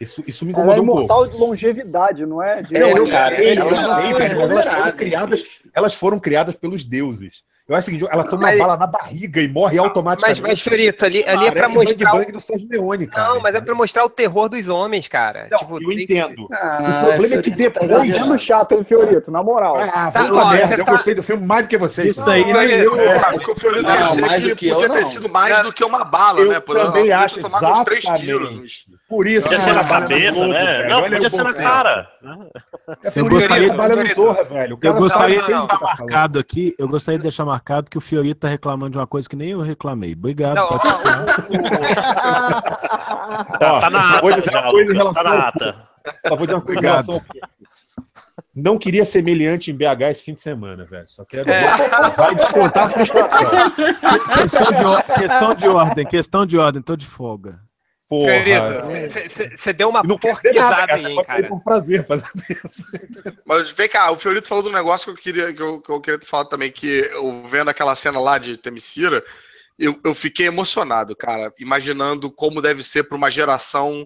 Isso, isso me Ela é incomodou um pouco. de longevidade, não é? De... É, Não, eu cara, eu não sei, é mas elas foram criadas, elas foram criadas pelos deuses. Eu acho o seguinte, ela toma Mas- uma bala na barriga e morre Mas, automaticamente. mas Fiorito, ali, ali é pra mostrar. Bang o- do Sérgio Leone, cara. Não, mas é pra mostrar o terror dos homens, cara. Não, Tipo, eu tem que- entendo. Ah, O problema é que Fiorito, depois- tá Tá sendo chato, hein, Fiorito? Na moral. Ah, Tá, ó, nessa. você Eu tá- gostei do filme mais do que vocês. Isso aí, nem mas- eu. É, o que o Fiorito Não, quer dizer mais é que do que eu, podia ter não. sido mais do que uma bala, Eu né? Podia- também acho, ter exatamente. Por isso Podia que ser na cabeça, né? Não, podia ser na cara. É Eu por isso que gostaria- ele trabalha no Zorra, velho. O Eu gostaria de que deixar tá marcado marcado que o Fiorito tá reclamando de uma coisa que nem eu reclamei. Obrigado. Não, pode. Ó, Tá na só vou ata, dizer uma coisa em Lucas, tá relação na ao ata. Só vou dizer uma coisa em Obrigado. relação ao público. Não queria ser meliante em BH esse fim de semana, velho. Só quero. É. Vai descontar a frustração. questão, de, questão de ordem, questão de ordem, tô de folga. Porra. Você deu uma porquizada cara. aí, hein, cara. por prazer fazer isso. Mas vem cá, o Fiorito falou do negócio que eu queria que eu, que eu queria te falar também, que eu vendo aquela cena lá de Temicira, eu, eu fiquei emocionado, cara, imaginando como deve ser para uma geração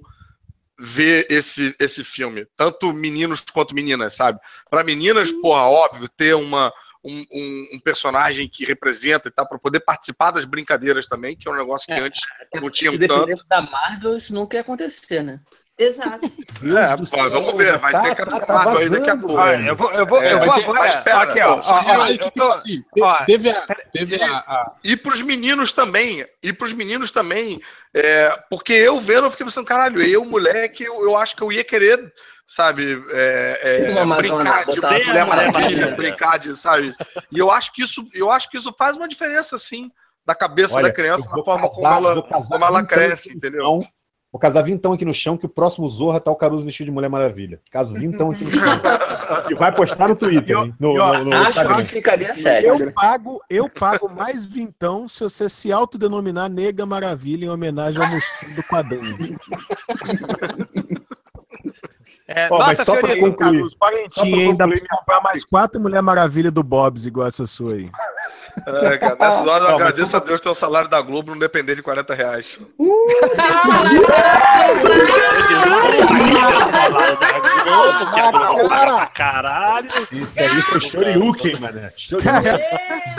ver esse, esse filme, tanto meninos quanto meninas, sabe? Para meninas, porra, óbvio, ter uma, um, um- um personagem que representa e tal, para poder participar das brincadeiras também, que é um negócio que É, antes Até não tinha Se tanto. dependesse da Marvel, isso nunca ia acontecer, né? Exato. É, pô, vamos ver, vai tá- ter tá- tá Marvel aí daqui a vazando, pouco. Olha, velho. eu vou, eu vou, É, eu vai vou ter- agora. mas espera, aqui, ó. ó, ó, ó, Aí, eu tô, te- ó, teve a, teve a, a- E pros meninos também. E pros meninos também. é, porque eu vendo, eu fiquei pensando, caralho, eu, moleque, eu, eu acho que eu ia querer, sabe, é, é, Sim, uma Amazônia, brincar de Mulher Maravilha, brincar de, sabe? E eu acho que isso, eu acho que isso faz uma diferença, sim, da cabeça Olha, da criança, eu da vou forma casar- como ela, vou casar como ela cresce, entendeu? chão. Vou casar vintão aqui no chão, que o próximo Zorra tá o Caruso vestido de Mulher Maravilha. Caso vintão aqui no chão. E vai postar no Twitter, hein? No, no, no Acho Instagram. que ficaria sério. Eu pago, eu pago mais vintão se você se autodenominar Nega Maravilha em homenagem ao mosquito do quadrinho. é, Ó, mas só pra Fiorito, concluir. Os parentinhos ainda pra comprar mais quatro Mulher Maravilha do Bob's igual essa sua aí. É, cara, nessas horas eu Não, mas agradeço só- a Deus ter o salário da Globo não depender de 40 reais. Cara, Caralho. Isso aí foi Shoryuken, mané. Shoryuken.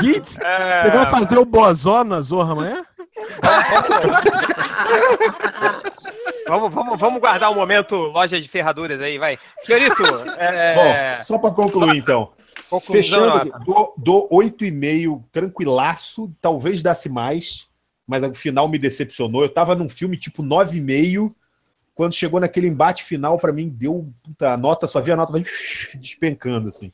Gente, É, você vai fazer o Bozona Zorra amanhã? Vamos, vamos, vamos guardar um momento loja de ferraduras aí, vai. Fiorito, é... Bom, só para concluir então. conclusão, Fechando, dou, dou 8,5, tranquilaço, talvez desse mais, mas o final me decepcionou. Eu tava num filme tipo 9,5, quando chegou naquele embate final, pra mim deu puta, a nota, só vi a nota despencando assim.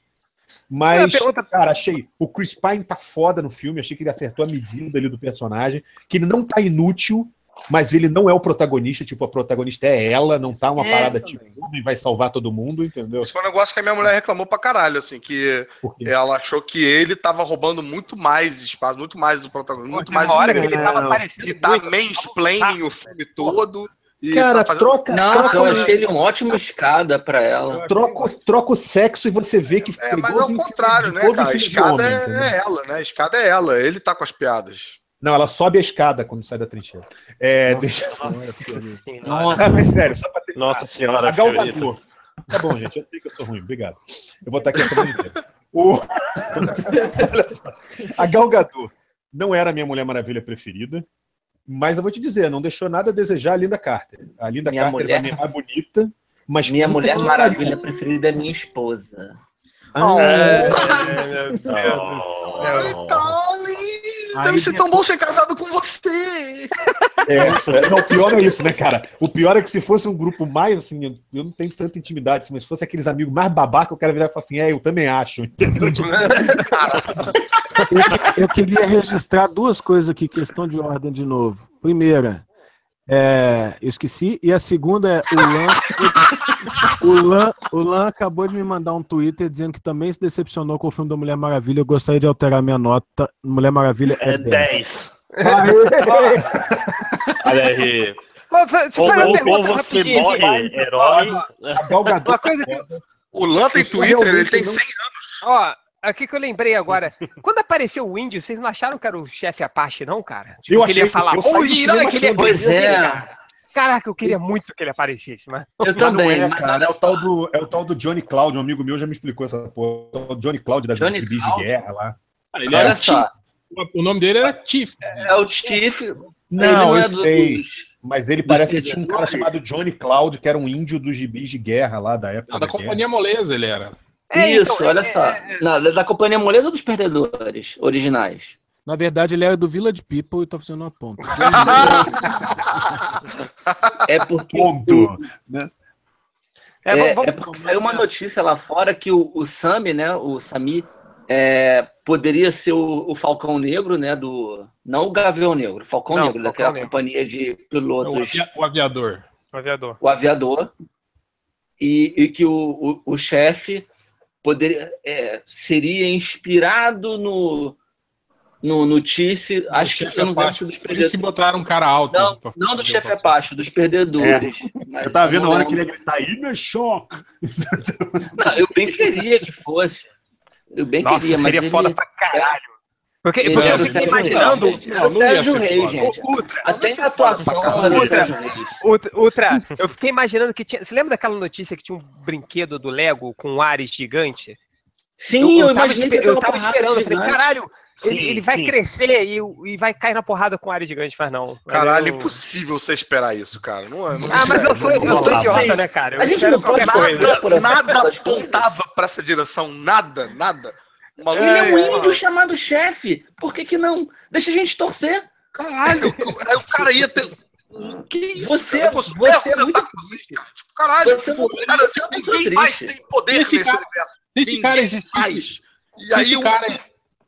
Mas, pergunta- cara, achei. O Chris Pine tá foda no filme, achei que ele acertou a medida ali do personagem, que ele não tá inútil, mas ele não é o protagonista, tipo, a protagonista é ela, não tá uma É, parada também. tipo, homem vai salvar todo mundo, entendeu? Esse foi um negócio que a minha mulher reclamou pra caralho, assim, que Porque ela achou que ele tava roubando muito mais espaço, muito mais o protagonista, muito mais hora que ele tava aparecendo que tá mansplaining o filme todo. E Cara, tá troca, Nossa, troca, eu achei ele um ótimo escada pra ela. troca, o- troca o sexo e você vê que É, mas é o contrário, né, cara? A escada homem, é, é ela, né? A escada é ela, ele tá com as piadas. Não, ela sobe a escada quando sai da trincheira. É, deixa... Nossa, Ah, mas sério, só pra ter... Nossa senhora, A Gal Fiorito. Gadot. Tá bom, gente, eu sei que eu sou ruim, obrigado. Eu vou estar aqui a semana inteira. O... Olha só. A Gal Gadot não era a minha Mulher Maravilha preferida, mas eu vou te dizer, não deixou nada a desejar a Linda Carter. A Linda Minha Carter mulher- pra mim é mais bonita, mas minha Mulher Maravilha preferida é minha esposa. Ah, Deve ser tão bom ser casado com você. É, é, não, o pior é isso, né, cara? O pior é que se fosse um grupo mais assim, eu, eu não tenho tanta intimidade, mas se fosse aqueles amigos mais babaca, eu quero virar e falar assim, é, eu também acho, entendeu? Tipo, Eu queria registrar duas coisas aqui, questão de ordem de novo. Primeira, é, eu esqueci, e a segunda é o Lan, o, Lan, o Lan acabou de me mandar um Twitter dizendo que também se decepcionou com o filme da Mulher Maravilha. Eu gostaria de alterar minha nota. Mulher Maravilha é, É 10. 10. Olha aí. Ou, ou, você morre assim. herói. Uma coisa foda. O Lan tem Isso Twitter, ele tem não- 100 Ó, aqui que eu lembrei agora. Quando apareceu o índio, vocês não acharam que era o chefe Apache, não, cara? Tipo, Eu que ele ia achei- falar, do "Oi, cinema olha que ele é Pois é. cara." Caraca, eu queria muito que ele aparecesse, mas. Eu também. não é, cara, é o, só. tal do, é o tal do Johnny Cloud, um amigo meu já me explicou essa porra. É O Johnny Cloud das Johnny Gibis de Cloud? guerra lá. Ah, ele Olha era só, Tiff. O nome dele era Tiff. é o Tiff. Não, é eu do- sei. Mas ele parece que tinha um cara chamado Johnny Cloud, que era um índio dos gibis de guerra lá da época. Não, da da guerra. Companhia Moleza ele era. É, Isso, então, olha é- só. Na- da Companhia Moleza ou dos Perdedores originais? Na verdade, ele era do Village People e tá fazendo uma ponta. É porque. Ponto. É, É, vamos- vamos- é porque saiu uma notícia lá fora que o, o Sami, né? O Sami é, poderia ser o, o Falcão Negro, né? Do. Não o Gavião Negro, o Falcão Não, Negro, Falcão daquela Negro. companhia de pilotos, o aviador. O aviador. o aviador, e, e que o, o, o chefe poderia é, seria inspirado no. No, no Tiff, acho que eu não se dos Por isso que perdedores. botaram um cara alto. Não, pra não do chefe. Apache, dos perdedores. Mas Eu tava vendo a hora que ele ia gritar, aí meu choque. Não, eu bem queria que fosse. Eu bem Nossa, queria, mas seria ele... foda pra caralho. Porque, porque era eu fiquei imaginando. Era o Não, não ia Sérgio Reis, gente. Ultra, Até a atuação. Ultra, Ultra, eu fiquei imaginando que tinha. Você lembra daquela notícia que tinha um brinquedo do Lego com um Ares gigante? Sim, eu, tava, imaginei espe- que eu tava esperando, eu falei, caralho, ele, Sim, ele vai sim. crescer e, e vai cair na porrada com o Ares gigante, mas não. Caralho, Eu- impossível você esperar isso, cara. Não, é- não Ah, mas eu sou, eu sou Assim, idiota, né, cara? Eu a gente não pode nada nada apontava pra essa direção. Nada, nada. Maluco Ele é um É, índio chamado chefe. Por que que não? Deixa a gente torcer. Caralho, aí o cara ia ter. Que isso? Você- cara? Você, você é argumentar muito cara. Tipo, caralho, Você tipo, não- cara, você é uma ninguém pessoa mais triste. tem poder Esse nesse cara- universo. Se esse Ninguém cara existisse. mais. E aí esse o, cara.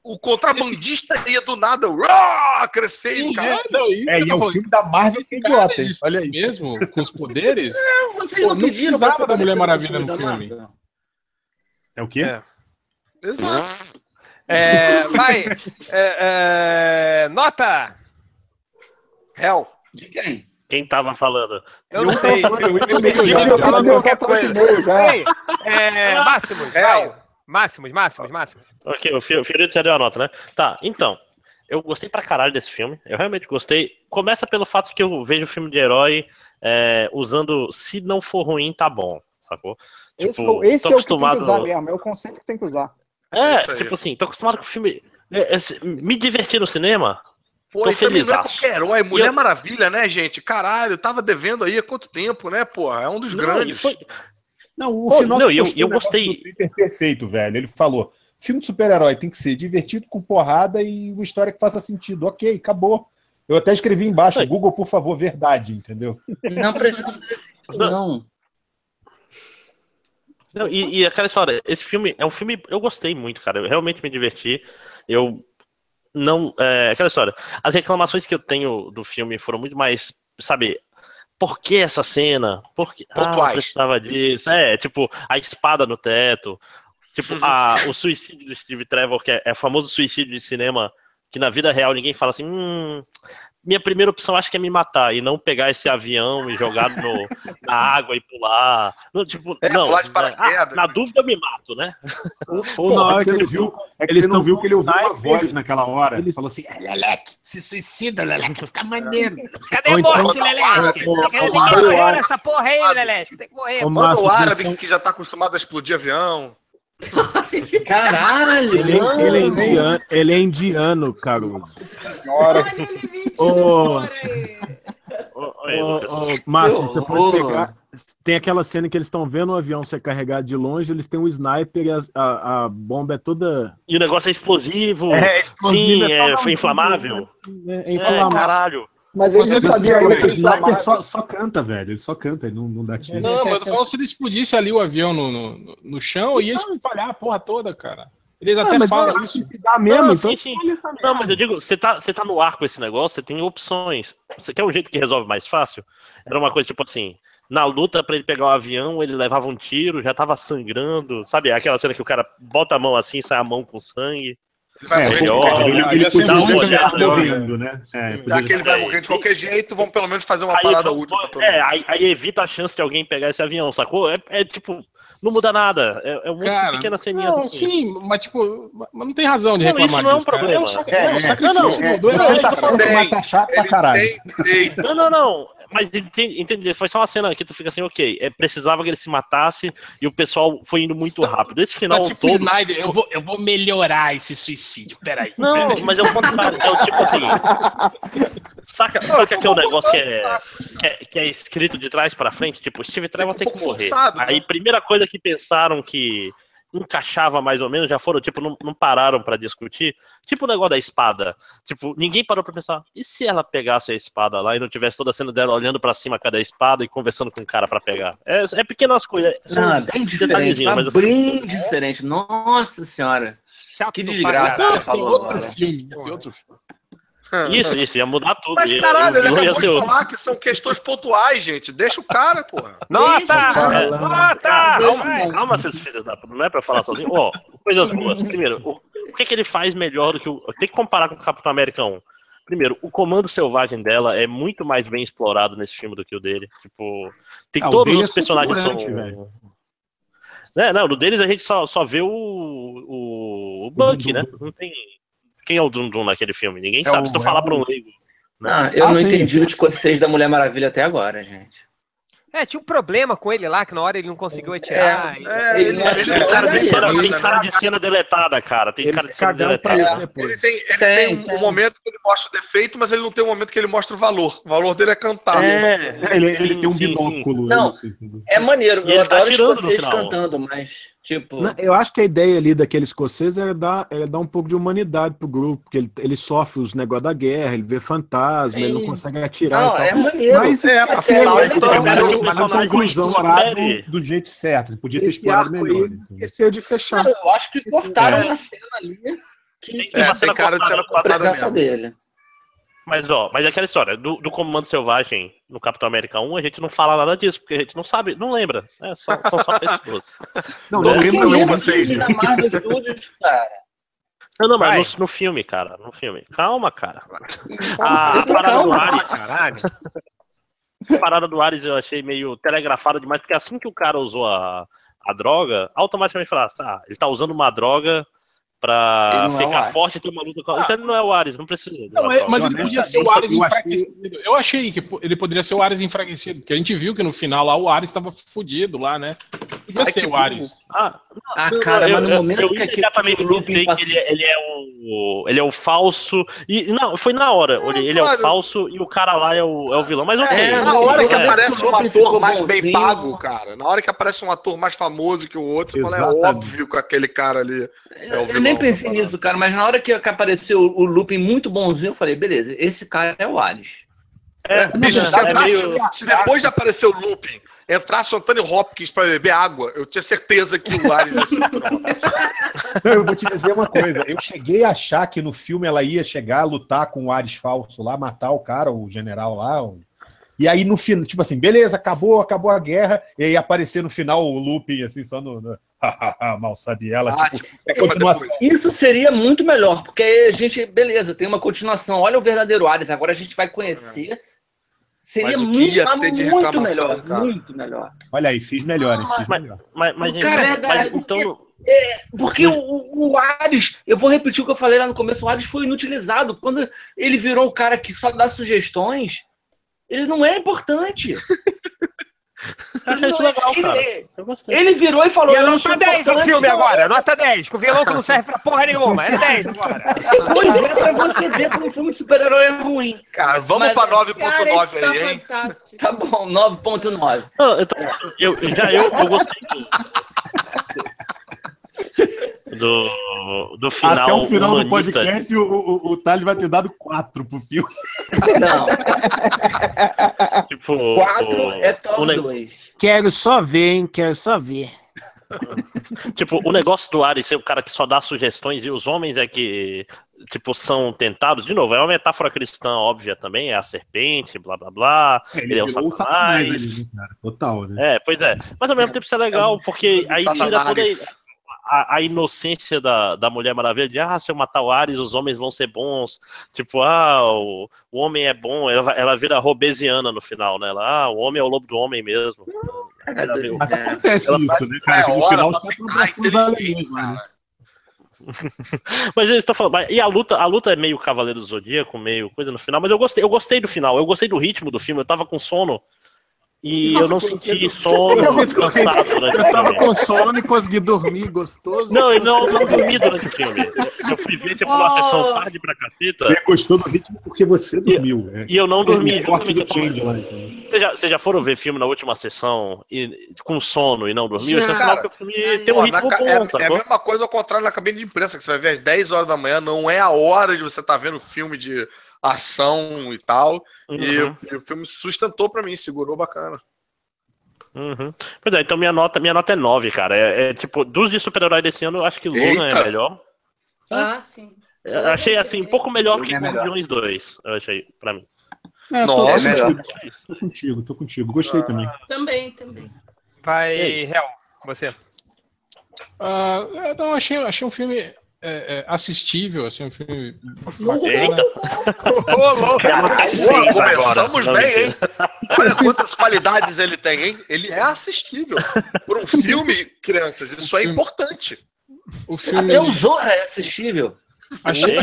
o contrabandista ia do nada uá, crescer e o cara. É, não, isso É, e é o filme da Marvel que é idiota, Olha aí. Mesmo, com os poderes. Vocês Pô, não não pediram pra precisava da Mulher Maravilha no filme. É o quê? É. Exato. É, vai. é, é, nota! Hell. De quem? Quem tava falando? Eu não sei. Eu, deu qualquer coisa. 8,5 já. Ei, é, máximos, É. vai. Máximos, máximos, máximos. Ok, o Fi- o Fiorito já deu a nota, né? Tá, então. Eu gostei pra caralho desse filme. Eu realmente gostei. Começa pelo fato que eu vejo filme de herói é, usando se não for ruim, tá bom. Sacou? Esse, Tipo, esse tô é o que tem que usar mesmo, é o conceito que tem que usar. É, Isso aí. tipo assim, tô acostumado com filme. é, é, me divertir no cinema Pô, Tô também não é qualquer herói. Mulher eu- Maravilha, né, gente? Caralho, tava devendo aí há quanto tempo, né, porra? É um dos Não, grandes. foi- Não, o Pô, final não, e eu- eu gostei. perfeito, velho. Ele falou: filme de super-herói tem que ser divertido, com porrada e uma história que faça sentido. Ok, acabou. Eu até escrevi embaixo. Google, por favor, verdade, entendeu? Não precisa não. Não, e, e aquela história, esse filme é um filme. Eu gostei muito, cara. Eu realmente me diverti. Eu não. É, aquela história. As reclamações que eu tenho do filme foram muito mais, sabe? Por que essa cena? Por que. Ah, precisava disso. É, tipo, a espada no teto. Tipo, a, o suicídio do Steve Trevor, que é, é o famoso suicídio de cinema, que na vida real ninguém fala assim. Hum, minha primeira opção acho que é me matar e não pegar esse avião e jogar no, na água e pular. Não, tipo, É, não. pular de né? paraquedas. Ah, na dúvida eu me mato, né? Ou Pô, na hora você que não eles viu, é que você não viu que ele ouviu uma voz naquela hora. Eles- Falou assim: Leleque, se suicida, Leleque, vai ficar maneiro. Cadê Ou a então- morte, Lelete? Ô, ô, Tem que morrer nessa porra aí, Lelete. Tem que morrer. O eles árabe que já tá acostumado a explodir avião. Caralho! Ele, mano. ele é indiano, ele é indiano, Caruso. Senhora. Ô, Márcio, você pode horror. pegar. Tem aquela cena que eles estão vendo o avião ser carregado de longe, eles têm um sniper e as- a, a bomba é toda. E o negócio é explosivo. É, explosiva, Sim, é é, inflamável. É, é É, inflamável. caralho. Mas ele não sabia ainda que O sniper só, só canta, velho. Ele só canta, ele não, não dá tiro. Não, mas eu tô falando se ele explodisse ali o avião no, no, no chão, ia espalhar a porra toda, cara. Eles Ah, até mas falam isso. suicidar mesmo, Não, então. sim, sim. Não, mas eu digo, você tá, você tá no ar com esse negócio, você tem opções. Você quer um jeito que resolve mais fácil? Era uma coisa tipo assim, na luta pra ele pegar o avião, ele levava um tiro, já tava sangrando, sabe? Aquela cena que o cara bota a mão assim, sai a mão com sangue. Ele vai É, morrer de melhor, qualquer ele, jeito. Ele podia né? morrendo, né? É, Já podia que ele vai morrer de qualquer jeito, vamos pelo menos fazer uma Aí, parada útil pra todo é, mundo. aí, aí evita a chance de alguém pegar esse avião, sacou? É, é tipo, não muda nada. É, é um monte de pequenas ceninhas Não, assim. sim, mas tipo, mas não tem razão de Não, reclamar isso não é um problema. É um sac- É, é sacrifício não, do herói, você tá tá chato pra caralho. Não, não, não. Mas entende, entende, foi só uma cena que tu fica assim, ok, é, precisava que ele se matasse e o pessoal foi indo muito rápido. Esse Tá final tipo todo. Snyder, eu vou, eu vou melhorar esse suicídio. Peraí. Não, mas é o contrário. É o tipo assim. Saca, saca que é um negócio que é, que é, que é escrito de trás pra frente? Tipo, Steve Trevor um tem que morrer. forçado, né? Aí, primeira coisa que pensaram que encaixava mais ou menos, já foram, tipo, não, não pararam pra discutir. Tipo o negócio da espada. Tipo, ninguém parou pra pensar, e se ela pegasse a espada lá e não tivesse toda a cena dela olhando pra cima cada espada e conversando com o cara pra pegar? É, é pequenas coisas. são Não, é bem diferente, detalhezinhos, mas mas eu- bem diferente. Nossa senhora. Chato Que desgraça. falou outro agora. filme. Ser outro filme. Isso, isso, ia mudar tudo. Mas caralho, ele acabou de falar que são questões pontuais, gente. Deixa o cara, porra. Nota! É. Nota! Calma, Vai. calma, seus filhos da puta. Não é pra falar sozinho. Ó, coisas boas. Primeiro, o, o que, que ele faz melhor do que o. Tem que comparar com o Capitão América 1. Primeiro, o comando selvagem dela é muito mais bem explorado nesse filme do que o dele. Tipo, tem Ah, todos os é personagens são. velho. É, não, no deles a gente só, só vê o. O, o Buck, né? Não tem. Quem é o Dum Dum naquele filme? Ninguém É sabe. o- Se tu é falar pra um leigo. Não, eu Ah, não sim. entendi o escocês da Mulher Maravilha até agora, gente. É, tinha um problema com ele lá, que na hora ele não conseguiu atirar. e- É, Ele ele, não não Cara de é cena, tem cara né? de cena deletada, cara. Tem cara de cena deletada. isso depois. Ele tem, ele Tem, tem, um tem. momento que ele mostra o defeito, mas ele não tem um momento que ele mostra o valor. O valor dele é cantar. É, Ele, ele sim, tem um sim, sim. binóculo. Não. isso, entendeu? É maneiro, eu ele tá adoro atirando no escocês final. cantando, mas, tipo... Não, Eu acho que a ideia ali daquele escocês era dar, era dar um pouco de humanidade pro grupo, porque ele, ele sofre os negócios da guerra, ele vê fantasma, Sim. ele não consegue atirar Não, e tal. é maneiro. Mas É, esse é é é conclusão. Do, do jeito certo. Podia ter Esse explorado melhor. aí entendeu? esqueceu de fechar. Não, eu acho que cortaram É. uma cena ali que, que É, tem cara de cena cortada presença mesmo. dele. Mas, ó, mas é aquela história, do, do Comando Selvagem no Capitão América 1, a gente não fala nada disso, porque a gente não sabe, não lembra. É, só, são só pessoas. Não, Não não não, não. mas- vocês, na Marvel Studios, cara. Não, não, mas no, no filme, cara, no filme. Calma, cara. A parada do Ares, Caralho. a parada do Ares eu achei meio telegrafada demais, porque assim que o cara usou a, a droga, automaticamente falasse, ah, ele tá usando uma droga pra é ficar Ares. forte e ter uma luta com... Então ele não é o Ares, não precisa. Não, é- mas ele podia ser o Ares eu achei- enfraquecido. Eu achei que ele poderia ser o Ares enfraquecido, porque a gente viu que no final lá o Ares estava fudido lá, né? E você, o Ares? Ah, Ah, cara, eu, mas no eu- momento eu que aquele looping pensei passa- que ele, é- ele é o ele é o falso e não foi na hora olhei, ele é o claro. falso e o cara lá é o, é o vilão mas ok É, Na hora que É, aparece o um ator mais bem pago, cara. Na hora que aparece um ator mais famoso que o outro, fala, é Exatamente. óbvio que aquele cara ali. É o Eu vilão nem da pensei nisso, cara, mas na hora que que apareceu o looping muito bonzinho, eu falei, beleza, esse cara é o Ares. É, bicho, é, se, é entrasse- meio- se depois de aparecer o looping, entrasse o Anthony Hopkins pra beber água, eu tinha certeza que o Ares ia ser o Anthony Hopkins. Não, eu vou te dizer uma coisa. Eu cheguei a achar que no filme ela ia chegar a lutar com o Ares falso lá, matar o cara, o general lá. o- E aí no final, tipo assim, beleza, acabou, acabou a guerra. E aí aparecer no final o looping, assim, só no. no... Mal sabe ela. Ah, tipo, tipo, é Isso seria muito melhor, porque aí a gente, beleza, tem uma continuação. Olha o verdadeiro Ares, agora a gente vai conhecer. Seria Mas o que muito, ia mas ter de muito melhor, cara? muito melhor. Olha aí, fiz melhor, hein, fiz Mas- melhor. mas, mas, Cara, mas- verdade. então Porque o, o, o Ares, eu vou repetir o que eu falei lá no começo, o Ares foi inutilizado. Quando ele virou o cara que só dá sugestões, ele não é importante. eu achei isso Não é- legal cara ele, eu gostei ele virou e falou: E Eu não nota sou 10 do importante. filme não. agora, nota 10, com o vilão que não serve pra porra nenhuma. É 10 agora. Pois é, pra você ver como um filme de super-herói é ruim. Cara, vamos Mas- pra Cara, 9.9 isso tá aí, hein? fantástico. Tá bom, 9.9. Não, então, eu, já eu, eu gostei do, do, do final. Até o final do humanista. podcast, o, o, o Thales vai ter dado quatro pro filme. Não, Tipo, 4 o- é top ne- 2. Quero só ver, hein? Quero só ver. Tipo, o negócio do Ares ser o cara que só dá sugestões e os homens é que, tipo, são tentados. De novo, é uma metáfora cristã óbvia também, é a serpente, blá blá blá. Ele, é o virou satanás. ali, né, cara? Total, né? É, pois é. Mas ao mesmo tempo isso é legal, porque aí tira toda Satanás. A, a inocência da, da Mulher Maravilha de, ah, se eu matar o Ares, os homens vão ser bons. Tipo, ah, o, o homem é bom. Ela, ela vira robesiana no final, né? Ela, ah, o homem é o lobo do homem mesmo. Ela viu. Mas É. acontece Ela isso, né, cara? É Que no final os caras estão ficar abraçando os inteligente, alemães lá, né? Mas eles estão falando. E a luta, a luta é meio Cavaleiro do Zodíaco, meio coisa no final, mas eu gostei, eu gostei do final, eu gostei do ritmo do filme, eu tava com sono. E eu não senti sono, cansado durante Eu tava com sono e consegui dormir gostoso. Não, eu não, não dormi durante o filme. Eu fui ver tipo, uma sessão tarde pra caceta Ele gostou do ritmo porque você dormiu. É. e eu não dormi. O corte do change lá. Então. Vocês já, vocês já foram ver filme na última sessão e, com sono e não dormiu? Isso é sinal que o filme tem um ritmo bom, é, é a mesma coisa ao contrário na cabine de imprensa, que você vai ver às 10 horas da manhã, não é a hora de você estar vendo filme de ação e tal. E, Uhum. e o filme sustentou pra mim, segurou bacana. Uhum. Pois é, então minha nota, minha nota é 9, cara. É, é, tipo, dos de super-herói desse ano, eu acho que Logan Eita! é melhor. Ah, sim. Eu achei assim, um pouco melhor Logan que é melhor. Guardiões 2, eu achei, pra mim. É, tô, Nossa, tô melhor. contigo, tô contigo, tô contigo. Gostei também. Também, também. Vai, E Hel, você. Ah, é, não, achei, achei um filme é, é, assistível, assim, um filme. Eita. Ô, louco. Pô, agora. começamos Não, bem, hein? Olha quantas qualidades ele tem, hein? Ele é assistível. Por um filme, crianças, isso é importante. O filme. Até o Zorra é assistível. Achei,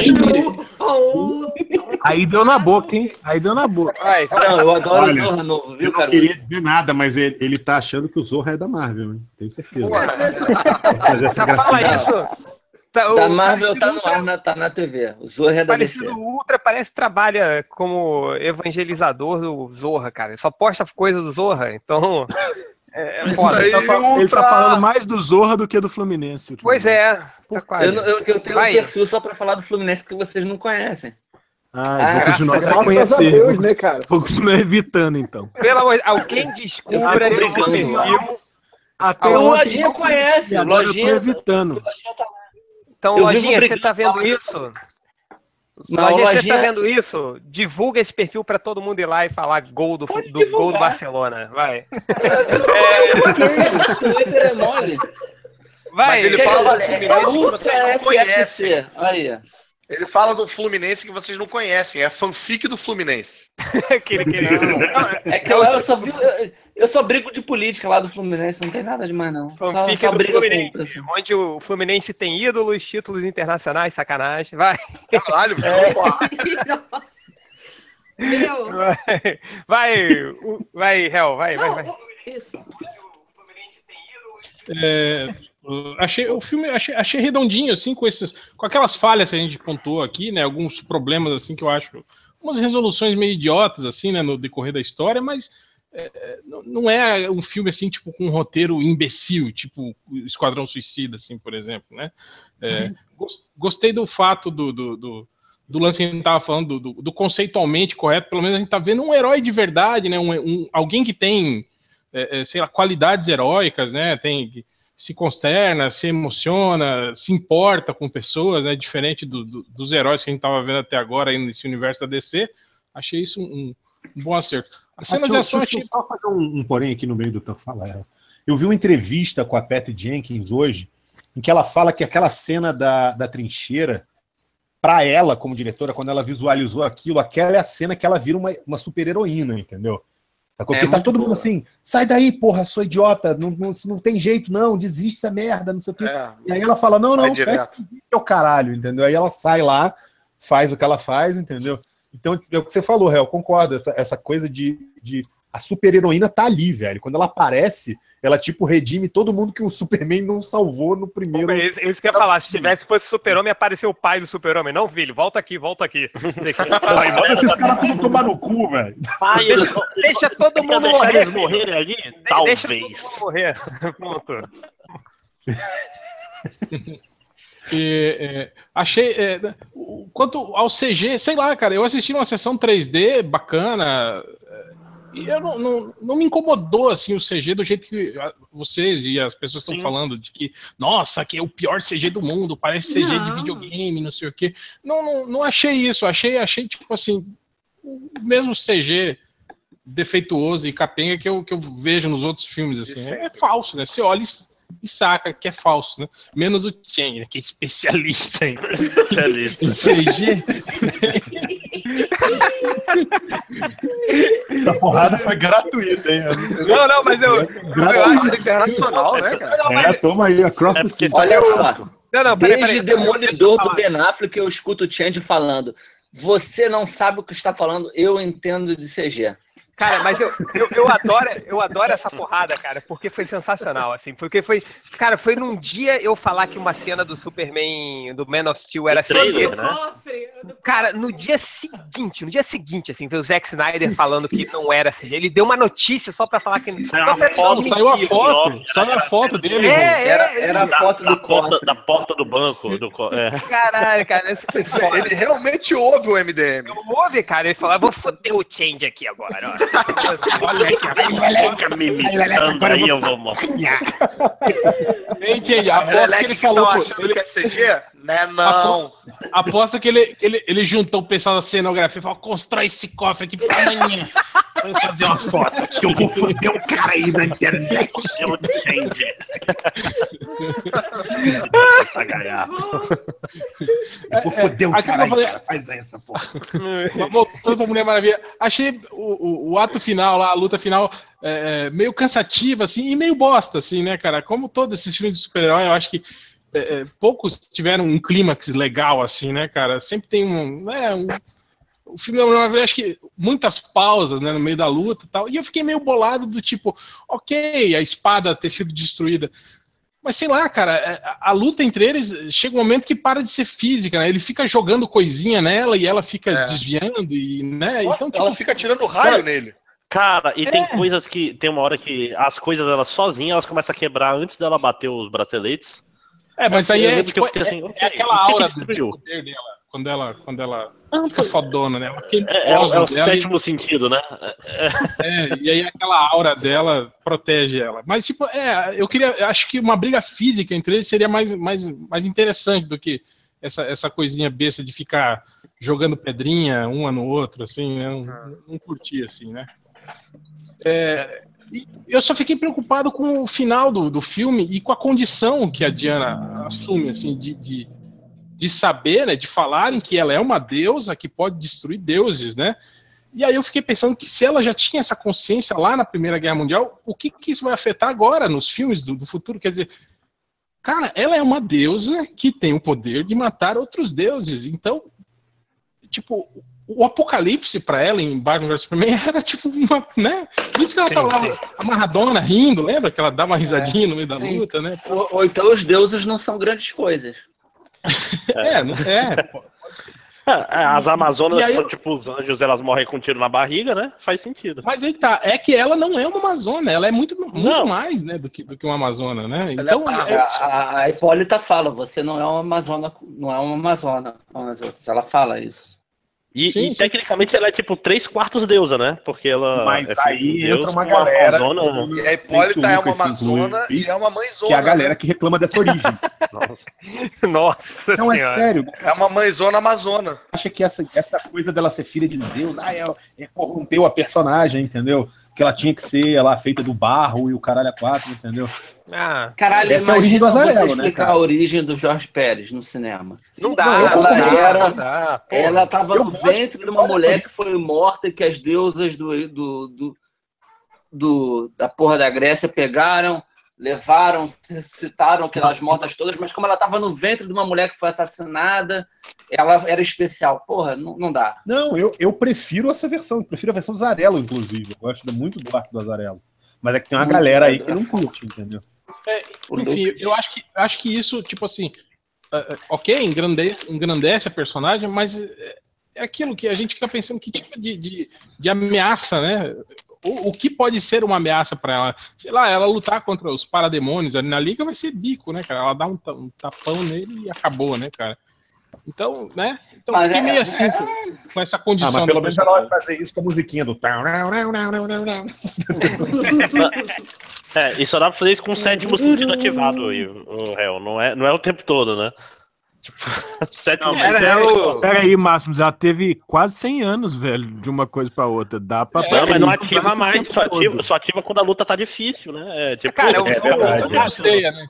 Aí deu na boca, hein? Aí deu na boca. Vai, Não, eu adoro Olha, o Zorra novo, Eu viu, não cara? queria dizer nada, mas ele, ele tá achando que o Zorra é da Marvel, hein? Tenho certeza. Vai fazer essa Já fala isso. Tá, o Da Marvel tá no ar, na- tá na TV. O Zorra é da DC. Parecido Ultra parece que trabalha como evangelizador do Zorra, cara. Ele só posta coisa do Zorra, então. É, é Isso foda. aí, Ele tá, fal- ele tá falando mais do Zorra do que do Fluminense. Pois é, tá quase. Eu, eu, eu tenho Vai. um perfil só pra falar do Fluminense que vocês não conhecem. Ah, vou continuar sem conhecer. Deus, né, cara? Vou continuar evitando, então. Pelo amor de alguém descubra esse brincando, perfil. Até Ah, o Lojinha conhece, Lojinha- Eu tô evitando. Lojinha tá lá. Então, Eu Lojinha, você brigando tá vendo isso? Não, Lojinha, você Lojinha- tá vendo isso? Divulga esse perfil pra todo mundo ir lá e falar gol do, Pode do gol do. Barcelona. Vai. É, o Twitter é mole. Vai, Mas ele que fala do? Fluminense que vocês não FFC. Aí. Ele fala do Fluminense que vocês não conhecem, é fanfic do Fluminense. aquele, aquele... Não, É que eu, eu só vi, eu, só brigo de política lá do Fluminense, não tem nada demais, não. Só, Fanfic só do briga Fluminense, assim. onde o Fluminense tem ídolos, títulos internacionais, sacanagem. Vai, Caralho, É. Nossa. Meu. vai, vai, o- vai, Hel, vai, vai, vai. Não, Isso. É, achei o filme achei, achei redondinho assim com esses com aquelas falhas que a gente pontuou aqui, né? Alguns problemas assim que eu acho umas resoluções meio idiotas assim, né, no decorrer da história, mas é, não- não é um filme assim tipo com um roteiro imbecil, tipo Esquadrão Suicida assim, por exemplo, né? É, gos- gostei do fato do, do, do, do lance que a gente tava falando do, do, conceitualmente correto, pelo menos a gente tá vendo um herói de verdade, né? Um, um- alguém que tem é, é, sei lá, qualidades heróicas, né? Tem se consterna, se emociona, se importa com pessoas, né? Diferente do- do- dos heróis que a gente estava vendo até agora aí nesse universo da DC. Achei isso um, um bom acerto. A Ah, cena de deixa, ação deixa eu achei. só fazer um, um porém aqui no meio do teu falar. Eu vi uma entrevista com a Patty Jenkins hoje, em que ela fala que aquela cena da, da trincheira, para ela, como diretora, quando ela visualizou aquilo, aquela é a cena que ela vira uma, uma super-heroína, entendeu? Porque É, tá todo mundo boa. assim, sai daí, porra, sou idiota, não, não, não tem jeito, não, desiste essa merda, não sei o quê. É, E aí ela fala, não, não, é o caralho, entendeu? Aí ela sai lá, faz o que ela faz, entendeu? Então, é o que você falou, Réu, concordo. Essa, essa coisa de, de. A super-heroína tá ali, velho. Quando ela aparece, ela, tipo, redime todo mundo que o Superman não salvou no primeiro. É isso isso que eu ia falar. Se tivesse fosse super-homem, apareceu o pai do super-homem. Não, filho, volta aqui, volta aqui. Manda esses caras tudo tomar no cu, velho. Pai, eles, Deixa todo mundo morrer. eles morrerem ali? Deixa todo Talvez. mundo morrer. Pronto. E, é, achei. é, quanto ao CG, sei lá, cara, eu assisti uma sessão 3D bacana. E eu não, não, não me incomodou assim o CG do jeito que vocês e as pessoas estão falando, de que, nossa, que é o pior CG do mundo, parece CG de Não. videogame, não sei o quê. Não, não, não achei isso, achei, achei tipo assim, o mesmo CG defeituoso e capenga que eu, que eu vejo nos outros filmes, assim. É, é falso, né? Você olha e e saca que é falso, né? Menos o Chen, né? que é especialista em, Especialista. em CG. Essa porrada foi gratuita, hein? Não, não, mas eu. eu acho- Porrada internacional, né, cara? É, toma aí, across É the sea. Olha só, Não, não, peraí, desde peraí. Demolidor do. Ben Affleck eu escuto o Change falando você não sabe o que está falando, eu entendo de CG. Cara, mas eu, eu, eu adoro, eu adoro essa porrada, cara, porque foi sensacional, assim, porque foi, cara, foi num dia eu falar que uma cena do Superman, do Man of Steel era trailer, CG. né? Cofre, Cara, no dia seguinte, no dia seguinte, assim, veio o Zack Snyder falando que não era CG. Ele deu uma notícia só pra falar que Saiu só uma pra foto. Saiu a foto, saiu a era foto dele. É, mano. é, Era, era a Da, foto da do porta, da porta do banco. Do, é. Caralho, cara, isso foi foda. Ele realmente ouve o MDM. Eu ouvi, cara, ele falou, vou foder o change aqui agora, ó. Olha aqui, Fica me imitando aí, eu vou. Hein, Change, aposto que ele falou. Estão pô, achando ele- que é CG? Né, não. Aposta que ele, ele, ele juntou o pessoal da cenografia e falou: constrói esse cofre aqui pra amanhã. Vamos fazer uma foto. Que eu vou foder o cara aí na internet. Eu change. Tá ganhado. Eu vou foder o Aquilo cara aí, cara. Faz essa porra. Mas Voltando pra Mulher Maravilha, achei o, o, o ato final lá, a luta final, é, é, meio cansativa, assim, e meio bosta, assim, né, cara? Como todos esses filmes de super-herói, eu acho que é, é, poucos tiveram um clímax legal, assim, né, cara? Sempre tem um. Né, um o filme Maravilha, acho que muitas pausas, né, no meio da luta e tal. E eu fiquei meio bolado do tipo, ok, a espada ter sido destruída. Mas sei lá, cara, é, a, a luta entre eles chega um momento que para de ser física, né? Ele fica jogando coisinha nela e ela fica É. desviando e, né? Então, tipo, Ela fica tirando raio nele. Cara, e tem É. coisas que. Tem uma hora que as coisas elas sozinhas elas começam a quebrar antes dela bater os braceletes. é, mas aí Eu é, eu tipo, fiquei assim, é- é aquela o que que aura destruiu? do poder dela, quando ela, quando ela fica fodona, né? Ela queima É, é o- cosmos é o dela e- sétimo sentido, né? É, e aí aquela aura dela protege ela. Mas, tipo, é, eu queria. eu Acho que uma briga física entre eles seria mais, mais, mais interessante do que essa, essa coisinha besta de ficar jogando pedrinha uma no outro, assim, né? Não, não curti, assim, né? É, eu só fiquei preocupado com o final do, do filme e com a condição que a Diana assume, assim, de, de, de saber, né, de falarem que ela é uma deusa que pode destruir deuses, né? E aí eu fiquei pensando que se ela já tinha essa consciência lá na Primeira Guerra Mundial, o que, que isso vai afetar agora nos filmes do, do futuro? Quer dizer, cara, ela é uma deusa que tem o poder de matar outros deuses. Então, tipo, o apocalipse pra ela em Batman vs Superman era tipo uma, né? Por isso que ela Sim, tá lá sim. amarradona, rindo, lembra? Que ela dá uma risadinha no meio da sim. luta, né? Ou, ou então os deuses não são grandes coisas. É, não é. pô. É, As Amazonas aí são tipo os anjos, elas morrem com um tiro na barriga, né? Faz sentido. Mas aí tá, é que ela não é uma Amazona, ela é muito, muito Não. mais, né, do que, do que uma Amazona, né? É Então, é- A, a- a Hipólita fala, você não é uma Amazona, não é uma Amazona como as outras. Ela fala isso. E, Sim, e sim. tecnicamente ela é tipo três quartos deusa, né? Porque ela. Mas é filha aí de Deus, entra uma galera. Amazona. E a Hipólita é uma amazona e é uma mãezona. Que é a galera que reclama dessa origem. Nossa. Nossa Não, é sério. É uma mãezona amazona. Acha que essa, essa coisa dela ser filha de Deus, ah, é, é corrompeu a personagem, entendeu? Que ela tinha que ser lá feita do barro e o caralho a quatro, entendeu? Ah, Caralho, Essa é a origem do Azarelo, né, explicar cara? a origem do Jorge Pérez no cinema. não dá, Não, dá, Era- não dá. Ela estava eu no ventre de uma mulher que foi morta e que as deusas do, do, do, do- da porra da Grécia pegaram, levaram, ressuscitaram aquelas mortas todas, mas como ela estava no ventre de uma mulher que foi assassinada, ela era especial. Porra, não, não dá. Não, eu, eu prefiro essa versão, eu prefiro a versão do Zarello, inclusive. Eu gosto muito do arco do Azarelo. Mas é que tem uma galera aí que não é curte, entendeu? Enfim, eu acho que, eu acho que isso, tipo assim, é, é, ok, engrandece, engrandece a personagem, mas é, é aquilo que a gente fica pensando que tipo de, de, de ameaça, né? O, o que pode ser uma ameaça pra ela? Sei lá, ela lutar contra os parademônios ali na liga vai ser bico, né, cara? Ela dá um, um tapão nele e acabou, né, cara? Então, né? Então Mas fiquei é- meio assim com, com essa condição. Ah, mas pelo menos ela vai fazer isso com a musiquinha do. É, e só dá pra fazer isso com o sétimo sentido ativado, e o réu. Não é, não é o tempo todo, né? Tipo, sétimo Era, era o- Pera aí, Máximos, ela teve quase 100 anos, velho, de uma coisa pra outra. Dá pra. Não, mas não ativa mais, só ativa, só ativa quando a luta tá difícil, né? É, tipo, Cara, eu- é eu- verdade. Custeia, né?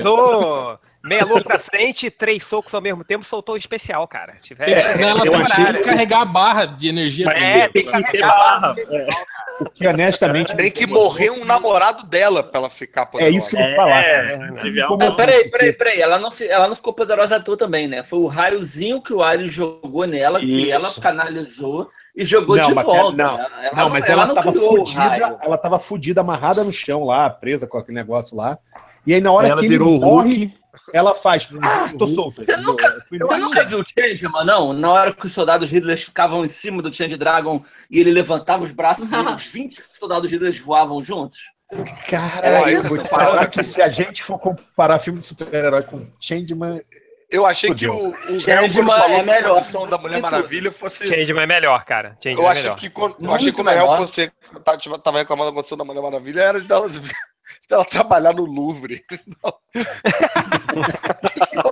Usou meia louca pra frente, três socos ao mesmo tempo, soltou o especial, cara. Se tiver. É, Não, ela tem que carregar a barra de energia. É, tem que que carregar. barra. Que honestamente. Tem que morrer um namorado dela pra ela ficar É poderosa. isso que eu vou falar, cara. É. Como- Não, peraí, peraí, peraí. Ela não, ela não ficou poderosa à toa também, né? Foi o raiozinho que o Ares jogou nela, que Isso. ela canalizou e jogou Não, de mas- volta. não, Ela- ela Não, mas ela, não tava o fudida, ela tava fudida, amarrada no chão lá, presa com aquele negócio lá. E aí na hora Ela que ele virou o morre, Hulk. Ela faz, ah, tô solta. Você nunca- Você nunca viu o Changeman, não? Na hora que os soldados Hitler ficavam em cima do Change Dragon e ele levantava os braços e os 20 soldados Hitler voavam juntos? Cara, eu vou te parada. falar que se a gente for comparar filme de super-herói com Changeman, Eu achei Fudeu. que o, o Changeman é melhor. posição da Mulher Maravilha fosse. Changeman é melhor, cara. Changeman Eu é achei melhor. que quando, eu achei que quando o melhor. você tava, tava reclamando da condição da Mulher Maravilha era de dela, dela trabalhar no Louvre.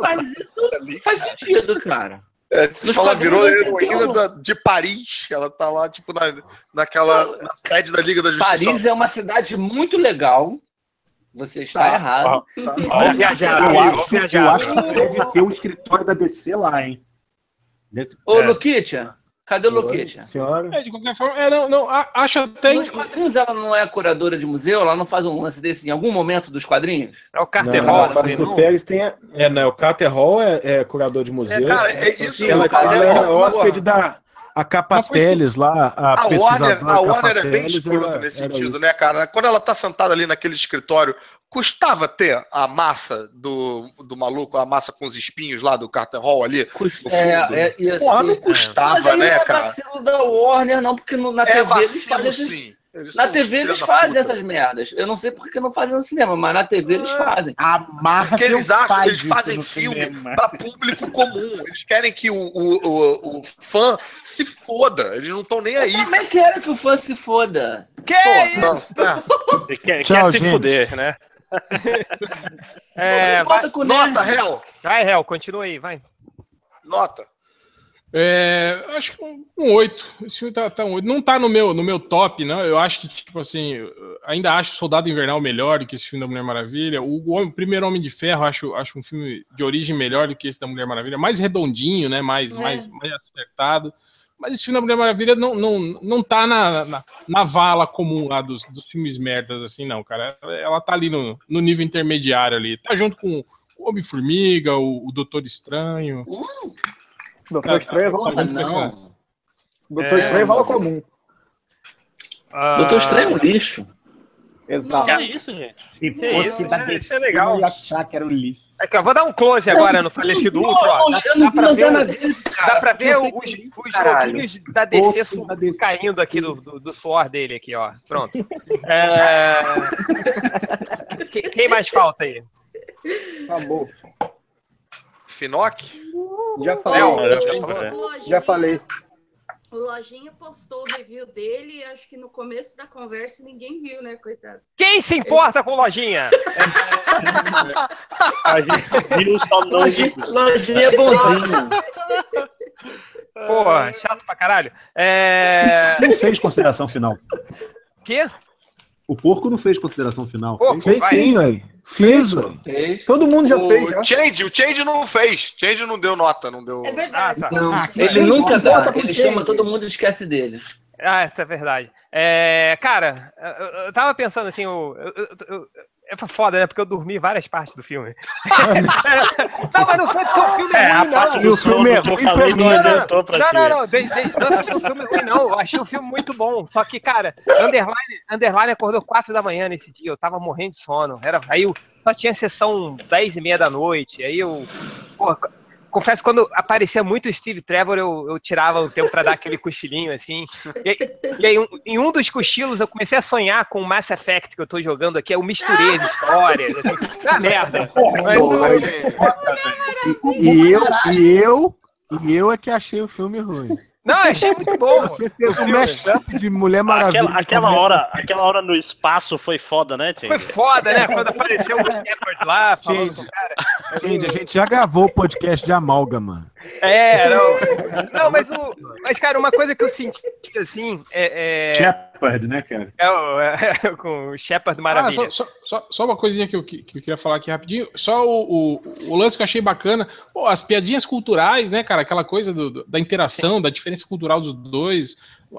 Mas isso faz sentido, cara. É, tipo, ela virou heroína da- de Paris. Ela tá lá, tipo, na, naquela na sede da Liga da Justiça. Paris é uma cidade muito legal. Você está Tá. errado. Vamos viajar, eu amigo, acho, vamos eu viajar. acho que deve ter um escritório da DC lá, hein? Dentro- Ô, É. Luquitia, cadê o Luquitia? Senhora. É, de qualquer forma, é, não, não, acho até. Nos quadrinhos ela não é curadora de museu? Ela não faz um lance desse em algum momento dos quadrinhos? É o Não, Carter na Hall, fase não? do Pérez tem. A, é, não, o Carter Hall é, é curador de museu. É, cara, é isso. ela, o Carter ela era Hall, hóspede da a Capa Mas foi Teles lá, a, A Warner, pesquisadora a Warner é bem escrota nesse sentido, isso. né, cara? Quando ela tá sentada ali naquele escritório, custava ter a massa do, do maluco, a massa com os espinhos lá do Carter Hall ali? Custa, No é, fundo. é, ia Porra, não Mas custava, aí né, não é cara? vacilo da Warner, não, porque no- na É TV eles vacilo, fazem esses- sim. Eles Na TV eles fazem puta. essas merdas. Eu não sei por que não fazem no cinema, mas na TV eles Ah. fazem. A Marvel Porque eles acham faz que eles fazem filme para público comum. Eles querem que o, o, o, o fã se foda. Eles não estão nem aí. Eu também quero que o fã se foda. Que Porra. isso? Não, tá. Quer, Tchau, quer se gente. fuder, né? É, vai, com Nota, réu. vai, Hel, continua aí, vai. Nota. É, acho que um, um 8. Esse filme tá, tá um 8. Não tá no meu, no meu top, não. Eu acho que, tipo assim, ainda acho Soldado Invernal melhor do que esse filme da Mulher Maravilha. O, o primeiro Homem de Ferro, acho, acho um filme de origem melhor do que esse da Mulher Maravilha. Mais redondinho, né? Mais, É. mais, mais acertado. Mas esse filme da Mulher Maravilha não, não, não tá na, na, na vala comum lá dos, dos filmes merdas, assim, não, cara. Ela, tá ali no, no nível intermediário ali. Tá junto com o Homem-Formiga, o, o Doutor Estranho. Hum, Doutor Estranho, Tá Porra, muito não. Doutor É. Estranho rola comum. Ah, Doutor Estranho é um lixo. Exato. Que é isso, gente? Se Que fosse isso, da é DC, legal. eu ia achar que era o lixo. Aqui, ó, vou dar um close agora no falecido Não, Ultron. ó. eu Dá, não dá pra não ver, nada o- a ver, dá cara, pra ver eu os, que- os joguinhos da DC, su- da DC. caindo aqui do, do, do suor dele aqui, ó. Pronto. É... Que- Quem mais falta aí? Acabou. Finoc? Já falei. Léo, já Já falei. O Lojinha postou o review dele e acho que no começo da conversa ninguém viu, né, coitado? Quem se importa com lojinha? A gente viu só não Lojinha, lojinha é bonzinho. Porra, chato pra caralho. É. Não fez consideração final. Quê? O porco não fez consideração final. Pô, fez? Fez sim, velho. Fiz, velho. Fez. Todo mundo já fez, já. O Change, o Change não fez. Change não deu nota, não deu. É Ah, verdade. tá. Não, Ah, ele legal. nunca dá. Ele Change. chama todo mundo e esquece dele. Ah, é verdade. É, cara, eu, eu tava pensando assim, eu- eu- é foda, né? Porque eu dormi várias partes do filme. não, mas não foi porque o filme é, É, a ruim, parte não. E do o filme é ruim pra não mim, Não, não, não, de, de, não achei o filme ruim, não. Eu achei o filme muito bom. Só que, cara, Underline, Underline acordou 4 da manhã nesse dia. Eu tava morrendo de sono. Era, aí eu só tinha sessão 10 e meia da noite. Aí eu. Porra, confesso que quando aparecia muito o Steve Trevor, eu, eu tirava o tempo pra dar aquele cochilinho, assim. E, aí- e aí, um- em um dos cochilos, eu comecei a sonhar com o Mass Effect que eu tô jogando aqui. Eu misturei as histórias. Assim, ah, merda. Mas- E eu, e eu, e eu é que achei o filme ruim. Não, achei muito bom. Você fez um mashup de Mulher Maravilha. Aquela, aquela hora, aquela hora no espaço foi foda, né, Foi Tindy? foda, né? Quando apareceu o Shepard lá, falando Gente, com o cara. Gente, a gente já gravou o podcast de Amálgama. É, não. Não, mas, o, mas, cara, uma coisa que eu senti, assim, é, é, Shepard, né, cara? é o- é com o Shepard Ah, Maravilha. só, só, só, só uma coisinha que eu, que que eu queria falar aqui rapidinho. Só o, o, o lance que eu achei bacana. Pô, as piadinhas culturais, né, cara? Aquela coisa do- do- da interação, da diferença cultural dos dois.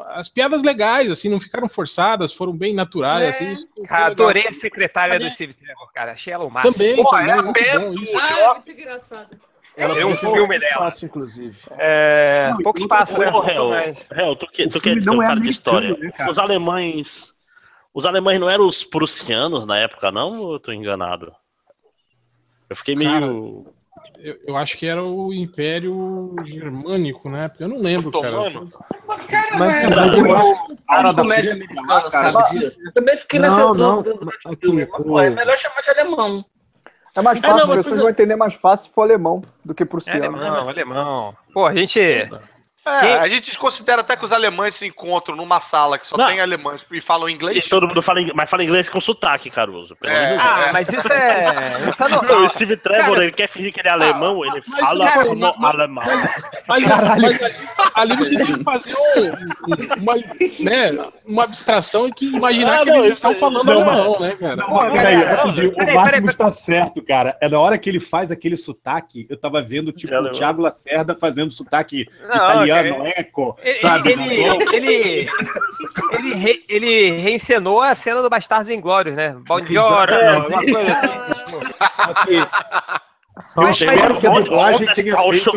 As piadas legais, assim, não ficaram forçadas, foram bem naturais, É. assim. isso foi Cara, adorei a secretária do Steve Trevor, cara. Achei ela o máximo. Também, Pô, também, é bom. Ah, é muito engraçado. Ela Deu um filme dela. espaço, inclusive. É, Não, pouco e- espaço, né? Hel, Mas- Hel, tu que, tu que filme é não é cara de história. né, cara? Os alemães. Os alemães não eram os prussianos na época, não? Ou eu tô enganado? Eu fiquei meio. Eu, eu acho que era o Império Germânico, né? Eu não lembro, cara. Otomano? Cara, Mas, mas, mas eu acho cara cara da cara, disso? Eu também fiquei nessa Não, não, dúvida aqui, é melhor chamar de alemão. É mais É, fácil, não, as pessoas vão entender mais fácil se for alemão do que É prussiano. alemão, alemão. Pô, a gente. É, a gente considera até que os alemães se encontram numa sala que só Não. tem alemães e falam E inglês. todo mundo fala inglês, mas fala inglês com sotaque, Caruso. Pelo É. Ah, mas isso é. Isso é normal. o Steve Trevor, Cara, ele quer fingir que ele é alemão, ele mas, fala cara, como mas- alemão. Mas, mas ali, ali você tem que fazer um- um- uma, né, uma abstração e que imaginar Ah, que não, eles estão falando não, alemão, né, cara? Não, peraí, cara, rapidinho, peraí, o Máximo peraí, está certo, cara. É na hora que ele faz aquele sotaque, eu tava vendo, tipo, o Thiago Lacerda fazendo sotaque Não, italiano, eco, Ele, sabe? ele, ele, ele, re- ele reencenou a cena do Bastardos Inglórios, né? Bom dia, coisa assim. Eu espero que a dublagem tenha feito...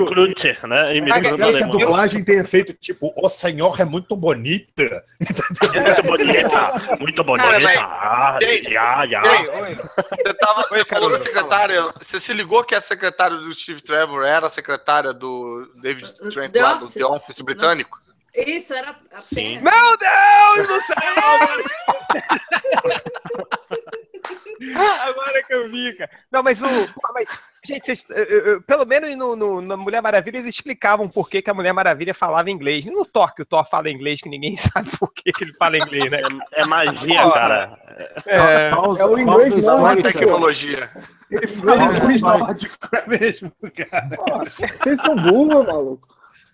Né? Eu espero que a dublagem tenha feito, tipo, o senhor é muito bonita. Muito bonita, muito bonita. Cara, Ah, já, já. Você tava Oi, falou da secretária. Você se ligou que a secretária do Steve Trevor era a secretária do David Trent lá do Office. The Office britânico? Isso era a Sim. Meu Deus do céu! Agora que eu vi, cara. Não, mas o. Mas, gente, vocês, eu- eu- eu- pelo menos no, no- na Mulher Maravilha eles explicavam por que, que a Mulher Maravilha falava inglês. No Thor, que o Thor fala inglês, que ninguém sabe por que, que ele fala inglês, né? É, é magia, Pô, cara. É, Pausa- É o inglês pausa não, mas- histórica. tecnologia. Ele fala inglês nórdico mesmo, cara. Vocês são burros, maluco.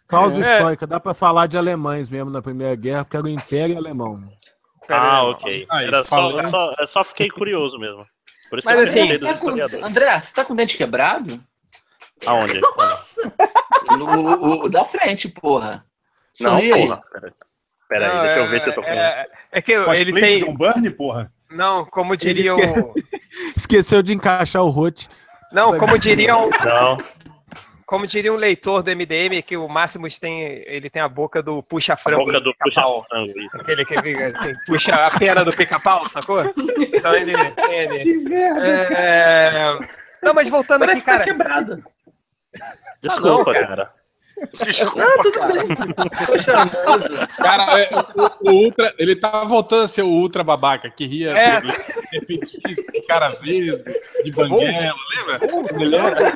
Causa É. histórica, dá pra falar de alemães mesmo na Primeira Guerra, porque era o Império Alemão. Aí. Ah, ok. Aí, Era só, falando- eu só, eu só fiquei curioso mesmo. Por isso Mas que eu assim, Você tá com. André, você tá com o dente quebrado? Aonde? O, o- o da frente, porra. Não, Sorri porra. Pera, aí, Não, deixa eu é- ver se eu tô com. É, é que ele Cosplay tem. John Byrne, porra. Não, como diriam. Esqueceu de encaixar o Rote. Não, como diriam. Não. Como diria um leitor do MDM, que o Máximos tem, ele tem a boca do puxa-frango. boca do pica-pau. Aquele que assim, puxa a pena do pica-pau, sacou? Então ele. ele Que merda. é... Não, mas voltando Parece aqui, tá cara. quebrado. Desculpa, cara. cara. Desculpa, cara. Tô charmoso. Cara, é, o, o Ultra, ele tá voltando a ser o Ultra babaca, que ria É. de cara vesgo, de banguela, lembra? Lembra?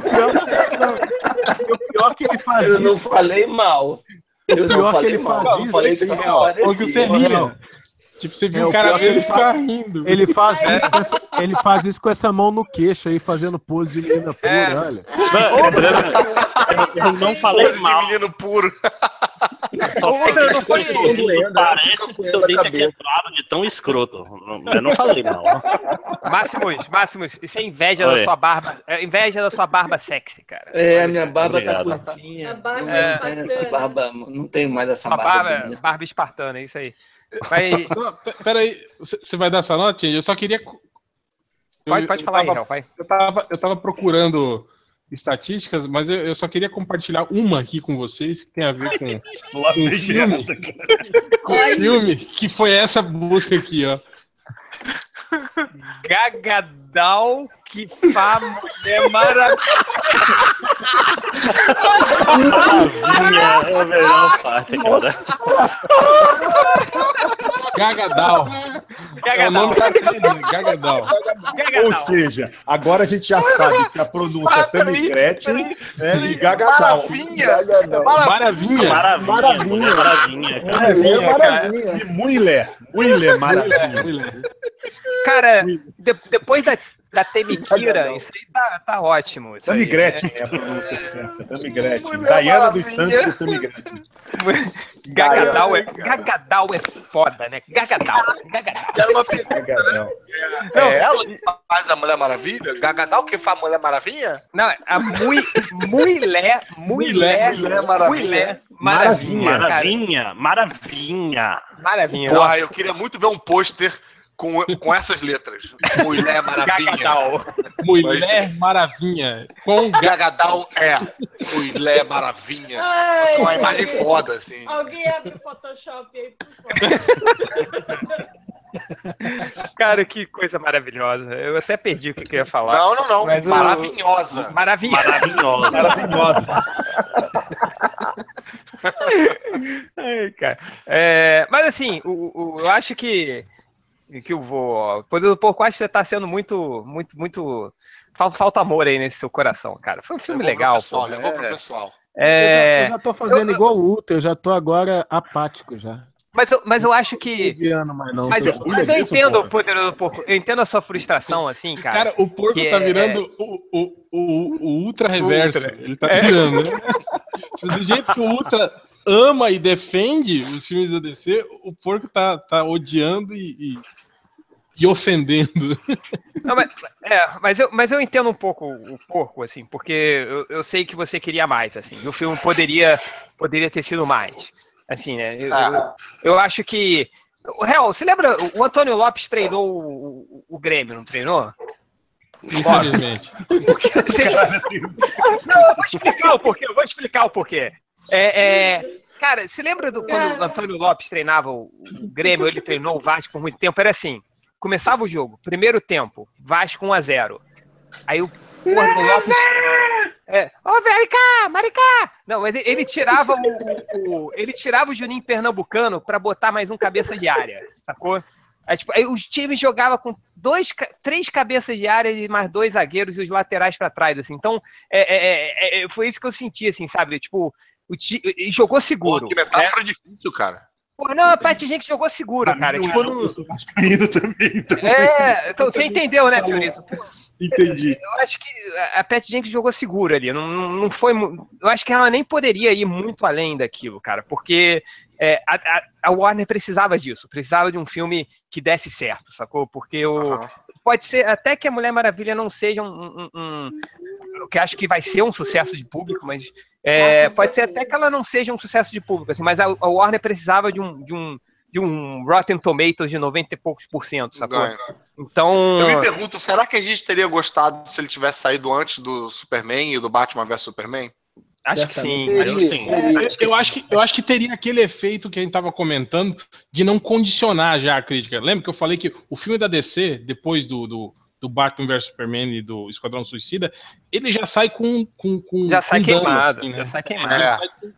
O pior que ele faz Eu não isso. falei mal. Eu O não pior que falei ele mal. faz Eu isso, falei isso que é não real. Ou que você ria. Tipo, você viu É, o cara pior que ele vesgo ficar rindo. Ele faz, isso com essa, ele faz isso com essa mão no queixo aí, fazendo pose de menina pura, É. olha. Eu, eu não falei Pose de mal. menino puro. Só Outra não foi- doendo, parece tá que seu a dente é quebrado de tão escroto. Não- Eu não falei mal. Máximos, Máximos, isso é inveja Oi. da sua barba. É inveja da sua barba sexy, cara. É, a minha barba Obrigado. tá curtinha. A barba não, é tem essa barba, não tenho mais essa barba. barba, bonita. barba espartana, é isso aí. Mas, Só- pe- Peraí, você vai dar sua nota? Eu só queria. eu- pode, pode eu falar aí, tava- Raul, vai. Eu tava, eu tava procurando estatísticas, mas eu, eu só queria compartilhar uma aqui com vocês que tem a ver com um filme, com filme que foi essa busca aqui, ó. Gagadal que fa mulher maravilhosa. Minha é a melhor parte, cara. Gagadal. É o nome Gagadal. Ou seja, agora a gente já sabe que a pronúncia é peraí, Tamigretti né, e Gagadal. Maravilha. Gagadão. Maravilha. Maravilha, Maravilha. maravilha, cara. É, maravilha. E Muilé. Muilé, maravilha. Maravilha. Cara, de- depois da, da Temikira, isso aí tá, tá ótimo. Isso aí, Tamigretti é a pronúncia certa. Tamigretti. Mulher Dayana dos. Santos do Tamigretti. Gagadal é, Gagadal é foda, né? Gagadal. Gagadal. Era uma pergunta. Gagadão. É ela que faz a Mulher Maravilha? Gagadal que faz a Mulher Maravilha? Não, a Mui, Muilé, Muilé, Mulher Maravilha. Muilé, maravilha. Maravilha, maravilha. Maravilha. Porra, eu queria muito ver um pôster com, com essas letras. Mulher Maravilha. Gagadal. Mulher Maravilha. Com ga- Gagadal é Mulher Maravilha. Ai, Com uma imagem alguém- foda, assim. Alguém abre o Photoshop aí, por favor. Cara, que coisa maravilhosa. Eu até perdi o que eu ia falar. Não, não, não. Mas o- Maravilhosa. Maravilha. Maravilhosa. Maravilhosa. Ai, cara. É, mas assim, o, o- eu acho que que eu vou. Poder do Porco, acho que você tá sendo muito, muito, muito. fal- Falta amor aí nesse seu coração, cara. Foi um filme Levou pro legal, pessoal, pô. levou pro É, pessoal. Eu, já, é, eu já tô fazendo igual o Ultra, eu já tô agora apático já. mas, eu, mas eu acho que. mais não. Mas, eu- mas eu entendo, Poderoso Porco. Eu entendo a sua frustração, assim, cara. Cara, o porco que tá é- virando o, o, o, o ultra reverso. Ultra. Ele tá virando, né? Do jeito que o ultra ama e defende os filmes da DC, o porco tá, tá odiando e, e, e ofendendo. Não, mas, é, mas, eu, mas eu entendo um pouco o porco, assim, porque eu, eu sei que você queria mais, assim, e o filme poderia, poderia ter sido mais. Assim, né? Eu, eu, eu acho que. O Real, você lembra? O Antônio Lopes treinou o, o- o Grêmio, não treinou? Infelizmente. Você- Não, eu vou explicar o porquê, eu vou explicar o porquê. É, é, cara, você lembra do quando o Antônio Lopes treinava o, Grêmio, ele treinou o Vasco por muito tempo? Era assim: começava o jogo, primeiro tempo, Vasco 1x0. Aí o porra do Lopes. É, ô, Maricá, Maricá! Não, mas ele, tirava o, o- Ele tirava o Juninho Pernambucano pra botar mais um cabeça de área, sacou? Aí, tipo, aí os times jogavam com dois, três cabeças de área e mais dois zagueiros e os laterais pra trás, assim. Então, é, é, é, é, foi isso que eu senti, assim, sabe? Tipo, o ti, e jogou seguro. Pô, que metáfora difícil, cara. Pô, não, a Pat Gente jogou seguro, cara. Tipo, não, Eu sou vascaíno também, então. é, então, você entendeu, né, Fiorito? Entendi. Eu acho que a Pat Jenkins jogou seguro ali. Não, não não foi. Eu acho que ela nem poderia ir muito além daquilo, cara, porque é, a, a- Warner precisava disso, precisava de um filme que desse certo, sacou? Porque o, Aham. Pode ser até que a Mulher Maravilha não seja um, um- um- eu que acho que vai ser um sucesso de público, mas é, Ah, pode ser até que ela não seja um sucesso de público, assim, mas a, a Warner precisava de um, de um de um Rotten Tomatoes de 90 e poucos por cento, sacou? Então, Eu me pergunto, será que a gente teria gostado se ele tivesse saído antes do Superman e do Batman vs Superman? Acho que sim. Certamente. Acho que sim. Eu, eu acho que, eu acho que teria aquele efeito que a gente tava comentando de não condicionar já a crítica. Lembra que eu falei que o filme da DC, depois do, do, do Batman vs Superman e do Esquadrão Suicida, ele já sai com. com, com Já sai com dano, queimado. assim, né? Já sai queimado. já sai com-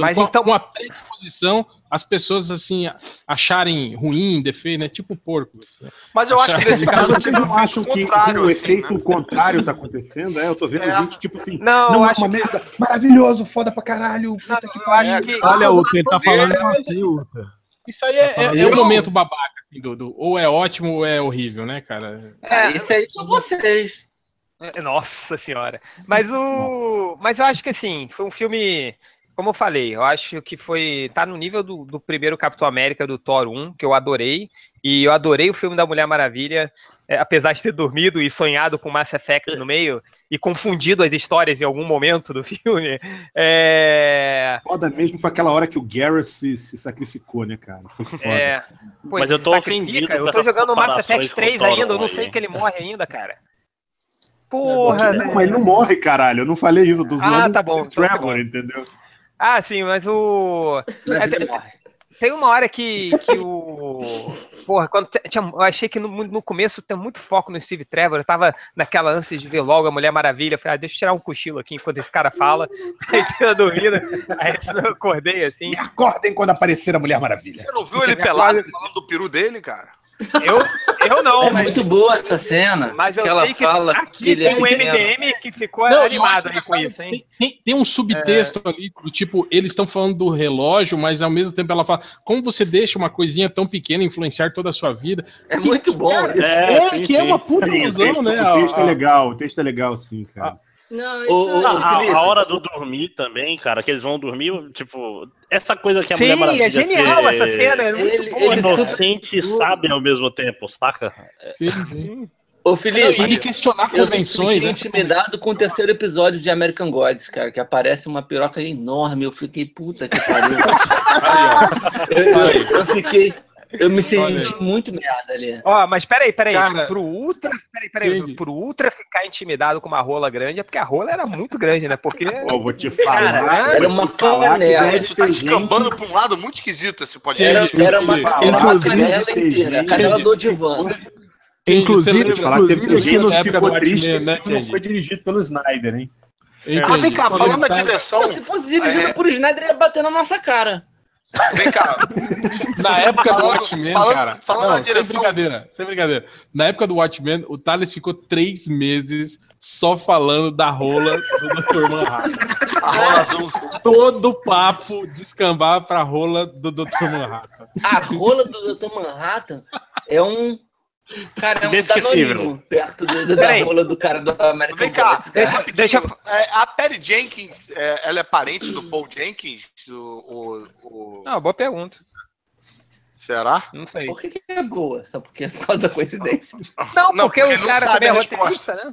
Mas com, então- com a predisposição as pessoas assim acharem ruim, defeito, né? Tipo porco. assim. Mas eu acho que nesse caso vocês seria não acham que contrário, o assim, efeito né? contrário tá acontecendo? É, eu tô vendo É. gente, tipo assim, Não, não, eu é acho uma merda, maravilhoso, foda pra caralho, puta que eu pariu. acho que. Olha, o que ele tá falando é assim. Isso aí é, é, é Eu o não- momento babaca. assim, do, do- ou é ótimo ou é horrível, né, cara? É, Isso aí são vocês. É, Nossa senhora. Mas o. Mas eu acho que assim, foi um filme. Como eu falei, eu acho que foi. tá no nível do, do primeiro Capitão América do Thor 1, que eu adorei. E eu adorei o filme da Mulher Maravilha, é, apesar de ter dormido e sonhado com Mass Effect no meio e confundido as histórias em algum momento do filme. É. Foda mesmo foi aquela hora que o Garrett se, se sacrificou, né, cara? Foi foda. é pô, Mas eu tô sacrifica, ofendido Eu tô jogando Mass Effect com 3 o Thor ainda, eu não aí. sei que ele morre ainda, cara. Porra, não, mas ele não morre, caralho. Eu não falei isso, eu tô Ah, zoando tá bom, o tá Trevor, bom. entendeu? Ah, sim, mas o. Mas É, tem- uma hora que, que o. Porra, quando tinha, eu achei que no, no começo tem muito foco no Steve Trevor. Eu tava naquela ânsia de ver logo a Mulher Maravilha. Eu Falei, ah, deixa eu tirar um cochilo aqui enquanto esse cara fala. Aí tinha dormido. Aí eu acordei assim. E acordem quando aparecer a Mulher Maravilha. Você não viu ele pelado falando do peru dele, cara? Eu, eu não, É mas, muito boa essa cena. mas eu que ela sei que fala que aqui ele é tem um. MDM que ficou Não, eu animado aí com isso, que hein? Tem, tem- um subtexto ali, do tipo, eles estão falando do relógio, mas ao mesmo tempo ela fala, como você deixa uma coisinha tão pequena influenciar toda a sua vida? É muito bom. Cara, isso. É, é, sim, que é sim. uma puta ilusão, né? o texto é legal, o texto é legal, sim, cara. Não, O- isso o- A, a- Felipe. a hora do dormir também, cara, que eles vão dormir, tipo, essa coisa que a Sim, Mulher Maravilha é genial ser essa cena. É muito Ele- boa. ele- inocente e sábio ao mesmo tempo, saca? Sim, sim. Ô, Felipe, e questionar eu convenções, fiquei né? intimidado com o terceiro episódio de American Gods, cara, que aparece uma piroca enorme. Eu fiquei, puta que pariu. eu, eu- eu fiquei. Eu me senti muito merda ali. Ó, mas peraí, peraí. Cara, pro Ultra, peraí, peraí. Sim. Pro Ultra ficar intimidado com uma rola grande é porque a rola era muito grande, né? Porque. Pô, vou te falar. Cara, vou era uma panela. tá descambando gente- pra um lado muito esquisito esse podcast. Era, era uma, tem inteira, a canela do divã. Inclusive, te falar que teve gente nos que época ficou triste Watchmen, né, não foi dirigido pelo Snyder, hein? Ah, vem cá, falando da direção, se fosse dirigido É. por Snyder, ia bater na nossa cara. Vem cá. Na época do Watchmen, falando- cara. falando não, na sem direção- brincadeira, sem brincadeira. Na época do Watchmen, o Thales ficou três meses só falando da rola do Dr. Manhattan. A rola azul. Todo papo descambava pra rola do Dr. Manhattan. A rola do Dr. Manhattan é um. Cara, é um Inesquecível. perto do- do- da rola do cara do American Vem cá, Gods, cara. deixa, deixa- é, a Perry Jenkins, é, ela é parente do Paul Jenkins? O, o- o- Não, boa pergunta. Será? Não sei. Por que, que é boa? Só porque é por causa da coincidência. Não, Não, porque, porque o cara também é roteirista, né?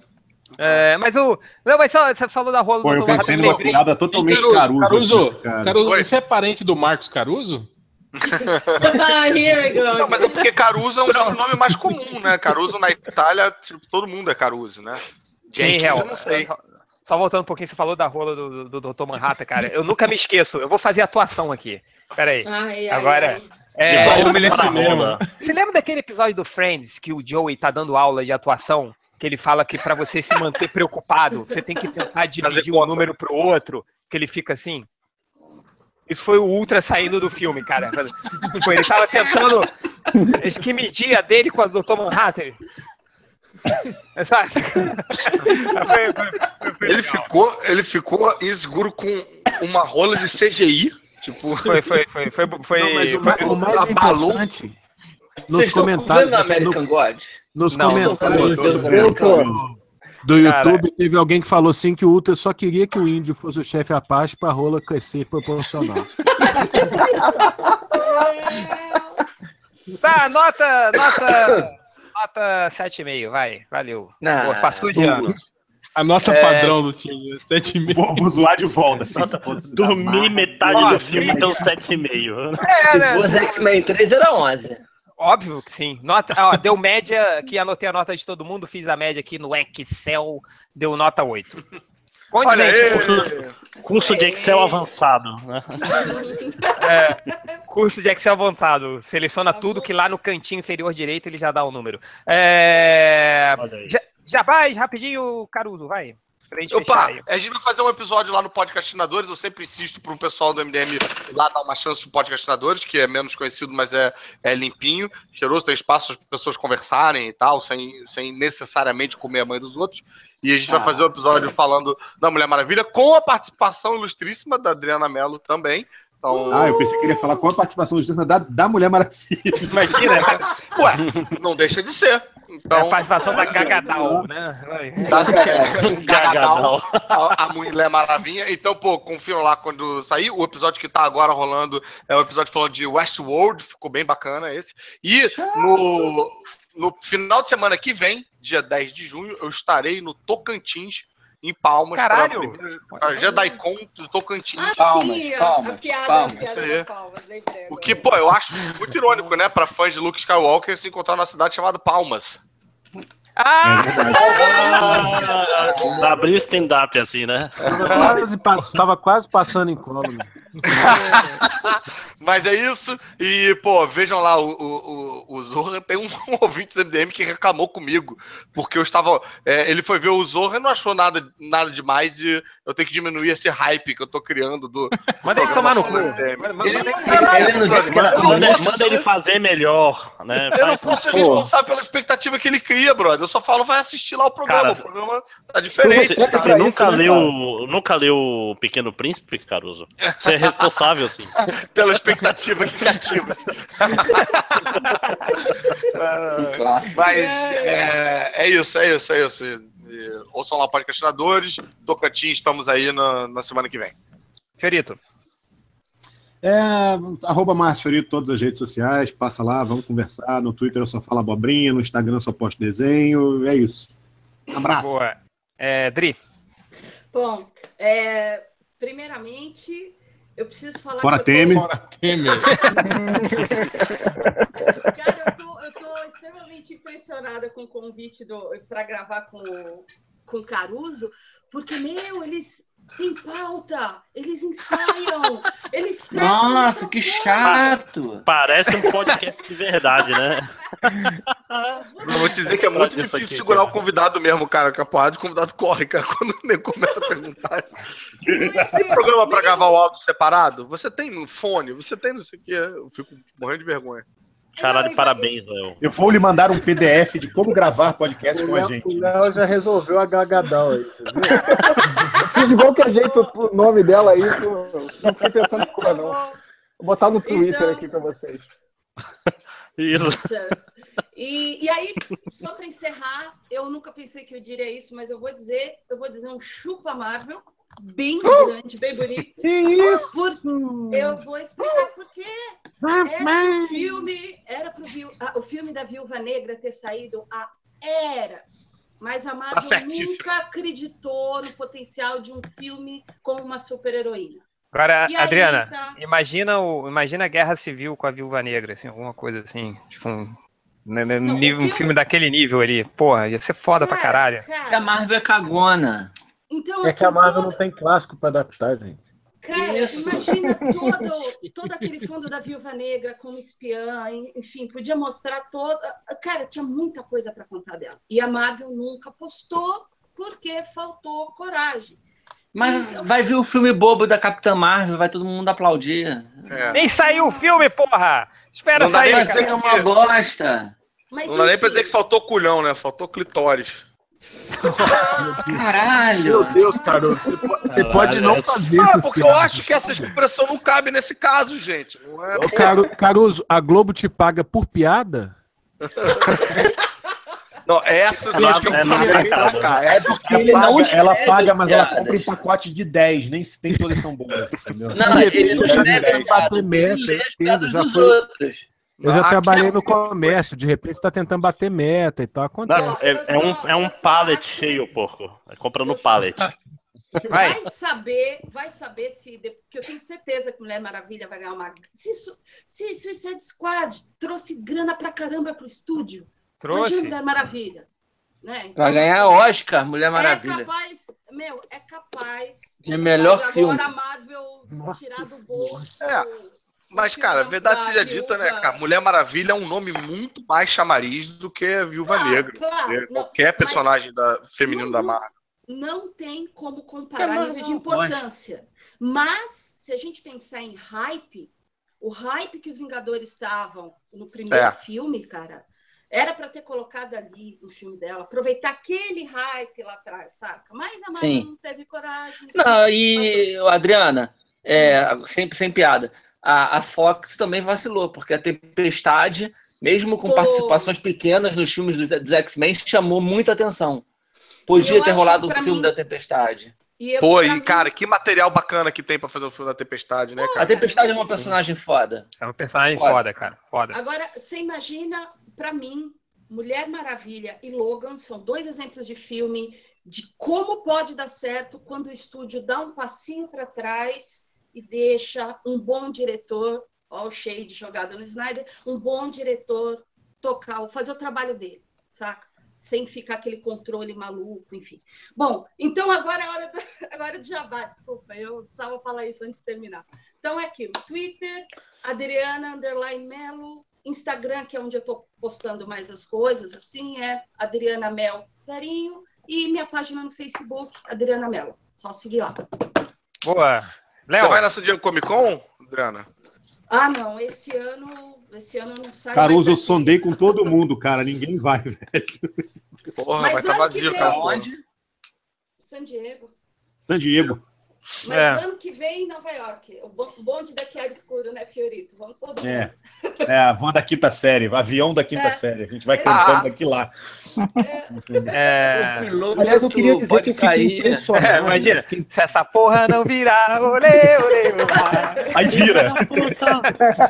É, mas o. Não, mas só você falou da rola Pô, do eu pensei numa piada totalmente Caruso, caruso. Cara. Caruso, Oi. você é parente do Marcos Caruso? Ah, here we go. Não, mas é porque Caruso é um sobrenome mais comum, né? Caruso na Itália, tipo, todo mundo é Caruso, né? Sim, Jenkins, eu não sei. Só, voltando um pouquinho, você falou da rola do, do, do Dr. Manhattan, cara. Eu nunca me esqueço. Eu vou fazer atuação aqui. Pera aí. Ai, ai, Agora. ai. É, Vai, eu me lembro- cinema. Você lembra daquele episódio do Friends que o Joey tá dando aula de atuação? Que ele fala que pra você se manter preocupado, você tem que tentar dividir um número pro outro, que ele fica assim. Isso foi o Ultra saindo do filme, cara. Tipo, ele tava tentando. Acho que medir a dele com a do Dr. Manhattan. É só- Foi- foi- foi- foi Ele ficou, ele ficou inseguro com uma rola de CGI. Tipo, Foi, foi, foi, foi, foi, Não, mas o, foi- ma- o mais importante, Vocês nos estão comentários, vendo aqui no- God? nos Não, Estão comentários falando tô do do Cara. YouTube, teve alguém que falou assim que o Ultra só queria que o índio fosse o chefe Apache pra rola crescer proporcional. Tá, nota, nota, nota 7,5, vai, valeu. Não, Pô, passou de ano. A nota É. padrão do time, 7,5. Vou, vou zoar de volta. Se fosse da Dormir Marvel. metade Ó, do filme, então 7,5. É, Se né? fosse X-Men 3, era 11. Óbvio que sim. Nota, ó, deu média, aqui anotei a nota de todo mundo, fiz a média aqui no Excel, deu nota 8. Olha aí. Curso de Excel avançado, né? É, curso de Excel montado. Seleciona tudo que lá no cantinho inferior direito ele já dá o número. É... Vai rapidinho, Caruso, vai. Pra gente fechar Opa, aí. a gente vai fazer um episódio lá no Podcastinadores. Eu sempre insisto pro pessoal do MDM lá dar uma chance pro Podcastinadores, que é menos conhecido, mas é, é limpinho, cheiroso, tem espaço para as pessoas conversarem e tal, sem, sem necessariamente comer a mãe dos outros. E a gente vai fazer um episódio falando da Mulher Maravilha, com a participação ilustríssima da Adriana Mello também. Então, Ah, eu pensei que ele ia falar com a participação legítima da, da Mulher Maravilha. Imagina, ué, não deixa de ser. É Então, a participação da Gagadal, né? Da, é, Gagadal, Gagadal. a, a Mulher Maravilha. Então, pô, confiram lá quando sair. O episódio que tá agora rolando é o episódio falando de Westworld, ficou bem bacana esse. E no, no final de semana que vem, dia 10 de junho, eu estarei no Tocantins, em Palmas. Caralho! pra JediCon do Tocantins. Ah, Palmas, sim, a- a, palmas, piada, palmas. a piada palmas, lembrei O que, pô, eu acho muito irônico, né, pra fãs de Luke Skywalker se encontrar numa cidade chamada Palmas. Ah! Ah, abrir stand-up assim, né? Tava quase, pass- tava quase passando em colo. Mas é isso. E, pô, vejam lá, o, o, o, Zorra tem um, ouvinte do MDM que reclamou comigo. Porque eu estava. é, ele foi ver o Zorra e não achou nada, nada demais. E eu tenho que diminuir esse hype que eu tô criando do. Manda ele tomar no cu. Manda- Ele, fazer melhor, né? Eu não posso ser responsável pela expectativa que ele cria, brother. Eu só falo, vai assistir lá o programa. Cara, o programa tá diferente. Você, Pra você isso, nunca né, leu, cara? nunca leu o Pequeno Príncipe, Caruso? Você é responsável, sim. pela expectativa que criativa. Clássico. Mas é, é isso, é isso, é isso. E, ouçam lá o podcastinadores. Tocantins, estamos aí na, na semana que vem. Fiorito. É, arroba Márcio Fiorito, todas as redes sociais, passa lá, vamos conversar. No Twitter eu só falo abobrinha, no Instagram eu só posto desenho, é isso. Abraço. Boa. É, Dri. Bom, é, primeiramente, eu preciso falar... Fora tô- Temer. Temer. Cara, eu tô, eu tô extremamente impressionada com o convite para gravar com, o- com o Caruso, porque, meu, eles têm pauta, eles ensaiam, eles Nossa, que chato. Parece um podcast de verdade, né? Eu vou te dizer que é muito Isso difícil aqui, segurar cara. o convidado mesmo, cara. Que a porrada de convidado corre, cara, quando o nego começa a perguntar. Tem programa pra gravar o áudio separado? Você tem no fone? Você tem não sei o que? Eu fico morrendo de vergonha. Caralho, parabéns, Léo. Eu vou lhe mandar um PDF de como gravar podcast com a gente. O Léo já resolveu a gagadal aí, você viu? Fiz de qualquer jeito o nome dela aí, não fiquei pensando em cor, não. Vou botar no Twitter Então- aqui pra vocês. Isso. Nossa. E, e aí, só para encerrar, eu nunca pensei que eu diria isso, mas eu vou dizer, eu vou dizer um chupa Marvel, bem grande, bem bonito. Que isso? Por- eu vou explicar por quê. Era pro filme, era pro viu- ah, o filme da Viúva Negra ter saído há eras. Mas a Marvel certíssimo. nunca acreditou no potencial de um filme com uma super-heroína. Agora, E aí, Adriana, tá? imagina, o, imagina a Guerra Civil com a Viúva Negra, assim, alguma coisa assim. Tipo, um, né, né, Não, o nível- um filme- filme daquele nível ali. Porra, ia ser foda pra caralho. A Marvel é cagona. Então, É que a assim, Marvel toda- não tem clássico pra adaptar, gente. Cara, Isso. imagina todo, todo aquele fundo da Viúva Negra como espiã, enfim, podia mostrar toda. Cara, tinha muita coisa para contar dela. E a Marvel nunca postou porque faltou coragem. Mas vai ver o filme bobo da Capitã Marvel, vai todo mundo aplaudir. É. Nem saiu o filme, porra! Espera Não dá sair, cara. ser uma bosta. Mas, Não dá nem pra dizer que faltou culhão, né? Faltou clitóris. Caralho. Meu Deus, cara, você pode, você pode não é- fazer Ah, essas porque eu piadas. acho que essa expressão não cabe nesse caso, gente. Não é, Ô, Caru- Caruso, a Globo te paga por piada? Não, essas É eu acho que eu é nada cá. É Essas porque Ele ela não paga, ela escreve paga, mas ela piadas. compra em pacote de 10, nem se tem boas, entendeu? Não, ele não Eu escreve meta, ele lê eu as piadas já dos foi- outros. Eu já Aqui trabalhei é- no comércio, de repente você tá tentando bater meta e tal, acontece. Não, é, é um, é um pallet cheio, porco. É compra no pallet. Vai. vai saber, vai saber se. Porque eu tenho certeza que Mulher Maravilha vai ganhar uma. Se, isso, se Suicide Squad trouxe grana pra caramba pro estúdio. Imagina Trouxe. Mulher Maravilha. Né? Vai ganhar Oscar, Mulher Maravilha. É capaz, meu, meu, é capaz De melhor capaz filme. agora a Marvel Nossa tirar do bolso. É. Mas, cara, verdade seja dita, né, cara? Mulher Maravilha é um nome muito mais chamariz do que Viúva Claro, Negra. claro. né? Não, Qualquer mas personagem da, feminino não- da Marvel. Não tem como comparar não, nível de não, importância. Mas, se a gente pensar em hype, o hype que os Vingadores estavam no primeiro É. filme, cara, era para ter colocado ali no filme dela, aproveitar aquele hype lá atrás, saca? Mas a Marvel Sim. não teve coragem. Não, e, Adriana, é, sem, sem piada, a, a Fox também vacilou, porque a Tempestade, mesmo com Pô. participações pequenas nos filmes dos, dos X-Men, chamou muita atenção. Podia Eu ter rolado o pra filme mim- da Tempestade. E eu, Pô, pra e mim, cara, que material bacana que tem pra fazer o filme da Tempestade, né, A cara? Tempestade é uma personagem foda. É um personagem Foda. foda, cara. Foda. Agora, você imagina, para mim, Mulher Maravilha e Logan são dois exemplos de filme de como pode dar certo quando o estúdio dá um passinho para trás e deixa um bom diretor, ó o shade jogado no Snyder, um bom diretor tocar, fazer o trabalho dele, saca? Sem ficar aquele controle maluco, enfim. Bom, então agora é hora do, agora é do jabá, desculpa, eu precisava falar isso antes de terminar. Então é aquilo, Twitter, Adriana Underline Melo, Instagram, que é onde eu estou postando mais as coisas, assim, é Adriana Mel Zarinho, e minha página no Facebook, Adriana Melo. Só seguir lá. Boa. Você Léo, vai na San Diego Comic Con, Adriana? Ah, não, esse ano, esse ano não sai Caruso, eu sondei com todo mundo, cara. Ninguém vai, velho. Porra, Mas vai estar ano que vazio, cara. Onde? San Diego. San Diego. Mas É. ano que vem em Nova York. O bo- bonde daqui era escuro, né, Fiorito? Vamos todo mundo. É. É, a van da quinta série, avião da quinta É. série. A gente vai Ah. cantando daqui lá. é... Aliás, eu queria dizer que eu fiquei cair. impressionado. É, imagina. Fiquei- Se essa porra não virar, olê, olê, olá. Aí vira.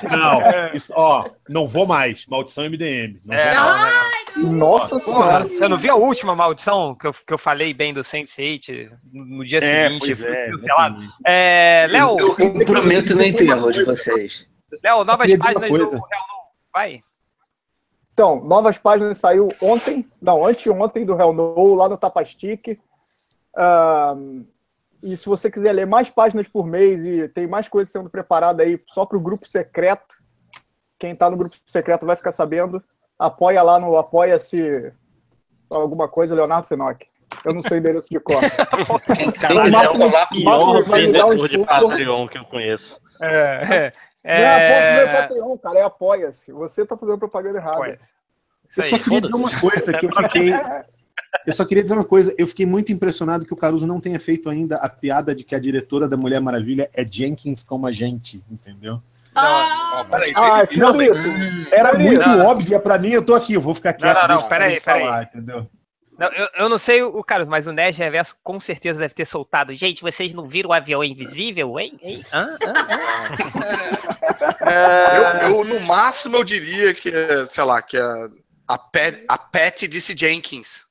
Não, isso, ó, não vou mais. Maldição MDM. Não É, vou não, mais. não, não. Nossa senhora. você não viu a última maldição que eu, que eu falei bem do Sense8 no dia É, seguinte? é. cancelado? exatamente. É, Léo, Eu, eu prometo não enterro de vocês. Léo, novas páginas do No. Vai. Então, novas páginas saiu ontem, não, anteontem do Hell No, lá no Tapastic. Ahn, e se você quiser ler mais páginas por mês e tem mais coisas sendo preparada aí só para o grupo secreto, quem está no grupo secreto vai ficar sabendo. Apoia lá no Apoia-se alguma coisa, Leonardo Finock. Eu não sei o endereço de cor. Quem Cara, O é máximo- o o um vendedor de. Patreon que eu conheço. É, é, Não é, não é é, Patreon, cara, é Apoia-se. Você está fazendo propaganda errada. Isso Eu aí. só queria dizer uma coisa que eu fiquei. Eu só queria dizer uma coisa. Eu fiquei muito impressionado que o Caruso não tenha feito ainda a piada de que a diretora da Mulher Maravilha é Jenkins como a gente, entendeu? Ah, Não, peraí. Ah, Fiorito. Era muito Não. óbvio pra mim, eu tô aqui, eu vou ficar quieto. não, não, deixa o peraí, peraí. falar, entendeu? Não, eu, eu não sei o Carlos, mas o Nerd Reverso com certeza deve ter soltado. Gente, vocês não viram o avião invisível, hein? hein? Hã? Hã? Hã? Eu, eu, no máximo, eu diria que, é, sei lá, que a, a, Pat, a Pat disse Jenkins.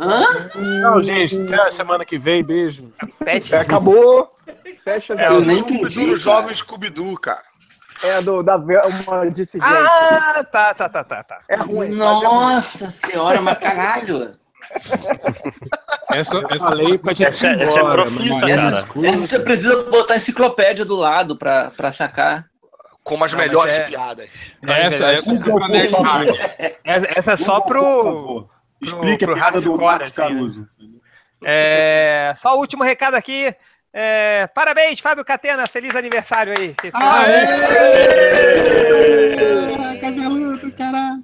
Hã? Não, gente, até a semana que vem, beijo. Pet. É, acabou. Fecha É, eu nem entendi, o jovem Scooby-Doo, cara. É do, da Velma disse gente. Ah, tá, tá, tá, tá, tá. é ruim. é. Nossa senhora, mas caralho. Essa, Eu essa falei pra gente Essa, ir essa é embora, profissa, mas- Essa, cara. essa você precisa botar a enciclopédia do lado pra, pra sacar. Com as Não, melhores é- piadas. essa, essa, Google, por favor. Essa, essa é só pro. Favor. Explique pro a piada do Max assim, né? Caruso. É, só o último recado aqui. É, parabéns, Fábio Catena. Feliz aniversário aí. Cabeludo, caralho.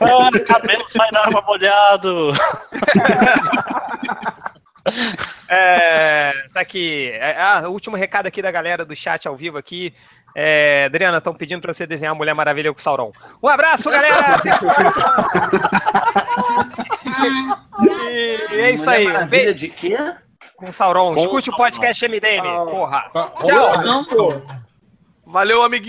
Ah, cabelo sai da água molhado. É, tá aqui. É, ah, o último recado aqui da galera do chat ao vivo aqui. É, Adriana, estão pedindo pra você desenhar a Mulher Maravilha com o Sauron. Um abraço, galera! e é isso Mulher aí. Um Maravilha de quê? com o Sauron. Com Escute o podcast MDM. Ah. Porra. Tchau. Tchau. Não, Pô, Valeu, amiguinho.